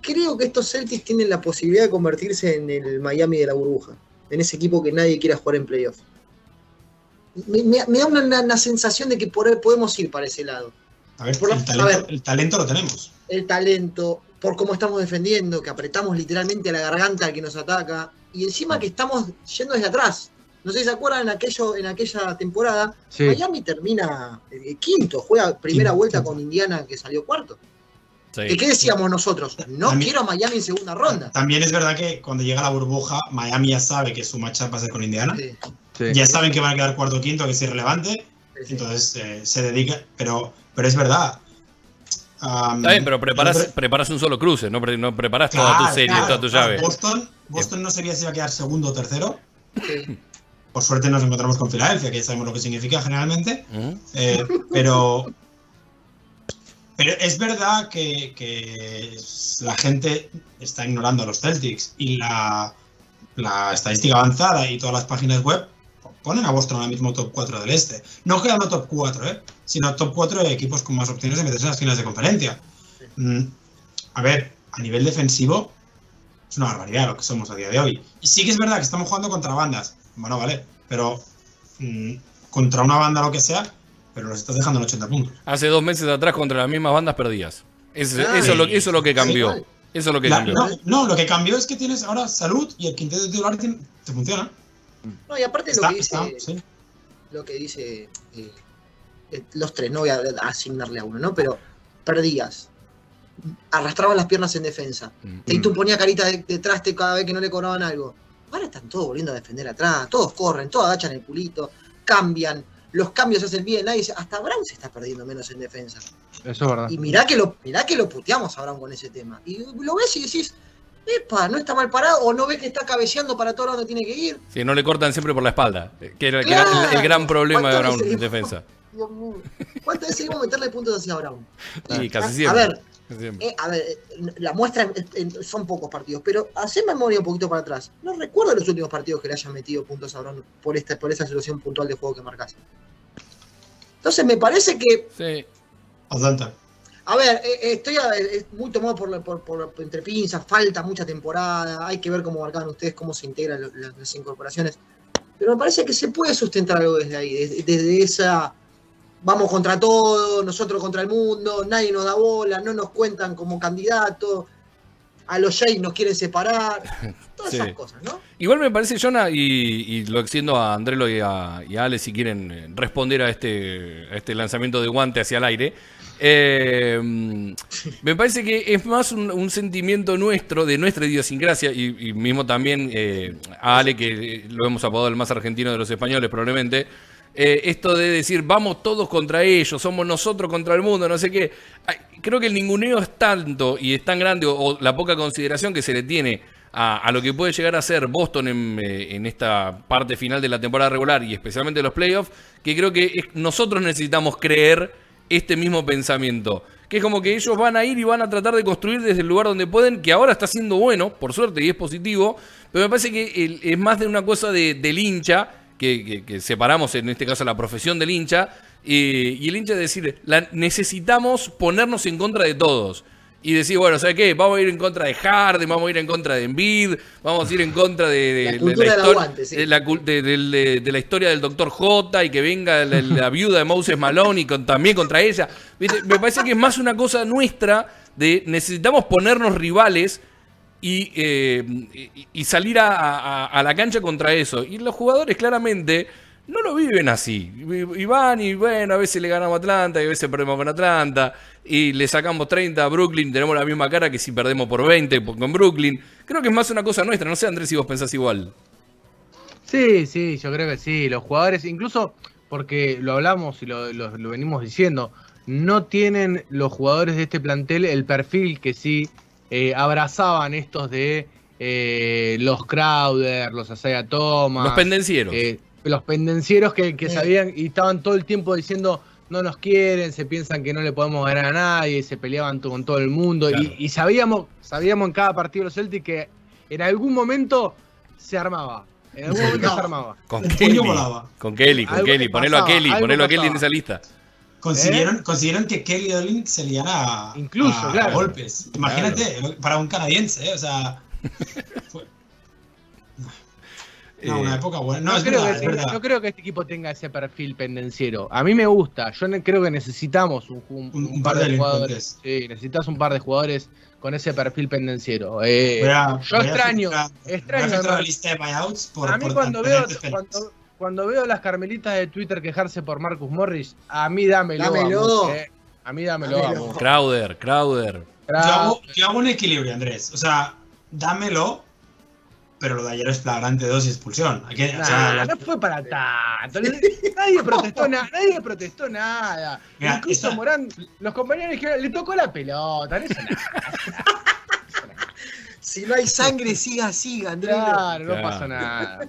Speaker 5: Creo que estos Celtics tienen la posibilidad de convertirse en el Miami de la burbuja, en ese equipo que nadie quiera jugar en playoff. Me, me- me da una, una- una sensación de que por ahí podemos ir para ese lado.
Speaker 4: A ver,
Speaker 5: Por lo-
Speaker 4: el,
Speaker 5: a
Speaker 4: talento,
Speaker 5: ver.
Speaker 4: el talento lo tenemos.
Speaker 5: El talento, por cómo estamos defendiendo, que apretamos literalmente la garganta al que nos ataca, y encima que estamos yendo desde atrás. No sé si se acuerdan en, aquello, en aquella temporada,
Speaker 3: Sí.
Speaker 5: Miami termina eh, quinto, juega primera
Speaker 4: Quinto,
Speaker 5: vuelta con Indiana que salió cuarto.
Speaker 2: Sí.
Speaker 5: ¿Que ¿Qué decíamos nosotros? No quiero a Miami en segunda ronda.
Speaker 4: También es verdad que cuando llega la burbuja, Miami ya sabe que su matchup va a ser con Indiana.
Speaker 5: Sí,
Speaker 3: Sí.
Speaker 4: Ya saben que van a quedar cuarto o quinto, que es irrelevante.
Speaker 5: sí, sí.
Speaker 4: Entonces eh, se dedica. Pero, pero es verdad.
Speaker 2: Está bien, pero preparas,
Speaker 4: pero-
Speaker 2: preparas un solo cruce, no, pre- no preparas toda tu
Speaker 4: Claro,
Speaker 2: serie,
Speaker 4: claro,
Speaker 2: toda tu
Speaker 4: claro.
Speaker 2: llave.
Speaker 4: Boston, Boston no sabía si iba a quedar segundo o tercero.
Speaker 5: Sí.
Speaker 4: Por suerte nos encontramos con Filadelfia, que ya sabemos lo que significa generalmente. Eh, pero, pero es verdad que, que la gente está ignorando a los Celtics y la, la estadística avanzada y todas las páginas web ponen a Boston ahora mismo top 4 del este. No quedando top 4, ¿eh? Sino top 4 de equipos con más opciones de meterse en las finales de conferencia. Mm, a ver, a nivel defensivo es una barbaridad lo que somos a día de hoy. Y sí que es verdad que estamos jugando contra bandas. Bueno, vale, pero mm, contra una banda lo que sea, pero nos estás dejando en 80 puntos.
Speaker 2: Hace dos meses atrás contra las mismas bandas perdías. Es-
Speaker 5: Ah,
Speaker 2: eso, es lo,
Speaker 4: sí,
Speaker 2: eso es lo que
Speaker 5: sí,
Speaker 2: cambió. Eso es lo que
Speaker 4: La-
Speaker 2: cambió.
Speaker 4: no, no, lo que cambió es que tienes ahora salud y el quinteto titular te, te funciona.
Speaker 5: No, y aparte
Speaker 4: Está,
Speaker 5: lo que dice,
Speaker 4: está, sí.
Speaker 5: lo que dice eh, los tres, no voy a asignarle a uno, ¿no? Pero perdías. Arrastraban las piernas en defensa.
Speaker 2: Mm.
Speaker 5: Tatum ponía carita de, de traste cada vez que no le cobraban algo. Ahora están todos volviendo a defender atrás, todos corren, todos agachan el culito, cambian, los cambios se hacen bien, nadie se- hasta Brown se está perdiendo menos en defensa.
Speaker 3: Eso es verdad.
Speaker 5: Y mirá que lo, mirá que lo puteamos a Brown con ese tema. Y lo ves y decís, epa, no está mal parado, o no ves que está cabeceando para todo donde tiene que ir.
Speaker 2: Sí, no le cortan siempre por la espalda. Que era, que era el- gran problema de
Speaker 5: ¿Cuántas
Speaker 2: Brown en defensa.
Speaker 5: Dios mío. ¿Cuántas veces íbamos a meterle puntos hacia Brown?
Speaker 2: Y casi
Speaker 5: a,
Speaker 2: siempre.
Speaker 5: a ver,
Speaker 2: casi siempre.
Speaker 5: eh, a ver, la muestra en- en- son pocos partidos, pero hace memoria un poquito para atrás. No recuerdo los últimos partidos que le hayan metido puntos a Brown por esta, por esa situación puntual de juego que marcas. Entonces me parece que,
Speaker 2: Sí.
Speaker 4: Atlanta.
Speaker 5: a ver, eh, eh, estoy a- eh, muy tomado por, la- por, por- entre pinzas, falta mucha temporada, hay que ver cómo marcaban ustedes, cómo se integran lo- las, las incorporaciones. Pero me parece que se puede sustentar algo desde ahí, desde, desde esa vamos contra todo, nosotros contra el mundo, nadie nos da bola, no nos cuentan como candidato, a los Jays nos quieren separar, [LAUGHS] todas
Speaker 2: Sí.
Speaker 5: esas cosas, ¿no?
Speaker 2: Igual me parece, Jonah, y, y lo extiendo a Andrelo y a, y a Ale si quieren eh, responder a este, a este lanzamiento de guante hacia el aire. Eh, [LAUGHS] me parece que es más un, un sentimiento nuestro, de nuestra idiosincrasia, y, y mismo también eh, a Ale, que eh, lo hemos apodado el más argentino de los españoles probablemente, eh, esto de decir vamos todos contra ellos, somos nosotros contra el mundo, no sé qué. Creo que el ninguneo es tanto y es tan grande, o, la poca consideración que se le tiene a, lo que puede llegar a ser Boston en, eh, en esta parte final de la temporada regular y especialmente los playoffs, que creo que es- nosotros necesitamos creer este mismo pensamiento. que es como que ellos van a ir y van a tratar de construir desde el lugar donde pueden, que ahora está siendo bueno, por suerte, y es positivo, pero me parece que es más de una cosa de, del hincha, que, que- que separamos en este caso la profesión del hincha, eh, y el hincha de decir, la, necesitamos ponernos en contra de todos. Y decir, bueno, ¿sabes qué? Vamos a ir en contra de Harden, vamos a ir en contra de Embiid, vamos a ir en contra de,
Speaker 5: La
Speaker 2: de
Speaker 5: cultura del
Speaker 2: histori-
Speaker 5: aguante, sí.
Speaker 2: de la, cul- de, de- de- de la historia del Dr. J y que venga la, la viuda de Moses Malone y con- también contra ella. ¿Viste? Me parece que es más una cosa nuestra de necesitamos ponernos rivales y, eh, y- salir a, la cancha contra eso. Y los jugadores claramente no lo viven así. Y van y bueno, a veces le ganamos a Atlanta y a veces perdemos con Atlanta. Y le sacamos 30 a Brooklyn, tenemos la misma cara que si perdemos por 20 por- con Brooklyn. Creo que es más una cosa nuestra. No sé, Andrés, si vos pensás igual.
Speaker 3: Sí, sí, yo creo que sí. Los jugadores, incluso porque lo hablamos y lo- lo venimos diciendo, no tienen los jugadores de este plantel el perfil que sí eh, abrazaban estos de eh, los Crowder, los Asaya Thomas.
Speaker 2: Los pendencieros.
Speaker 3: eh, los pendencieros que, que
Speaker 5: Sí.
Speaker 3: sabían y estaban todo el tiempo diciendo no nos quieren, se piensan que no le podemos ganar a nadie, se peleaban con todo el mundo.
Speaker 2: Claro.
Speaker 3: Y, y sabíamos, sabíamos en cada partido de los Celtics que en algún momento se armaba. En algún momento
Speaker 4: No.
Speaker 3: se armaba.
Speaker 2: Con Kelly. Con Kelly, con
Speaker 3: Algo
Speaker 2: Kelly. Ponelo a Kelly, ponelo a Kelly en esa lista.
Speaker 4: Consiguieron,
Speaker 3: ¿Eh?
Speaker 4: consiguieron que Kelly Dolin se liara a,
Speaker 3: Incluso,
Speaker 4: a
Speaker 3: claro.
Speaker 4: golpes. Imagínate, para un canadiense, ¿eh? o sea. [LAUGHS] fue- No,
Speaker 2: Eh,
Speaker 4: una época buena. No,
Speaker 3: No,
Speaker 4: es
Speaker 3: creo
Speaker 4: verdad,
Speaker 3: que,
Speaker 4: es
Speaker 3: este-
Speaker 4: verdad.
Speaker 3: no creo que este equipo tenga ese perfil pendenciero. A mí me gusta. Yo creo que necesitamos un, un-
Speaker 4: Un-
Speaker 3: un
Speaker 4: un
Speaker 3: par
Speaker 4: par de
Speaker 3: de jugadores. Sí, necesitas un par de jugadores con ese perfil pendenciero. Eh, yo extraño, extraño,
Speaker 4: a filtrar la
Speaker 3: además.
Speaker 4: lista de buyouts por.
Speaker 3: a mí
Speaker 4: por
Speaker 3: cuando veo, cuando, cuando veo a las carmelitas de Twitter quejarse por Marcus Morris, a mí dámelo.
Speaker 5: Dámelo.
Speaker 3: vamos, eh. A mí dámelo.
Speaker 5: Dámelo.
Speaker 3: vamos.
Speaker 2: Crowder, Crowder.
Speaker 4: Yo hago, yo hago un equilibrio, Andrés. O sea, dámelo, pero lo de ayer es flagrante 2 y expulsión. O sea,
Speaker 3: no fue para tanto. Nadie protestó nada. Nadie protestó nada.
Speaker 4: Mira,
Speaker 3: Incluso
Speaker 4: esa-
Speaker 3: Morán, los compañeros dijeron, le tocó la pelota. No. [LAUGHS]
Speaker 5: Si no hay sangre, siga, siga, Andrés.
Speaker 3: Claro, no
Speaker 2: Claro.
Speaker 3: pasa nada.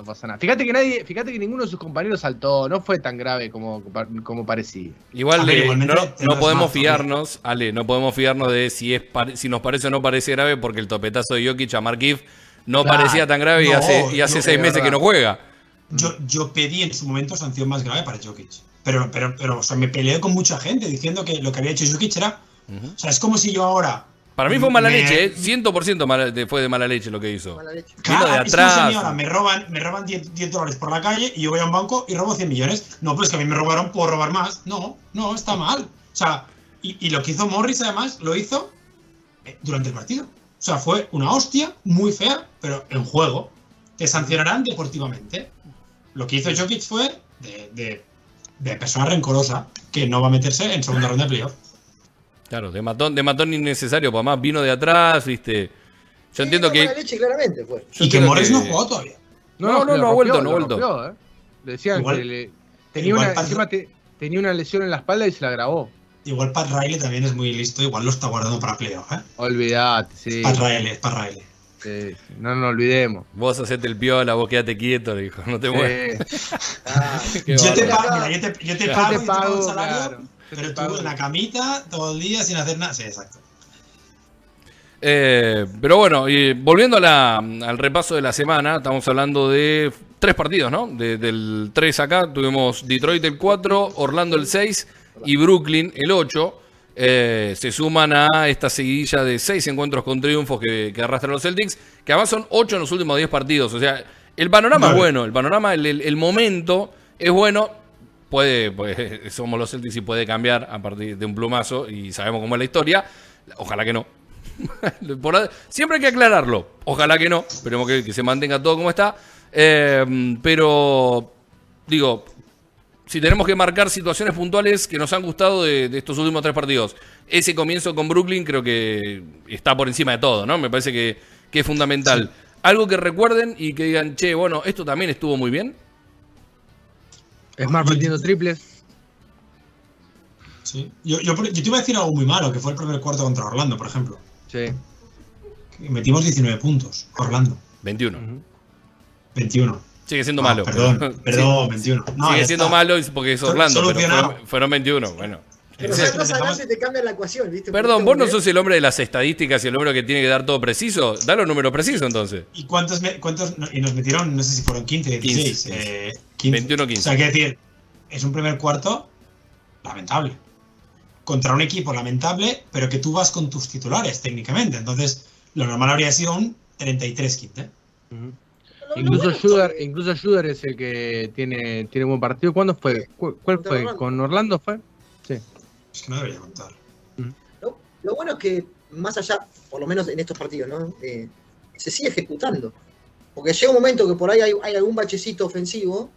Speaker 3: No pasa nada. Fíjate que nadie, fíjate que ninguno de sus compañeros saltó. No fue tan grave como, como parecía.
Speaker 2: Igual
Speaker 4: ver,
Speaker 2: eh, no, no podemos
Speaker 4: más,
Speaker 2: fiarnos, Ale, no podemos fiarnos de si es si nos parece o no parece grave, porque el topetazo de Jokic a Markif no
Speaker 3: Claro.
Speaker 2: parecía tan grave y hace, y hace
Speaker 4: no,
Speaker 2: seis meses que no juega.
Speaker 4: yo, yo pedí en su momento sanción más grave para Jokic. Pero, pero, pero, o sea, me peleé con mucha gente diciendo que lo que había hecho Jokic era. O sea, es como si yo ahora.
Speaker 2: Para mí fue mala
Speaker 4: me-
Speaker 2: leche, ¿eh? 100% mala- de- fue de mala leche lo que hizo.
Speaker 5: Mala leche.
Speaker 2: De
Speaker 4: es
Speaker 2: atrás.
Speaker 4: ahora me roban, me roban 10, 10 dólares por la calle y yo voy a un banco y robo 100 millones. No, pues que a mí me robaron, puedo robar más. No, no, está mal. O sea, y, y lo que hizo Morris además lo hizo eh, durante el partido. O sea, fue una hostia muy fea, pero en juego. Te sancionarán deportivamente. Lo que hizo Jokic fue de, de, de persona rencorosa que no va a meterse en segunda ronda de playoff.
Speaker 2: Claro, de matón, de matón innecesario, para más vino de atrás, viste. Yo
Speaker 5: Sí,
Speaker 2: entiendo que.
Speaker 5: leche, claramente fue.
Speaker 2: yo
Speaker 4: y que
Speaker 2: que-
Speaker 4: no jugó todavía.
Speaker 2: No, no, no ha vuelto, no ha vuelto.
Speaker 3: ¿eh? Decían
Speaker 4: Igual-
Speaker 3: que le- tenía, una, encima te- tenía una lesión en la espalda y se la grabó.
Speaker 4: Igual Pat Riley también es muy listo, igual lo está guardando para playoff, ¿eh?
Speaker 3: Olvidate, sí.
Speaker 4: Pat Riley, es Pat Riley.
Speaker 3: sí. No nos olvidemos.
Speaker 2: Vos hacete el piola, vos quédate quieto, le dijo, no te muevas.
Speaker 3: Sí.
Speaker 5: Ah,
Speaker 4: Yo te, pago, mira, yo te, yo te
Speaker 2: Yo
Speaker 4: pago,
Speaker 3: te
Speaker 4: yo te pago
Speaker 3: pago,
Speaker 4: el salario,
Speaker 3: claro.
Speaker 4: Pero
Speaker 3: pago.
Speaker 4: en la camita todo el día sin hacer nada. Sí, exacto.
Speaker 2: Eh, pero bueno, y volviendo a la- al repaso de la semana, estamos hablando de tres partidos, ¿no? De- del 3 acá, tuvimos Detroit el 4, Orlando el 6 y Brooklyn el 8. Eh, se suman a esta seguidilla de seis encuentros con triunfos que, que arrastran los Celtics, que además son 8 en los últimos 10 partidos. O sea, el panorama es bueno, el panorama, el, el- el momento es bueno. Puede, pues, [LAUGHS] somos los Celtics y puede cambiar a partir de un plumazo y sabemos cómo es la historia. Ojalá que no. [LAUGHS] Siempre hay que aclararlo. Ojalá que no. Esperemos que, que se mantenga todo como está. Eh, pero, digo, si tenemos que marcar situaciones puntuales que nos han gustado de, de estos últimos tres partidos, ese comienzo con Brooklyn creo que está por encima de todo, ¿no? Me parece que, que es fundamental. Algo que recuerden y que digan, che, bueno, esto también estuvo muy bien.
Speaker 3: Smart metiendo triples.
Speaker 4: Sí. Yo, yo, yo te iba a decir algo muy malo, que fue el primer cuarto contra Orlando, por ejemplo.
Speaker 3: Sí.
Speaker 4: Que Metimos 19 puntos, Orlando.
Speaker 2: 21.
Speaker 4: 21.
Speaker 2: Sigue siendo
Speaker 4: Ah,
Speaker 2: malo.
Speaker 4: Perdón, [LAUGHS] perdón,
Speaker 2: Sí,
Speaker 4: 21. No,
Speaker 2: sigue siendo
Speaker 4: está.
Speaker 2: malo porque es Orlando, pero fueron, fueron 21. Bueno,
Speaker 5: Pero
Speaker 2: Sí.
Speaker 5: más más adelante te cambia la ecuación, ¿viste?
Speaker 2: Perdón, vos no
Speaker 5: un-
Speaker 2: sos el hombre de las estadísticas y el hombre que tiene que dar todo preciso. Da los números precisos entonces.
Speaker 4: ¿Y cuántos, me- cuántos y nos metieron? No sé si fueron 15, 16.
Speaker 2: 15,
Speaker 4: eh, 15.
Speaker 2: 21, 15.
Speaker 4: O sea, quiero decir, es un primer cuarto lamentable. Contra un equipo lamentable, pero que tú vas con tus titulares técnicamente. Entonces, lo normal habría sido un 33-15.
Speaker 3: Ujú.
Speaker 5: Lo- lo
Speaker 3: Incluso
Speaker 5: fue-
Speaker 3: incluso es el que tiene, tiene buen partido. ¿Cuándo fue? ¿Cu- ¿Cuál fue? ¿Con Orlando fue?
Speaker 4: Es que no debería contar.
Speaker 5: Lo, lo bueno es que, más allá, por lo menos en estos partidos, ¿no? Eh, se sigue ejecutando. Porque llega un momento que por ahí hay, hay algún bachecito ofensivo.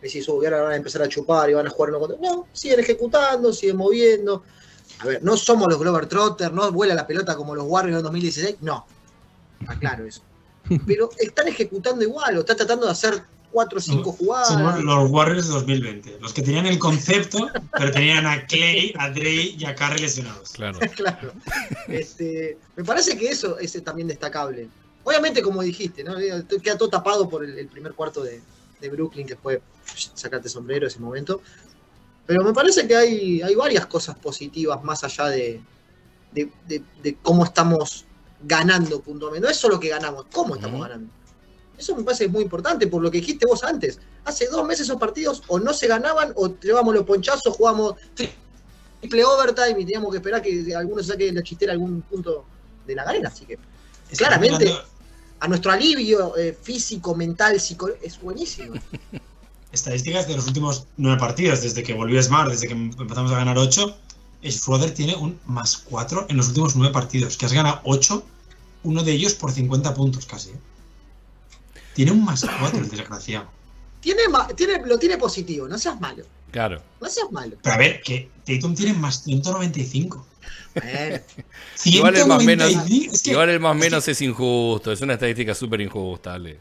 Speaker 5: Decís, oh, y ahora van a empezar a chupar y van a jugar uno contra. No, siguen ejecutando, siguen moviendo. A ver, no somos los Glover Trotter, no vuela la pelota como los Warriors en 2016. No. Está claro eso. [LAUGHS] Pero están ejecutando igual, o están tratando de hacer 4 o 5 jugadas.
Speaker 4: Somos los Warriors de 2020. Los que tenían el concepto, pero tenían a Clay, a Dre y a Curry lesionados.
Speaker 2: Claro. [LAUGHS]
Speaker 5: claro. Este, me parece que eso es también destacable. Obviamente, como dijiste, ¿no? queda todo tapado por el, el primer cuarto de, de Brooklyn, que fue sacarte sombrero ese momento. Pero me parece que hay, hay varias cosas positivas más allá de, de, de- de cómo estamos ganando puntualmente. No es solo que ganamos, cómo estamos ganando. Eso me parece muy importante por lo que dijiste vos antes. Hace dos meses esos partidos o no se ganaban o llevamos los ponchazos, jugamos triple overtime y teníamos que esperar que alguno se saque de la chistera algún punto de la galera. Así que Claramente. a nuestro alivio eh, físico, mental, psico es buenísimo. [LAUGHS]
Speaker 4: Estadísticas de los últimos nueve partidos, desde que volvió Smart, desde que empezamos a ganar 8, Schroeder tiene un más 4 en los últimos nueve partidos, que has ganado 8, uno de ellos por 50 puntos casi. ¿eh? Tiene un más 4 el desgraciado. [LAUGHS]
Speaker 5: Tiene, tiene, lo tiene positivo, no seas malo.
Speaker 2: Claro.
Speaker 5: No seas malo.
Speaker 4: Pero a ver, que Tatum tiene más 195.
Speaker 5: Bueno,
Speaker 2: Igual el más menos,
Speaker 4: 195, es que-
Speaker 2: igual el más
Speaker 4: es que-
Speaker 2: menos es injusto, es una estadística súper injusta, Ale.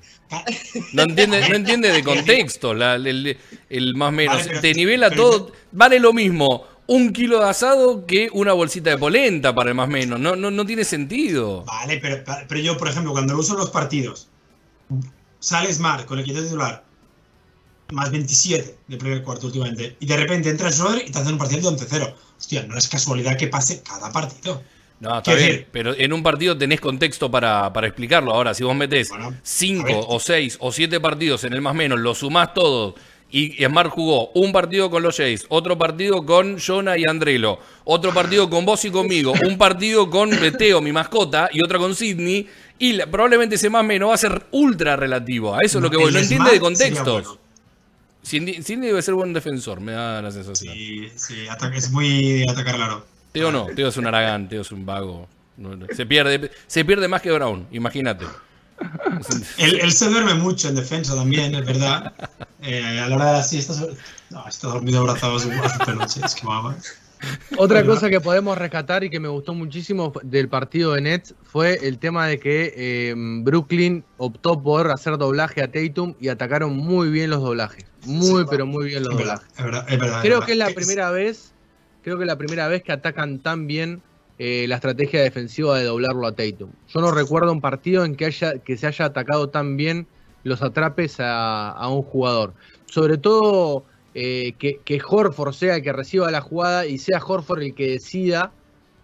Speaker 2: No entiende, no entiende de contexto, la- el, el más menos.
Speaker 4: Vale, pero-
Speaker 2: Te nivela
Speaker 4: pero-
Speaker 2: todo, vale lo mismo un kilo de asado que una bolsita de polenta para el más menos. No, no, no tiene sentido.
Speaker 4: Vale, pero, pero yo, por ejemplo, cuando lo uso en los partidos, sale Smart con el quinto titular, más 27 de primer cuarto últimamente, y de repente entra Schroeder y te hacen un partido de 11-0. Hostia, no es casualidad que pase cada partido.
Speaker 2: No, está bien,
Speaker 4: decir-
Speaker 2: pero en un partido tenés contexto para, para explicarlo. Ahora, si vos metés
Speaker 4: Bueno, a ver.
Speaker 2: 5 o 6 o 7 partidos en el más menos, los sumás todos y Smart jugó un partido con los Jays, otro partido con Jonah y Andrelo, otro partido con vos y conmigo, un partido con Teo, mi mascota, y otra con Sidney, y la- probablemente ese más menos va a ser ultra relativo. A eso es lo que voy. No entiende de contextos. Sidney, Sidney debe ser buen defensor, me da la sensación.
Speaker 4: Sí, sí, es muy de atacar largo.
Speaker 2: Teo no, Teo es un aragán, Teo es un vago. Se pierde, se pierde más que Brown, imagínate.
Speaker 4: Él, él se duerme mucho en defensa también, es verdad. Eh, a la hora de las siestas. No, está dormido abrazado a su, a su peluche, es que mamá.
Speaker 3: Otra cosa que podemos rescatar y que me gustó muchísimo del partido de Nets fue el tema de que eh, Brooklyn optó por hacer doblaje a Tatum y atacaron muy bien los doblajes. Muy,
Speaker 5: Sí,
Speaker 3: pero muy bien los
Speaker 4: Es verdad,
Speaker 3: doblajes.
Speaker 4: es verdad, es verdad.
Speaker 3: Creo que es la primera vez, creo que es la primera vez que atacan tan bien eh, la estrategia defensiva de doblarlo a Tatum. Yo no recuerdo un partido en que haya que se haya atacado tan bien los atrapes a, a un jugador. Sobre todo eh, que, que Horford sea el que reciba la jugada y sea Horford el que decida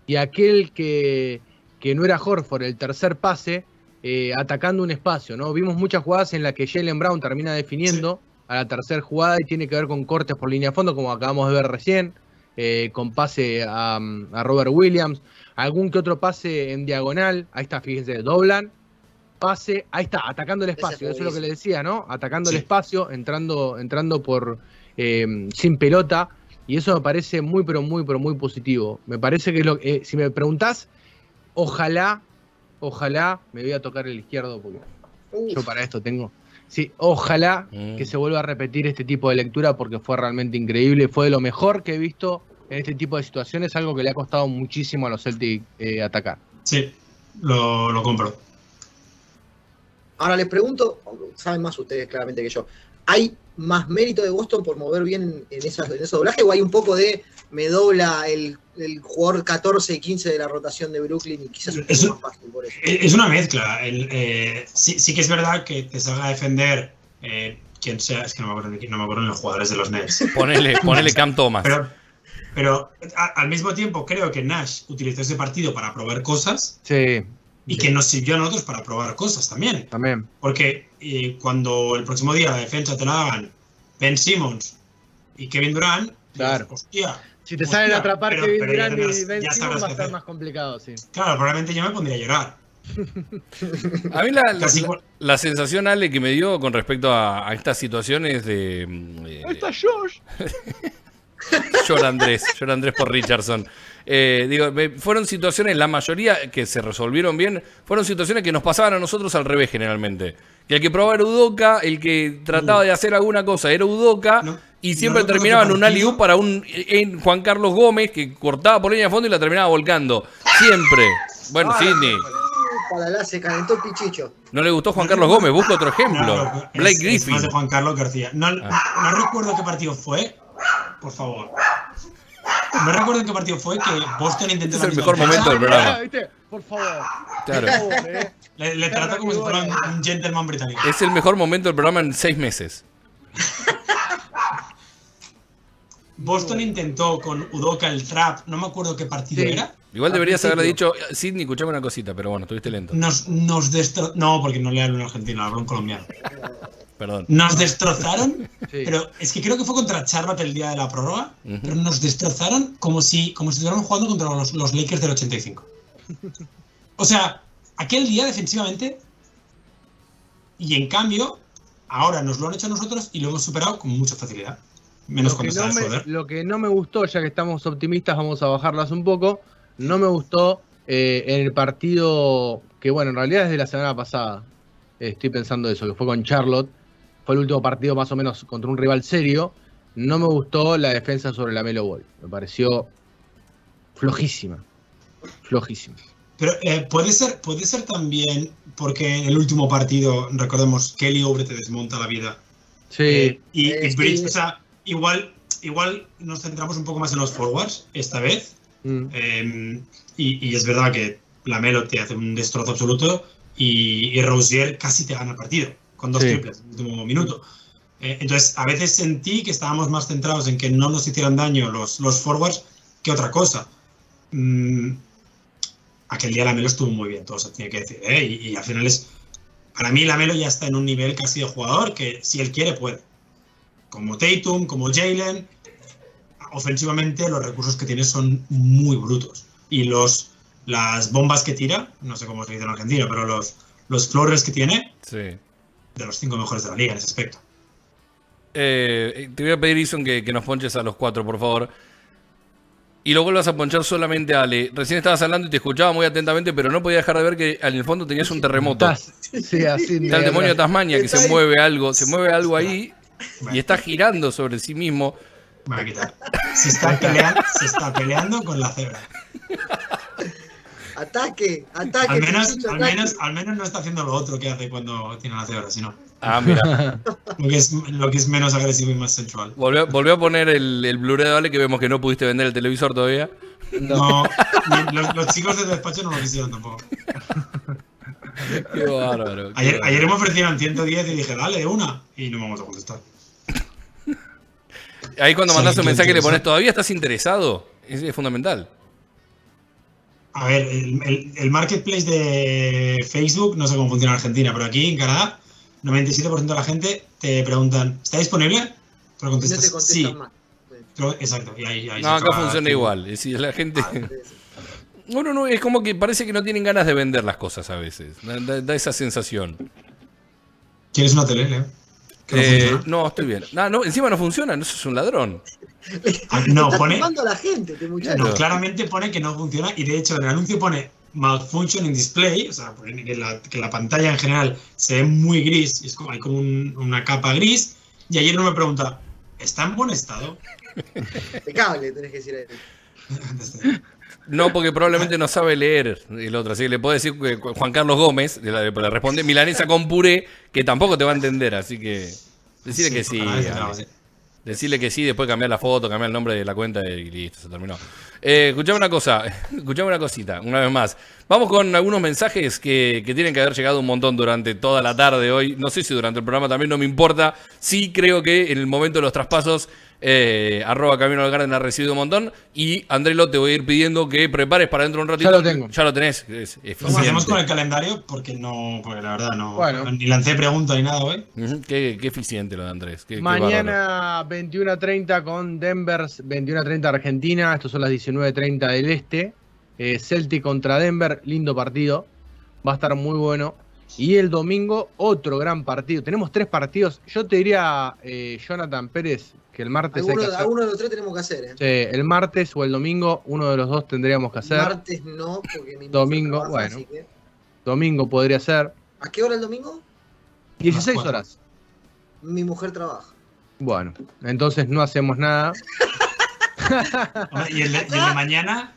Speaker 3: y aquel que, que no era Horford, el tercer pase, eh, atacando un espacio. ¿no? Vimos muchas jugadas en las que Jalen Brown termina definiendo a la tercera jugada y tiene que ver con cortes por línea de fondo, como acabamos de ver recién, eh, con pase a, a Robert Williams, algún que otro pase en diagonal, ahí está, fíjense, doblan, pase, ahí está, atacando el espacio, eso es lo que le decía, ¿no? Atacando
Speaker 4: Sí.
Speaker 3: el espacio, entrando, entrando por eh, sin pelota, y eso me parece muy, pero muy, pero muy positivo. Me parece que es lo eh, si me preguntás, ojalá, ojalá, me voy a tocar el izquierdo porque
Speaker 5: uf,
Speaker 3: yo para esto tengo. Sí, ojalá
Speaker 2: Mm.
Speaker 3: que se vuelva a repetir este tipo de lectura porque fue realmente increíble. Fue de lo mejor que he visto en este tipo de situaciones, algo que le ha costado muchísimo a los Celtics eh, atacar.
Speaker 4: Sí, lo, lo compro.
Speaker 5: Ahora les pregunto, saben más ustedes claramente que yo, ¿hay más mérito de Boston por mover bien en, esas, en ese doblaje o hay un poco de me dobla el, el jugador 14 y 15 de la rotación de Brooklyn y quizás un poco
Speaker 4: Eso-
Speaker 5: más fácil por eso?
Speaker 4: Es es una mezcla. El, eh, sí, sí que es verdad que te salga a defender eh, quien sea, es que no me acuerdo, de quién- no me acuerdo de los jugadores de los Nets. [LAUGHS]
Speaker 2: Ponele, ponele Cam Thomas.
Speaker 4: Pero, Pero a- al mismo tiempo creo que Nash utilizó ese partido para probar cosas
Speaker 3: Sí,
Speaker 4: y que nos sirvió a nosotros para probar cosas también.
Speaker 3: también.
Speaker 4: Porque eh, cuando el próximo día la defensa te la hagan Ben Simmons y Kevin Durant,
Speaker 3: Claro.
Speaker 4: dices, hostia.
Speaker 3: Si te
Speaker 4: hostia,
Speaker 3: salen a atrapar
Speaker 4: pero-
Speaker 3: Kevin
Speaker 4: pero
Speaker 3: Durant y Ben
Speaker 4: ya
Speaker 3: Simmons va a estar
Speaker 4: hacer.
Speaker 3: más complicado, sí.
Speaker 4: Claro, probablemente yo me pondría a llorar. [LAUGHS]
Speaker 2: A mí la, la- sensación, Ale, que me dio con respecto a, a estas situaciones de... eh, [LAUGHS]
Speaker 3: Josh.
Speaker 2: Llora Andrés, llora Andrés por Richardson. Eh, digo, fueron situaciones, la mayoría que se resolvieron bien, fueron situaciones que nos pasaban a nosotros al revés generalmente. Que el que probaba era Udoca, el que trataba de hacer alguna cosa era Udoca,
Speaker 4: No,
Speaker 2: y
Speaker 4: no
Speaker 2: siempre
Speaker 4: recuerdo
Speaker 2: terminaba en un alley para un en Juan Carlos Gómez que cortaba por línea de fondo y la terminaba volcando. Siempre. Bueno, Sidney,
Speaker 5: Para la se calentó el pichicho.
Speaker 2: no le gustó Juan Carlos Gómez, busca otro ejemplo.
Speaker 4: No, no,
Speaker 2: Blake
Speaker 4: es- es
Speaker 2: Griffin.
Speaker 4: más de Juan Carlos García. No,
Speaker 2: Ah.
Speaker 4: no recuerdo qué partido fue. Por favor. No recuerdo qué partido fue que Boston intentó.
Speaker 2: Es el mejor momento del programa.
Speaker 3: ¿Viste? Por favor.
Speaker 2: Claro.
Speaker 3: Por favor, eh.
Speaker 4: Le, le trata como si fuera un, un gentleman británico.
Speaker 2: Es el mejor momento del programa en seis meses. [LAUGHS]
Speaker 4: Boston intentó con Udoka el trap, no me acuerdo qué partido
Speaker 3: Sí.
Speaker 4: era.
Speaker 2: Igual deberías haberle dicho, Sidney, escuchame una cosita, pero bueno, estuviste lento.
Speaker 4: Nos, nos destro... No, porque no le hablo en argentino, hablo en colombiano. [LAUGHS]
Speaker 2: Perdón.
Speaker 4: Nos destrozaron, [LAUGHS]
Speaker 3: Sí.
Speaker 4: pero es que creo que fue contra Charlotte el día de la prórroga, pero nos destrozaron como si, como si estuvieran jugando contra los, los Lakers del 85. O sea, aquel día defensivamente, y en cambio, ahora nos lo han hecho a nosotros y lo hemos superado con mucha facilidad. Menos
Speaker 3: Lo
Speaker 4: cuando
Speaker 3: no
Speaker 4: está
Speaker 3: me,
Speaker 4: Schroeder.
Speaker 3: lo que no me gustó, ya que estamos optimistas, vamos a bajarlas un poco. No me gustó eh, en el partido que, bueno, en realidad desde la semana pasada eh, estoy pensando eso, que fue con Charlotte. Fue el último partido más o menos contra un rival serio. No me gustó la defensa sobre la Melo Ball. Me pareció flojísima. Flojísima.
Speaker 4: Pero eh, puede, ser, puede ser también porque en el último partido, recordemos, Kelly Oubre te desmonta la vida.
Speaker 3: Sí,
Speaker 4: Eh, y,
Speaker 5: Eh,
Speaker 4: y Bridge,
Speaker 5: sí.
Speaker 4: o sea, igual, igual nos centramos un poco más en los forwards esta vez.
Speaker 3: mm,
Speaker 4: Eh, y, y es verdad que Lamelo te hace un destrozo absoluto y, y Rozier casi te gana el partido con dos
Speaker 3: Sí.
Speaker 4: triples en el último minuto. Eh, entonces, a veces sentí que estábamos más centrados en que no nos hicieran daño los, los forwards que otra cosa. Mm, aquel día Lamelo estuvo muy bien, todo se tiene que decir. ¿eh? Y, y al final es. Para mí, Lamelo ya está en un nivel casi de jugador que, si él quiere, puede. Como Tatum, como Jalen. Ofensivamente, los recursos que tiene son muy brutos. Y los, las bombas que tira, no sé cómo se dice en Argentina, pero los, los flores que tiene,
Speaker 2: Sí.
Speaker 4: De los cinco mejores de la liga en ese aspecto.
Speaker 2: Eh, te voy a pedir, Ison, que, que nos ponches a los cuatro, por favor. Y lo vuelvas a ponchar solamente a Ale. Recién estabas hablando y te escuchaba muy atentamente, pero no podía dejar de ver que en el fondo tenías un terremoto.
Speaker 3: sí, así.
Speaker 2: Está el demonio de Tasmania que se
Speaker 5: ahí.
Speaker 2: mueve algo, se mueve algo ahí y está girando sobre sí mismo.
Speaker 4: me voy a quitar. Se está, peleando, se está peleando con la cebra. [LAUGHS]
Speaker 5: Ataque, ataque.
Speaker 4: Al menos, al,
Speaker 5: ataque.
Speaker 4: menos, al menos no está haciendo lo otro que hace cuando tiene la cebra, sino
Speaker 2: Ah, mira. [LAUGHS]
Speaker 4: lo que es, lo que es menos agresivo y más sensual.
Speaker 2: Volvió, volvió a poner el, el Blu-ray de Ale que vemos que no pudiste vender el televisor todavía.
Speaker 4: No, [LAUGHS] los, los chicos del despacho no lo quisieron tampoco.
Speaker 2: Qué bárbaro. qué
Speaker 4: Ayer,
Speaker 2: bárbaro.
Speaker 4: ayer me ofrecieron 110 y dije, dale, una. Y no vamos a contestar.
Speaker 2: Ahí cuando mandas un mensaje le pones, ¿todavía estás interesado? Es, es fundamental.
Speaker 4: A ver, el, el- el marketplace de Facebook, no sé cómo funciona en Argentina, pero aquí en Canadá, 97% de la gente te preguntan, ¿está disponible? Pero
Speaker 5: no te
Speaker 4: sí.
Speaker 5: más.
Speaker 4: Pero- exacto. Y ahí, ahí
Speaker 2: No, acá
Speaker 4: acaba
Speaker 2: funciona
Speaker 4: el-
Speaker 2: igual. Es decir, la gente.
Speaker 5: Ah, sí.
Speaker 2: No, no, no, es como que parece que no tienen ganas de vender las cosas a veces. Da, da- da esa sensación.
Speaker 4: ¿Quieres una tele, Leo?
Speaker 2: Eh, no, estoy bien. No, no, encima no funciona, no sos un ladrón.
Speaker 4: Ah, no,
Speaker 5: Está
Speaker 4: pone,
Speaker 5: timando a la gente, este
Speaker 4: no, claramente pone que no funciona y de hecho en el anuncio pone malfunction in display, o sea, pone que la, que la pantalla en general se ve muy gris, y es como, hay como un- una capa gris, y ayer uno me pregunta, ¿está en buen estado?
Speaker 5: Impecable, tenés que decir ahí. [LAUGHS]
Speaker 2: No, porque probablemente no sabe leer el otro. Así que le puedo decir que Juan Carlos Gómez, le, responde milanesa con puré, que tampoco te va a entender. Así que decirle que sí.
Speaker 4: sí.
Speaker 2: Decirle que sí, después cambiar la foto, cambiar el nombre de la cuenta y listo, se terminó. Eh, escuchame una cosa, [LAUGHS] escuchame una cosita, una vez más. Vamos con algunos mensajes que, que tienen que haber llegado un montón durante toda la tarde hoy. No sé si durante el programa también, no me importa. Sí creo que en el momento de los traspasos Eh, arroba Camino al Garden ha recibido un montón. Y Andrelo, te voy a ir pidiendo que prepares para dentro de un ratito.
Speaker 3: Ya lo tengo.
Speaker 2: Ya lo tenés. Es
Speaker 4: Empecemos con el calendario porque no, porque la verdad no.
Speaker 3: Bueno.
Speaker 4: Ni lancé pregunta ni nada hoy.
Speaker 2: Qué, qué eficiente lo de Andrés. Qué-.
Speaker 3: Mañana 21.30 con Denver, 21.30 Argentina, estos son las 19.30 del Este. Eh, Celtic contra Denver, lindo partido, va a estar muy bueno. Y el domingo otro gran partido, tenemos tres partidos, yo te diría, eh, Jonathan Pérez, que el martes hay
Speaker 5: Alguno,
Speaker 3: que hacer-
Speaker 5: alguno de los tres tenemos que hacer, ¿eh?
Speaker 3: Sí, el martes o el domingo, uno de los dos tendríamos que hacer.
Speaker 5: Martes no, porque mi mujer
Speaker 3: Domingo,
Speaker 5: trabaja,
Speaker 3: bueno.
Speaker 5: así que-
Speaker 3: Domingo podría ser.
Speaker 5: ¿A qué hora el domingo?
Speaker 3: 16
Speaker 4: cuatro.
Speaker 3: horas.
Speaker 5: Mi mujer trabaja.
Speaker 3: Bueno, entonces no hacemos nada.
Speaker 4: Y el, de, y el de mañana,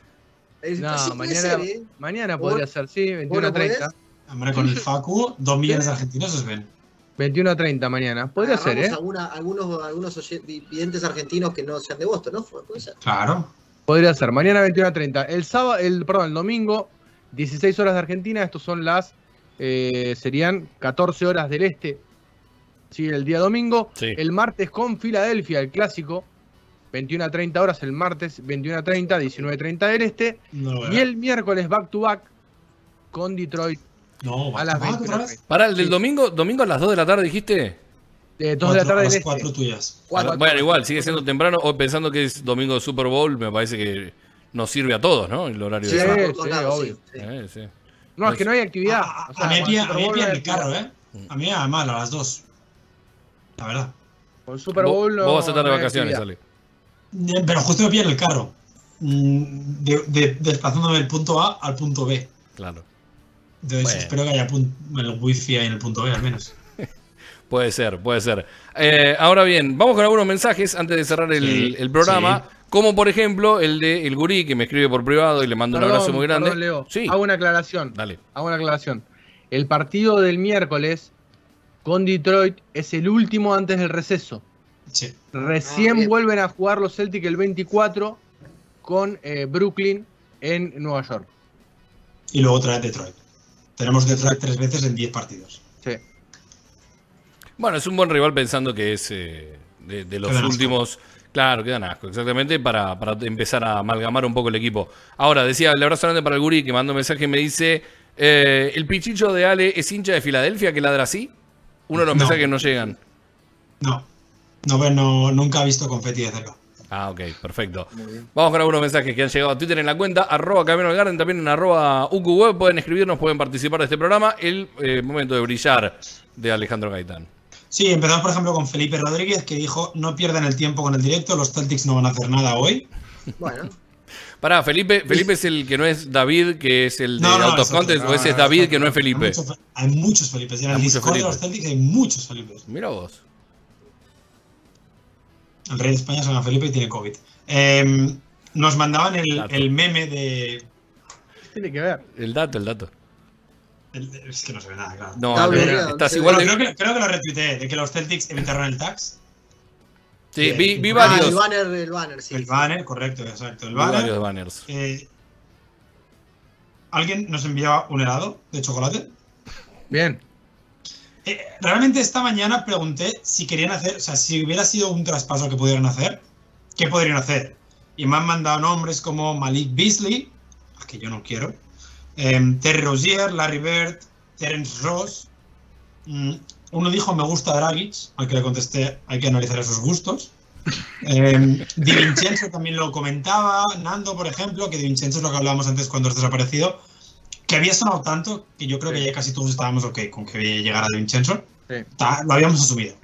Speaker 4: [LAUGHS]
Speaker 3: No, mañana,
Speaker 5: ser, ¿eh?
Speaker 3: mañana
Speaker 5: ¿Vos-
Speaker 3: podría ser, sí,
Speaker 5: vos no
Speaker 3: 21.30.
Speaker 4: hombre, con el [LAUGHS] Facu, dos millones de argentinos os ven.
Speaker 3: 21 a 30 mañana. Podría ser,
Speaker 5: Agarramos
Speaker 3: ¿eh?
Speaker 5: alguna- algunos algunos videntes argentinos que no sean de Boston, ¿no? Puede ser.
Speaker 4: Claro.
Speaker 3: Podría ser. Mañana 21 a 30. El sábado, el, perdón, el domingo, 16 horas de Argentina. Estos son las, eh, serían 14 horas del este. Sí, el día domingo.
Speaker 2: Sí.
Speaker 3: El martes con Filadelfia, el clásico. 21 a 30 horas el martes, 21 a 30, 19 a 30 del este.
Speaker 4: No.
Speaker 3: Y el miércoles back to back con Detroit
Speaker 4: No,
Speaker 3: a las
Speaker 4: ¿back to back
Speaker 3: 21
Speaker 4: otra vez?
Speaker 3: 30.
Speaker 2: Para el del
Speaker 3: Sí.
Speaker 2: domingo, domingo a las 2 de la tarde dijiste.
Speaker 3: Eh, 2 de la
Speaker 4: Cuatro-
Speaker 3: tarde
Speaker 4: a las
Speaker 3: este.
Speaker 4: cuatro tuyas.
Speaker 5: Cuatro-
Speaker 2: bueno, igual, sigue siendo temprano. O pensando que es domingo de Super Bowl, me parece que nos sirve a todos, ¿no? El horario
Speaker 5: Sí,
Speaker 2: de sábado.
Speaker 3: sí, obvio.
Speaker 5: sí, sí.
Speaker 2: Eh, sí.
Speaker 3: No, es que no hay actividad.
Speaker 4: A,
Speaker 3: O sea,
Speaker 4: a mí pilla, a mí
Speaker 3: hay
Speaker 4: el carro. ¿eh? A mí además, a las dos. La verdad.
Speaker 3: Con Super
Speaker 2: Vos-
Speaker 3: Bowl no.
Speaker 2: vos vas a estar de vacaciones. Ale.
Speaker 4: Pero justo me pilla en el carro. Mm, De, de- desplazándome del punto A al punto B.
Speaker 2: Claro.
Speaker 4: Entonces
Speaker 2: Bueno.
Speaker 4: espero que haya pun- el wifi ahí en el punto B al menos. [LAUGHS]
Speaker 2: Puede ser, puede ser. Eh, ahora bien, vamos con algunos mensajes antes de cerrar el,
Speaker 4: Sí,
Speaker 2: el programa.
Speaker 4: sí.
Speaker 2: Como por ejemplo el de El Gurí, que me escribe por privado y le mando un abrazo muy grande.
Speaker 3: perdón, Leo.
Speaker 2: Sí,
Speaker 3: Hago una aclaración.
Speaker 2: dale.
Speaker 3: Hago una aclaración. El partido del miércoles con Detroit es el último antes del receso.
Speaker 4: Sí.
Speaker 3: Recién
Speaker 5: Ah,
Speaker 3: vuelven a jugar los Celtics el 24 con eh, Brooklyn en Nueva York.
Speaker 4: Y luego otra vez Detroit. Tenemos Detroit tres veces en 10 partidos.
Speaker 3: Sí.
Speaker 2: Bueno, es un buen rival pensando que es eh, de, de los
Speaker 4: Quedan asco.
Speaker 2: últimos. Claro, quedan asco, exactamente, para, para empezar a amalgamar un poco el equipo. Ahora, decía, el abrazo grande para el Gurí, que mandó un mensaje y me dice: eh, ¿El pichicho de Ale es hincha de Filadelfia que ladra así? Uno de los
Speaker 4: No.
Speaker 2: mensajes no llegan.
Speaker 4: No. No, ve- no, nunca he visto confeti de cerca.
Speaker 2: Ah, ok, perfecto. Vamos con algunos mensajes que han llegado a Twitter en la cuenta, arroba Camino al Garden, también en arroba UQWeb, pueden escribirnos, pueden participar de este programa. El eh, momento de brillar de Alejandro Gaitán.
Speaker 4: Sí, empezamos por ejemplo con Felipe Rodríguez que dijo no pierdan el tiempo con el directo, los Celtics no van a hacer nada hoy. [LAUGHS]
Speaker 5: Bueno,
Speaker 2: Pará, Felipe, Felipe es el que no es David, que es el de
Speaker 4: No, no,
Speaker 2: Out of
Speaker 4: es otro,
Speaker 2: Contest,
Speaker 4: no,
Speaker 2: o ese es David, que no es Felipe.
Speaker 4: Hay muchos, hay muchos Felipes. En
Speaker 2: Hay
Speaker 4: el
Speaker 2: muchos
Speaker 4: Discord de los. Celtics hay muchos Felipes.
Speaker 2: Mira vos.
Speaker 4: El rey de España se llama Felipe y tiene COVID. Eh, nos mandaban el, meme de.
Speaker 3: Tiene que ver.
Speaker 2: El dato, el dato.
Speaker 4: el- es que no se ve nada, claro.
Speaker 2: No,
Speaker 5: bien,
Speaker 2: estás
Speaker 5: sí.
Speaker 2: igual
Speaker 4: Bueno, creo, que, creo que lo retuiteé, de que los Celtics evitaron el tax.
Speaker 2: Sí, vi, vi
Speaker 5: ah,
Speaker 2: varios.
Speaker 5: el banner, el banner, sí.
Speaker 4: el banner, correcto, exacto. El
Speaker 2: vi varios
Speaker 4: banner.
Speaker 2: banners.
Speaker 4: Eh, Alguien nos enviaba un helado de chocolate.
Speaker 3: Bien.
Speaker 4: Eh, realmente esta mañana pregunté si querían hacer, o sea, si hubiera sido un traspaso que pudieran hacer, ¿qué podrían hacer? Y me han mandado nombres como Malik Beasley, que yo no quiero, em, Terry Larry Bird, Terence Ross. Mm, uno dijo me gusta Dragic, al que le contesté hay que analizar esos gustos. Eh, Vincenzo también lo comentaba, Nando, por ejemplo, que Di Vincenzo es lo que hablábamos antes cuando has desaparecido, que había sonado tanto que yo creo que ya casi todos estábamos ok con que llegara Di Vincenzo.
Speaker 3: Sí.
Speaker 4: Lo habíamos asumido.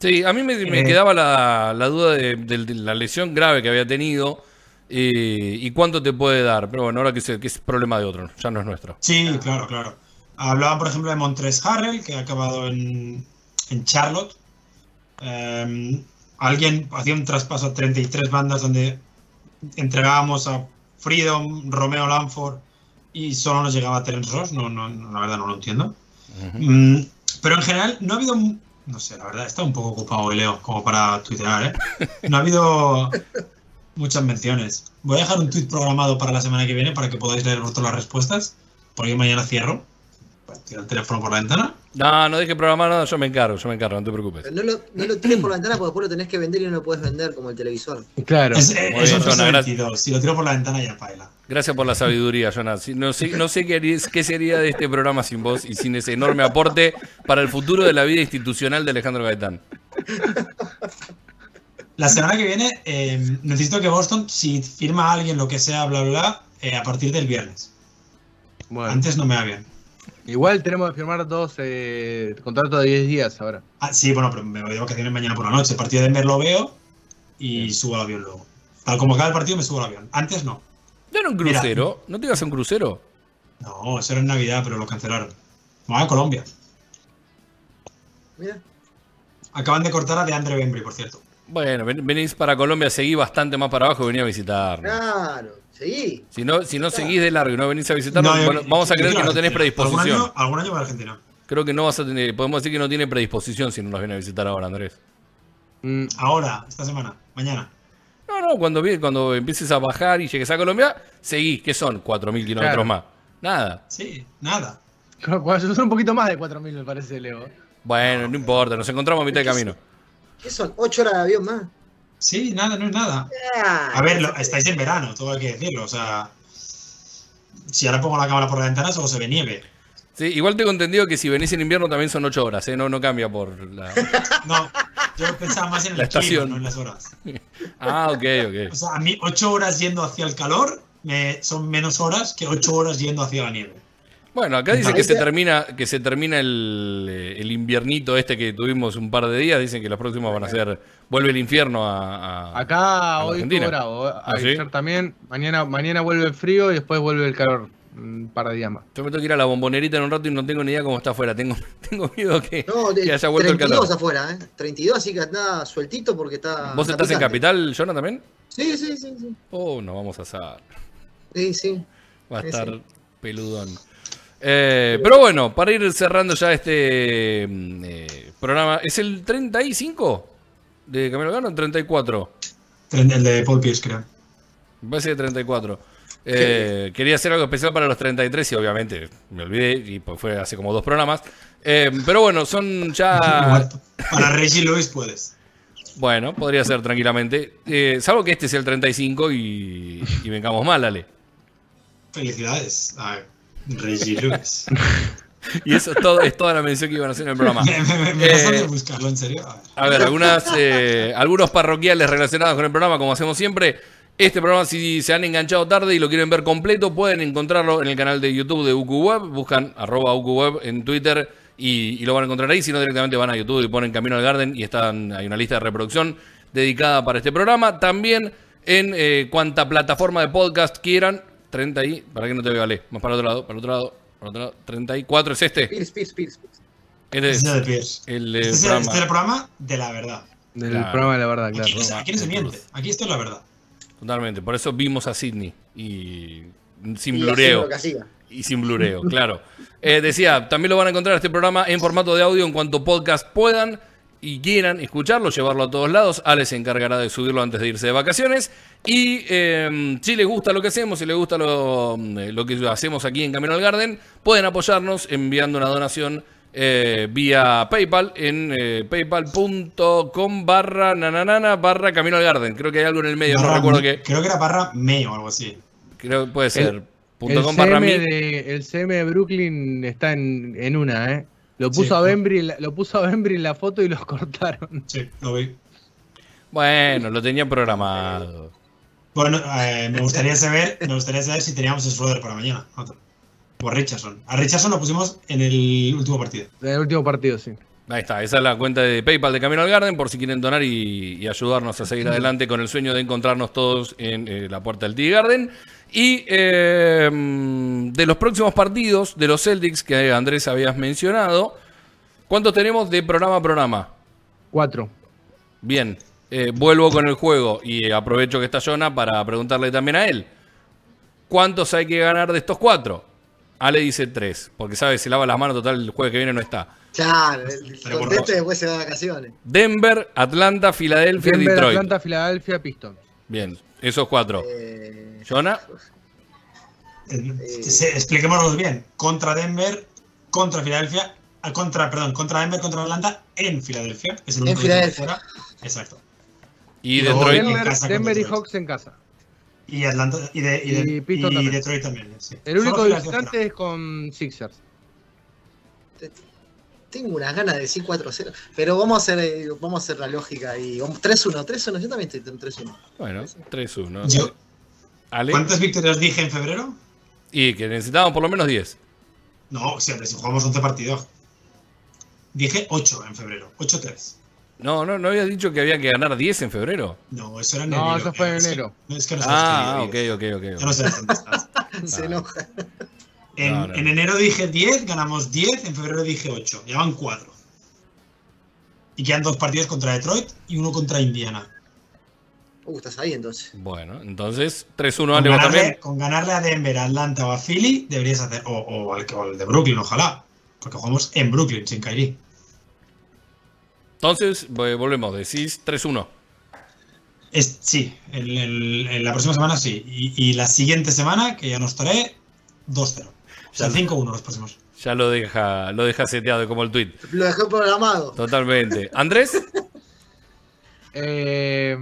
Speaker 2: Sí, a mí me, me
Speaker 4: Eh.
Speaker 2: quedaba la, la duda de, de- de la lesión grave que había tenido eh, y cuánto te puede dar. Pero bueno, ahora que, se- que es problema de otro, ya no es nuestro.
Speaker 4: Sí, claro, claro. Hablaban, por ejemplo, de Montres Harrell, que ha acabado en, en Charlotte. Eh, alguien hacía un traspaso a 33 bandas donde entregábamos a Freedom, Romeo Lanford y solo nos llegaba Terence Ross. No, no, no, la verdad no lo entiendo. Mm, pero en general no ha habido. No sé, la verdad está un poco ocupado hoy, Leo, como para tuitear, ¿eh? No ha habido muchas menciones. Voy a dejar un tuit programado para la semana que viene para que podáis leer vosotros las respuestas, porque mañana cierro. Pues, tiro el teléfono por la ventana.
Speaker 2: No, no dejes programar nada, yo me encargo, yo me encargo, no te preocupes.
Speaker 5: No lo, no lo tires por la ventana porque después lo tenés que vender y no lo puedes vender como el televisor.
Speaker 3: Claro.
Speaker 4: Es, es
Speaker 2: bien,
Speaker 4: un
Speaker 2: Jonah, gracias.
Speaker 4: 22. Si lo tiro por la ventana ya baila.
Speaker 2: Gracias por la sabiduría, Jonas. No sé, no sé qué, harías- qué sería de este programa sin vos y sin ese enorme aporte para el futuro de la vida institucional de Alejandro Gaetán.
Speaker 4: La semana que viene eh, necesito que Boston, si firma a alguien lo que sea, bla, bla, bla, eh, a partir del viernes.
Speaker 3: Bueno,
Speaker 4: Antes no me va bien.
Speaker 3: Igual tenemos que firmar dos eh, contratos de 10 días ahora.
Speaker 4: Ah, sí, bueno, pero me voy de vacaciones mañana por la noche. El partido de Denver lo veo y subo al avión luego. Tal como acaba el partido, me subo al avión. Antes no.
Speaker 2: ¿No era un
Speaker 4: Mira.
Speaker 2: crucero? ¿No te ibas a un crucero?
Speaker 4: No, eso era en Navidad, pero lo cancelaron. Voy a Colombia.
Speaker 5: Mira.
Speaker 4: Acaban de cortar a de Andre Bembry, por cierto.
Speaker 2: Bueno, ven- venís para Colombia, seguí bastante más para abajo y venía a visitarnos.
Speaker 5: Claro, seguí.
Speaker 2: Si no, si no seguís de largo y no venís a visitarnos, bueno, vamos a creer que no tenés
Speaker 4: Argentina. ¿Algún
Speaker 2: predisposición.
Speaker 4: año, algún año voy a Argentina.
Speaker 2: Creo que no vas a tener, podemos decir que no tiene predisposición si no nos viene a visitar ahora, Andrés.
Speaker 3: Mm,
Speaker 4: Ahora, esta semana, mañana.
Speaker 2: No, no, cuando, cuando empieces a bajar y llegues a Colombia, seguís, que son 4.000 kilómetros
Speaker 3: Claro.
Speaker 2: más. Nada.
Speaker 4: Sí, nada.
Speaker 3: cu- son un poquito más de 4.000 me parece, Leo.
Speaker 2: Bueno, no importa, nos encontramos a mitad de camino.
Speaker 5: ¿Qué son? ¿Ocho horas de avión más?
Speaker 4: Sí, nada, no es nada.
Speaker 5: Ah,
Speaker 4: A ver, lo- estáis en verano, todo hay que decirlo. O sea, si ahora pongo la cámara por la ventana, solo se ve nieve.
Speaker 2: Sí, igual tengo entendido que si venís en invierno también son 8 horas, ¿eh? no, no cambia por la... [LAUGHS]
Speaker 4: No, yo pensaba más en el
Speaker 2: La
Speaker 4: clima,
Speaker 2: estación.
Speaker 4: no en las horas.
Speaker 2: Ah, ok,
Speaker 4: O
Speaker 2: ok.
Speaker 4: sea, a mí ocho horas yendo hacia el calor me, son menos horas que ocho horas yendo hacia la nieve.
Speaker 2: Bueno, acá dice que se termina, que se termina el, eh, el inviernito este que tuvimos un par de días. Dicen que los próximos van a ser. Vuelve el infierno a. a-
Speaker 3: Acá
Speaker 2: a
Speaker 3: hoy estuvo bravo.
Speaker 2: ¿Ah, sí?
Speaker 3: También. Mañana, mañana vuelve el frío y después vuelve el calor. Un par de días más.
Speaker 2: Yo me tengo que ir a la bombonerita en un rato y no tengo ni idea cómo está afuera. Tengo, [LAUGHS] tengo miedo que,
Speaker 5: No, de
Speaker 2: que haya vuelto el
Speaker 5: 32
Speaker 2: calor.
Speaker 5: afuera, ¿eh? 32, así que nada sueltito porque está.
Speaker 2: ¿Vos
Speaker 5: está
Speaker 2: estás en. Capital, Jonah, también?
Speaker 5: Sí, sí, sí. Sí,
Speaker 2: Oh, no vamos a asar.
Speaker 5: sí. sí.
Speaker 2: Va a
Speaker 5: Sí,
Speaker 2: estar
Speaker 5: sí.
Speaker 2: peludón. Eh, pero bueno, para ir cerrando ya este mm, eh, programa, ¿es el 35 de Camilo Gano? ¿El 34?
Speaker 4: El de Paul Pierce, creo.
Speaker 2: Me parece que 34. Eh, quería hacer algo especial para los 33 y obviamente me olvidé y pues fue hace como dos programas. Pero bueno, son ya... [LAUGHS]
Speaker 4: Para Reggie Lewis puedes.
Speaker 2: Bueno, podría ser tranquilamente. Salvo que este es el 35 y, y vengamos mal, Ale.
Speaker 4: Felicidades a Reggie Lewis. [LAUGHS]
Speaker 2: Y eso es, todo, es toda la mención que iban a hacer en el programa.
Speaker 4: me me, me,
Speaker 2: Eh,
Speaker 4: buscarlo, en serio. A ver.
Speaker 2: A ver, algunas, eh, algunos parroquiales relacionados con el programa, como hacemos siempre. Este programa, si se han enganchado tarde y lo quieren ver completo, pueden encontrarlo en el canal de YouTube de UQWeb. Buscan arroba UQWeb en Twitter y, y lo van a encontrar ahí. Si no, directamente van a YouTube y ponen Camino al Garden y están, hay una lista de reproducción dedicada para este programa. También en eh, cuanta plataforma de podcast quieran. 30 y... ¿Para que no te veo, Ale? Más para el otro lado, para el otro lado, para el otro lado. 34 es este.
Speaker 5: Pierce, Pierce, Pierce. Pierce.
Speaker 2: Este
Speaker 4: Este es el de Pierce.
Speaker 2: el
Speaker 4: Este es el,
Speaker 2: programa.
Speaker 4: este es el programa de la verdad.
Speaker 3: Del
Speaker 2: Claro.
Speaker 3: programa de la verdad, claro.
Speaker 4: Aquí, aquí no se miente. Aquí esto es la verdad.
Speaker 2: Totalmente, por eso vimos a Sidney y sin blureo. Y sin blureo, [LAUGHS] claro. Eh, decía, también lo van a encontrar este programa en formato de audio en cuanto podcast puedan y quieran escucharlo, llevarlo a todos lados. Ale se encargará de subirlo antes de irse de vacaciones. Y eh, si les gusta lo que hacemos, si les gusta lo, eh, lo que hacemos aquí en Camino al Garden, pueden apoyarnos enviando una donación eh, vía PayPal en eh, paypal.com barra nananana barra Camino al Garden. Creo que hay algo en el medio, no
Speaker 4: Barra
Speaker 2: recuerdo qué.
Speaker 4: Creo que era barra me o algo así.
Speaker 2: Creo que puede ser. punto
Speaker 3: El
Speaker 2: com barra
Speaker 3: CM, de, el CM de Brooklyn está en, en una, ¿eh? Lo
Speaker 4: Sí,
Speaker 3: puso, a. Bembry, en la- lo puso a Bembry en la foto y los [LAUGHS] cortaron.
Speaker 4: Sí, lo vi.
Speaker 2: Bueno, lo tenía programado.
Speaker 4: Bueno, eh, me gustaría saber, me gustaría saber si teníamos el Schroeder para mañana. Otro. O a Richardson. A Richardson lo pusimos en el último partido.
Speaker 3: En el último partido, sí.
Speaker 2: Ahí está, esa es la cuenta de PayPal de Camino al Garden por si quieren donar y, y ayudarnos a seguir adelante con el sueño de encontrarnos todos en eh, la puerta del Tea Garden. Y eh, de los próximos partidos de los Celtics que Andrés habías mencionado, ¿cuántos tenemos de programa a programa?
Speaker 3: Cuatro.
Speaker 2: Bien, eh, vuelvo con el juego y aprovecho que está Jonah para preguntarle también a él. ¿Cuántos hay que ganar de estos cuatro? Ale dice tres, porque sabe, se lava las manos, total, el jueves que viene no está.
Speaker 5: Claro, el
Speaker 4: dos.
Speaker 5: después se va de vacaciones.
Speaker 2: Denver, Atlanta, Filadelfia,
Speaker 3: Denver,
Speaker 2: Detroit.
Speaker 3: Atlanta, Filadelfia, Pistons.
Speaker 2: Bien, esos cuatro.
Speaker 5: Eh,
Speaker 2: Jonah,
Speaker 4: Eh, se- expliquémoslo bien. Contra Denver, contra Filadelfia ah, contra, perdón, contra Denver, contra Atlanta en Filadelfia. Es el
Speaker 5: En
Speaker 4: único que tengo
Speaker 5: Filadelfia.
Speaker 4: fuera. Exacto.
Speaker 2: Y
Speaker 4: No,
Speaker 2: Detroit.
Speaker 4: en
Speaker 3: Denver,
Speaker 4: casa
Speaker 3: Denver y Hawks en casa.
Speaker 4: Y Atlanta y, de, y, de-
Speaker 3: Y
Speaker 4: y
Speaker 3: también.
Speaker 4: Detroit también. sí.
Speaker 3: El único visitante es con Sixers.
Speaker 5: Tengo unas ganas de decir 4-0. Pero vamos a hacer, eh, vamos a hacer la lógica y vamos- 3-1, 3-1, yo también estoy en 3-1.
Speaker 2: Bueno, 3-1.
Speaker 4: fuera. Yo-
Speaker 2: Ale.
Speaker 4: ¿Cuántas victorias dije en febrero?
Speaker 2: Y que necesitábamos por lo menos 10.
Speaker 4: No, siempre, si jugamos 11 partidos. Dije 8 en febrero. 8-3.
Speaker 2: No, no, no habías dicho que había que ganar 10 en febrero.
Speaker 4: No, eso era en
Speaker 3: No,
Speaker 4: enero.
Speaker 3: eso fue en
Speaker 4: Es que-
Speaker 3: enero.
Speaker 4: no, es que no
Speaker 2: Ah, ok, ok, ok.
Speaker 4: Ya no sé dónde estás. [LAUGHS]
Speaker 5: Se enoja.
Speaker 4: En,
Speaker 2: No, no,
Speaker 4: en
Speaker 2: no.
Speaker 4: enero dije 10, ganamos 10, en febrero dije 8. Ya van 4. Y quedan dos partidos contra Detroit y uno contra Indiana.
Speaker 5: Uh, estás ahí entonces.
Speaker 2: Bueno, entonces 3-1
Speaker 4: Con
Speaker 2: Ale, vos
Speaker 4: ganarle,
Speaker 2: también.
Speaker 4: con ganarle a Denver, a Atlanta o a Philly, deberías hacer. O, o al, o al de Brooklyn, ojalá. Porque jugamos en Brooklyn, sin Kyrie.
Speaker 2: Entonces, vo- volvemos, decís 3-1.
Speaker 4: Es, sí, el- el- en la próxima semana sí. Y, y la siguiente semana, que ya nos trae, 2-0. O sea,
Speaker 2: Ya.
Speaker 4: 5-1 los próximos.
Speaker 2: Ya lo deja, lo deja seteado como el tweet.
Speaker 5: Lo dejé programado.
Speaker 2: Totalmente. Andrés, [LAUGHS]
Speaker 3: Eh,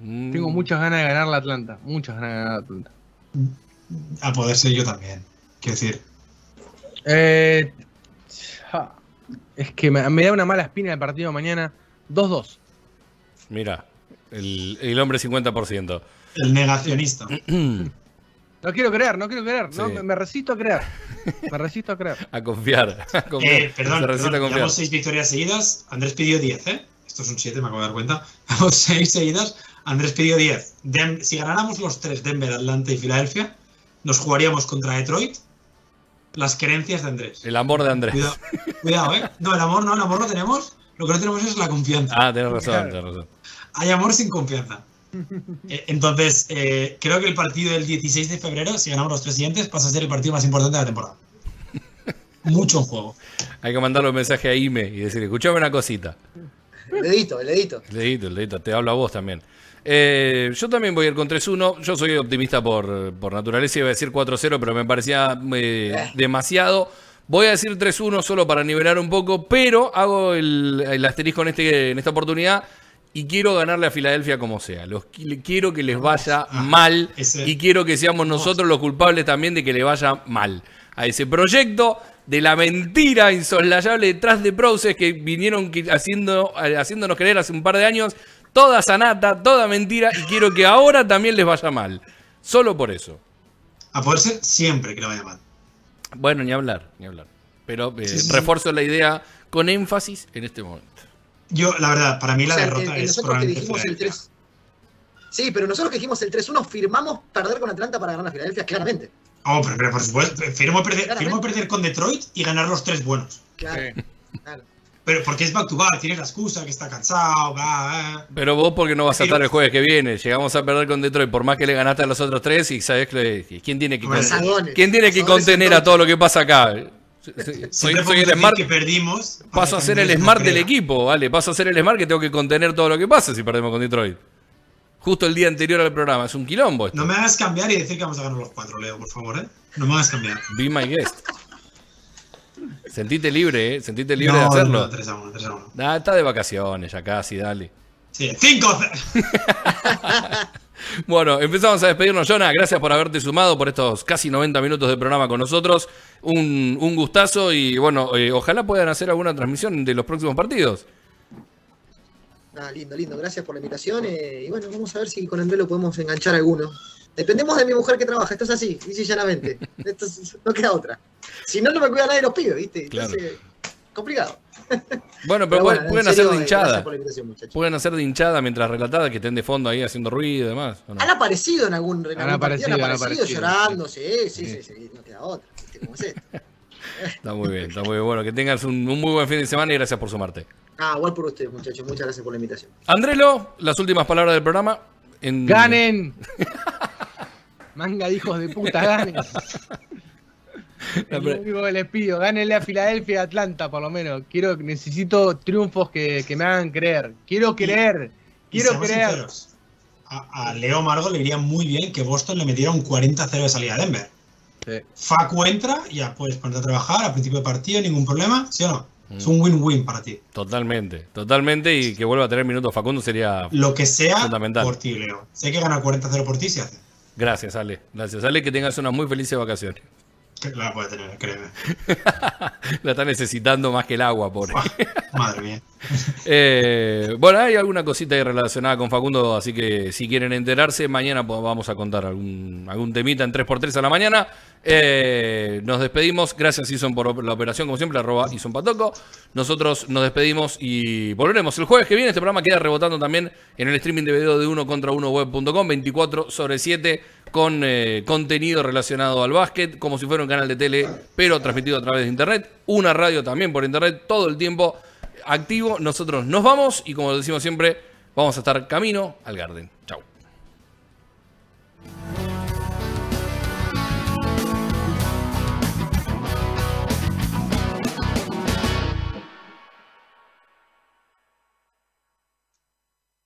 Speaker 2: Mm,
Speaker 3: tengo muchas ganas de ganar la Atlanta. Muchas ganas de ganar la Atlanta.
Speaker 4: A poder ser yo también. Quiero decir,
Speaker 3: Eh, es que me, me da una mala espina el partido de mañana. 2-2.
Speaker 2: Mira, el, el hombre 50%.
Speaker 4: el negacionista. [CLEARS THROAT]
Speaker 3: No quiero creer, no quiero creer. No, me, me resisto a creer. [LAUGHS] Me resisto a creer.
Speaker 2: A confiar. [LAUGHS] A confiar.
Speaker 4: Eh, perdón, perdón,
Speaker 2: a confiar.
Speaker 4: llevamos 6 victorias seguidas. Andrés pidió 10, ¿eh? Esto es un 7, me acabo de dar cuenta. [LAUGHS] Llevamos 6 seguidas. Andrés pidió 10. Dem- si ganáramos los tres, Denver, Atlanta y Filadelfia, nos jugaríamos contra Detroit. Las querencias de Andrés.
Speaker 2: El amor de Andrés.
Speaker 4: Cuidado, cuidado, ¿eh? No, el amor no, el amor lo tenemos. Lo que no tenemos es la confianza.
Speaker 2: Ah, tenés razón, tenés razón.
Speaker 4: Hay amor sin confianza. [LAUGHS] Eh, Entonces, eh, creo que el partido del 16 de febrero, si ganamos los tres siguientes, pasa a ser el partido más importante de la temporada. [LAUGHS] Mucho en juego.
Speaker 2: Hay que mandarle un mensaje a Ime y decirle, escuchame una cosita.
Speaker 5: El dedito, el dedito.
Speaker 2: El dedito, el dedito, te hablo a vos también. Eh, yo también voy a ir con 3-1. Yo soy optimista por, por naturaleza. Iba a decir 4-0, pero me parecía eh, demasiado. Voy a decir 3-1 solo para nivelar un poco, pero hago el, el asterisco en, este, en esta oportunidad y quiero ganarle a Filadelfia como sea. Los, quiero que les vaya mal y quiero que seamos nosotros los culpables también de que le vaya mal a ese proyecto de la mentira insoslayable detrás de Process que vinieron haciendo, eh, haciéndonos creer hace un par de años. Toda sanata, toda mentira y quiero que ahora también les vaya mal. Solo por eso.
Speaker 4: A poder ser siempre que le vaya mal.
Speaker 2: Bueno, ni hablar, ni hablar. Pero eh,
Speaker 4: Sí, sí, sí.
Speaker 2: refuerzo la idea con énfasis en este momento.
Speaker 4: Yo, la verdad, para mí la
Speaker 5: O sea,
Speaker 4: derrota
Speaker 5: que-
Speaker 4: es
Speaker 5: nosotros que
Speaker 4: probablemente
Speaker 5: dijimos el
Speaker 4: Filadelfia.
Speaker 5: 3. Sí, pero nosotros que dijimos el 3-1 firmamos perder con Atlanta para ganar a Filadelfia, claramente.
Speaker 4: Oh, pero, pero por supuesto, firmo perder, perder con Detroit y ganar los tres buenos.
Speaker 5: Claro. claro.
Speaker 4: Pero porque es back to back, tienes la excusa que está cansado, va, eh.
Speaker 2: Pero vos porque no vas a estar el jueves que viene. Llegamos a perder con Detroit por más que le ganaste a los otros tres y sabes que quién tiene que,
Speaker 4: Bueno,
Speaker 2: con-
Speaker 5: Asadones.
Speaker 2: ¿quién tiene que contener
Speaker 5: en
Speaker 2: a todo lo que pasa acá. Soy, el smart,
Speaker 4: que perdimos.
Speaker 2: paso a ser el smart del equipo, vale. Paso a ser el smart que tengo que contener todo lo que pasa si perdemos con Detroit. Justo el día anterior al programa. Es un quilombo esto.
Speaker 4: No me hagas cambiar y decir que vamos a ganar los cuatro, Leo, por favor, ¿eh? No me hagas cambiar.
Speaker 2: Be my guest. Sentite libre, ¿eh? Sentite libre
Speaker 4: no,
Speaker 2: de hacerlo.
Speaker 4: No, 3 a 1, 3 a 1.
Speaker 2: Ah, está de vacaciones ya casi, dale.
Speaker 4: Sí, 5 [LAUGHS] [LAUGHS]
Speaker 2: Bueno, empezamos a despedirnos, Jonah. Gracias por haberte sumado por estos casi 90 minutos de programa con nosotros. Un, un gustazo y bueno, eh, ojalá puedan hacer alguna transmisión de los próximos partidos.
Speaker 5: Ah, lindo, lindo. Gracias por la invitación. eh, y bueno, vamos a ver si con Andrés lo podemos enganchar alguno. Dependemos de mi mujer que trabaja. Esto es así, dice llanamente. [LAUGHS] Esto es- no queda otra. Si no, no me cuida nadie de los pibes, ¿viste? Entonces, complicado.
Speaker 2: Bueno, pero,
Speaker 5: Pero
Speaker 2: pueden,
Speaker 5: bueno, en
Speaker 2: pueden
Speaker 5: serio,
Speaker 2: hacer de
Speaker 5: eh,
Speaker 2: hinchada.
Speaker 5: Gracias por la invitación, muchachos.
Speaker 2: Pueden hacer de hinchada mientras relatada que estén de fondo ahí haciendo ruido y demás.
Speaker 5: Han aparecido en algún, en
Speaker 3: Han
Speaker 5: algún partido, han
Speaker 3: aparecido, han
Speaker 5: aparecido, llorando, sí, sí, sí,
Speaker 3: Sí.
Speaker 5: sí, no queda otra. ¿viste cómo es esto? [LAUGHS]
Speaker 2: Está muy bien, está muy bien. Bueno, que tengas un, un muy buen fin de semana y gracias por sumarte.
Speaker 5: Ah, igual por ustedes, muchachos. Muchas gracias por la invitación.
Speaker 2: Andrelo, las últimas palabras del programa. En...
Speaker 3: ¡Ganen! [LAUGHS] Manga de hijos de puta, ganen. [LAUGHS] Es lo único que les pido, gánenle a Filadelfia y Atlanta, por lo menos. Quiero, necesito triunfos que, que me hagan creer. Quiero creer.
Speaker 4: Y
Speaker 3: Quiero creer.
Speaker 4: sinceros, A, a Leo Margo le iría muy bien que Boston le metiera un 40-0 de salida a Denver.
Speaker 3: Sí.
Speaker 4: Facu entra, ya puedes ponerte a trabajar a principio de partido, ningún problema, ¿sí o no? Es
Speaker 2: Mm.
Speaker 4: un win-win para ti.
Speaker 2: Totalmente, totalmente. Y que vuelva a tener minutos Facundo sería.
Speaker 4: Lo que sea
Speaker 2: Fundamental.
Speaker 4: por ti, Leo. Sé que ganar 40-0 por ti se hace.
Speaker 2: Gracias, Ale. Gracias, Ale. Que tengas unas muy felices vacaciones.
Speaker 4: La puede tener, créeme.
Speaker 2: La [LAUGHS] está necesitando más que el agua, pobre.
Speaker 4: Madre mía. [LAUGHS]
Speaker 2: Eh, bueno, hay alguna cosita ahí relacionada con Facundo, así que si quieren enterarse, mañana vamos a contar algún, algún temita en 3x3 a la mañana. Eh, nos despedimos. Gracias, Ison, por la operación, como siempre, arroba Ison Patoco. Nosotros nos despedimos y volveremos el jueves que viene. Este programa queda rebotando también en el streaming de video de uno contra uno web.com, 24 sobre 7, con eh, contenido relacionado al básquet, como si fuera un canal de tele, pero transmitido a través de internet. Una radio también por internet, todo el tiempo activo. Nosotros nos vamos y como decimos siempre, vamos a estar camino al Garden.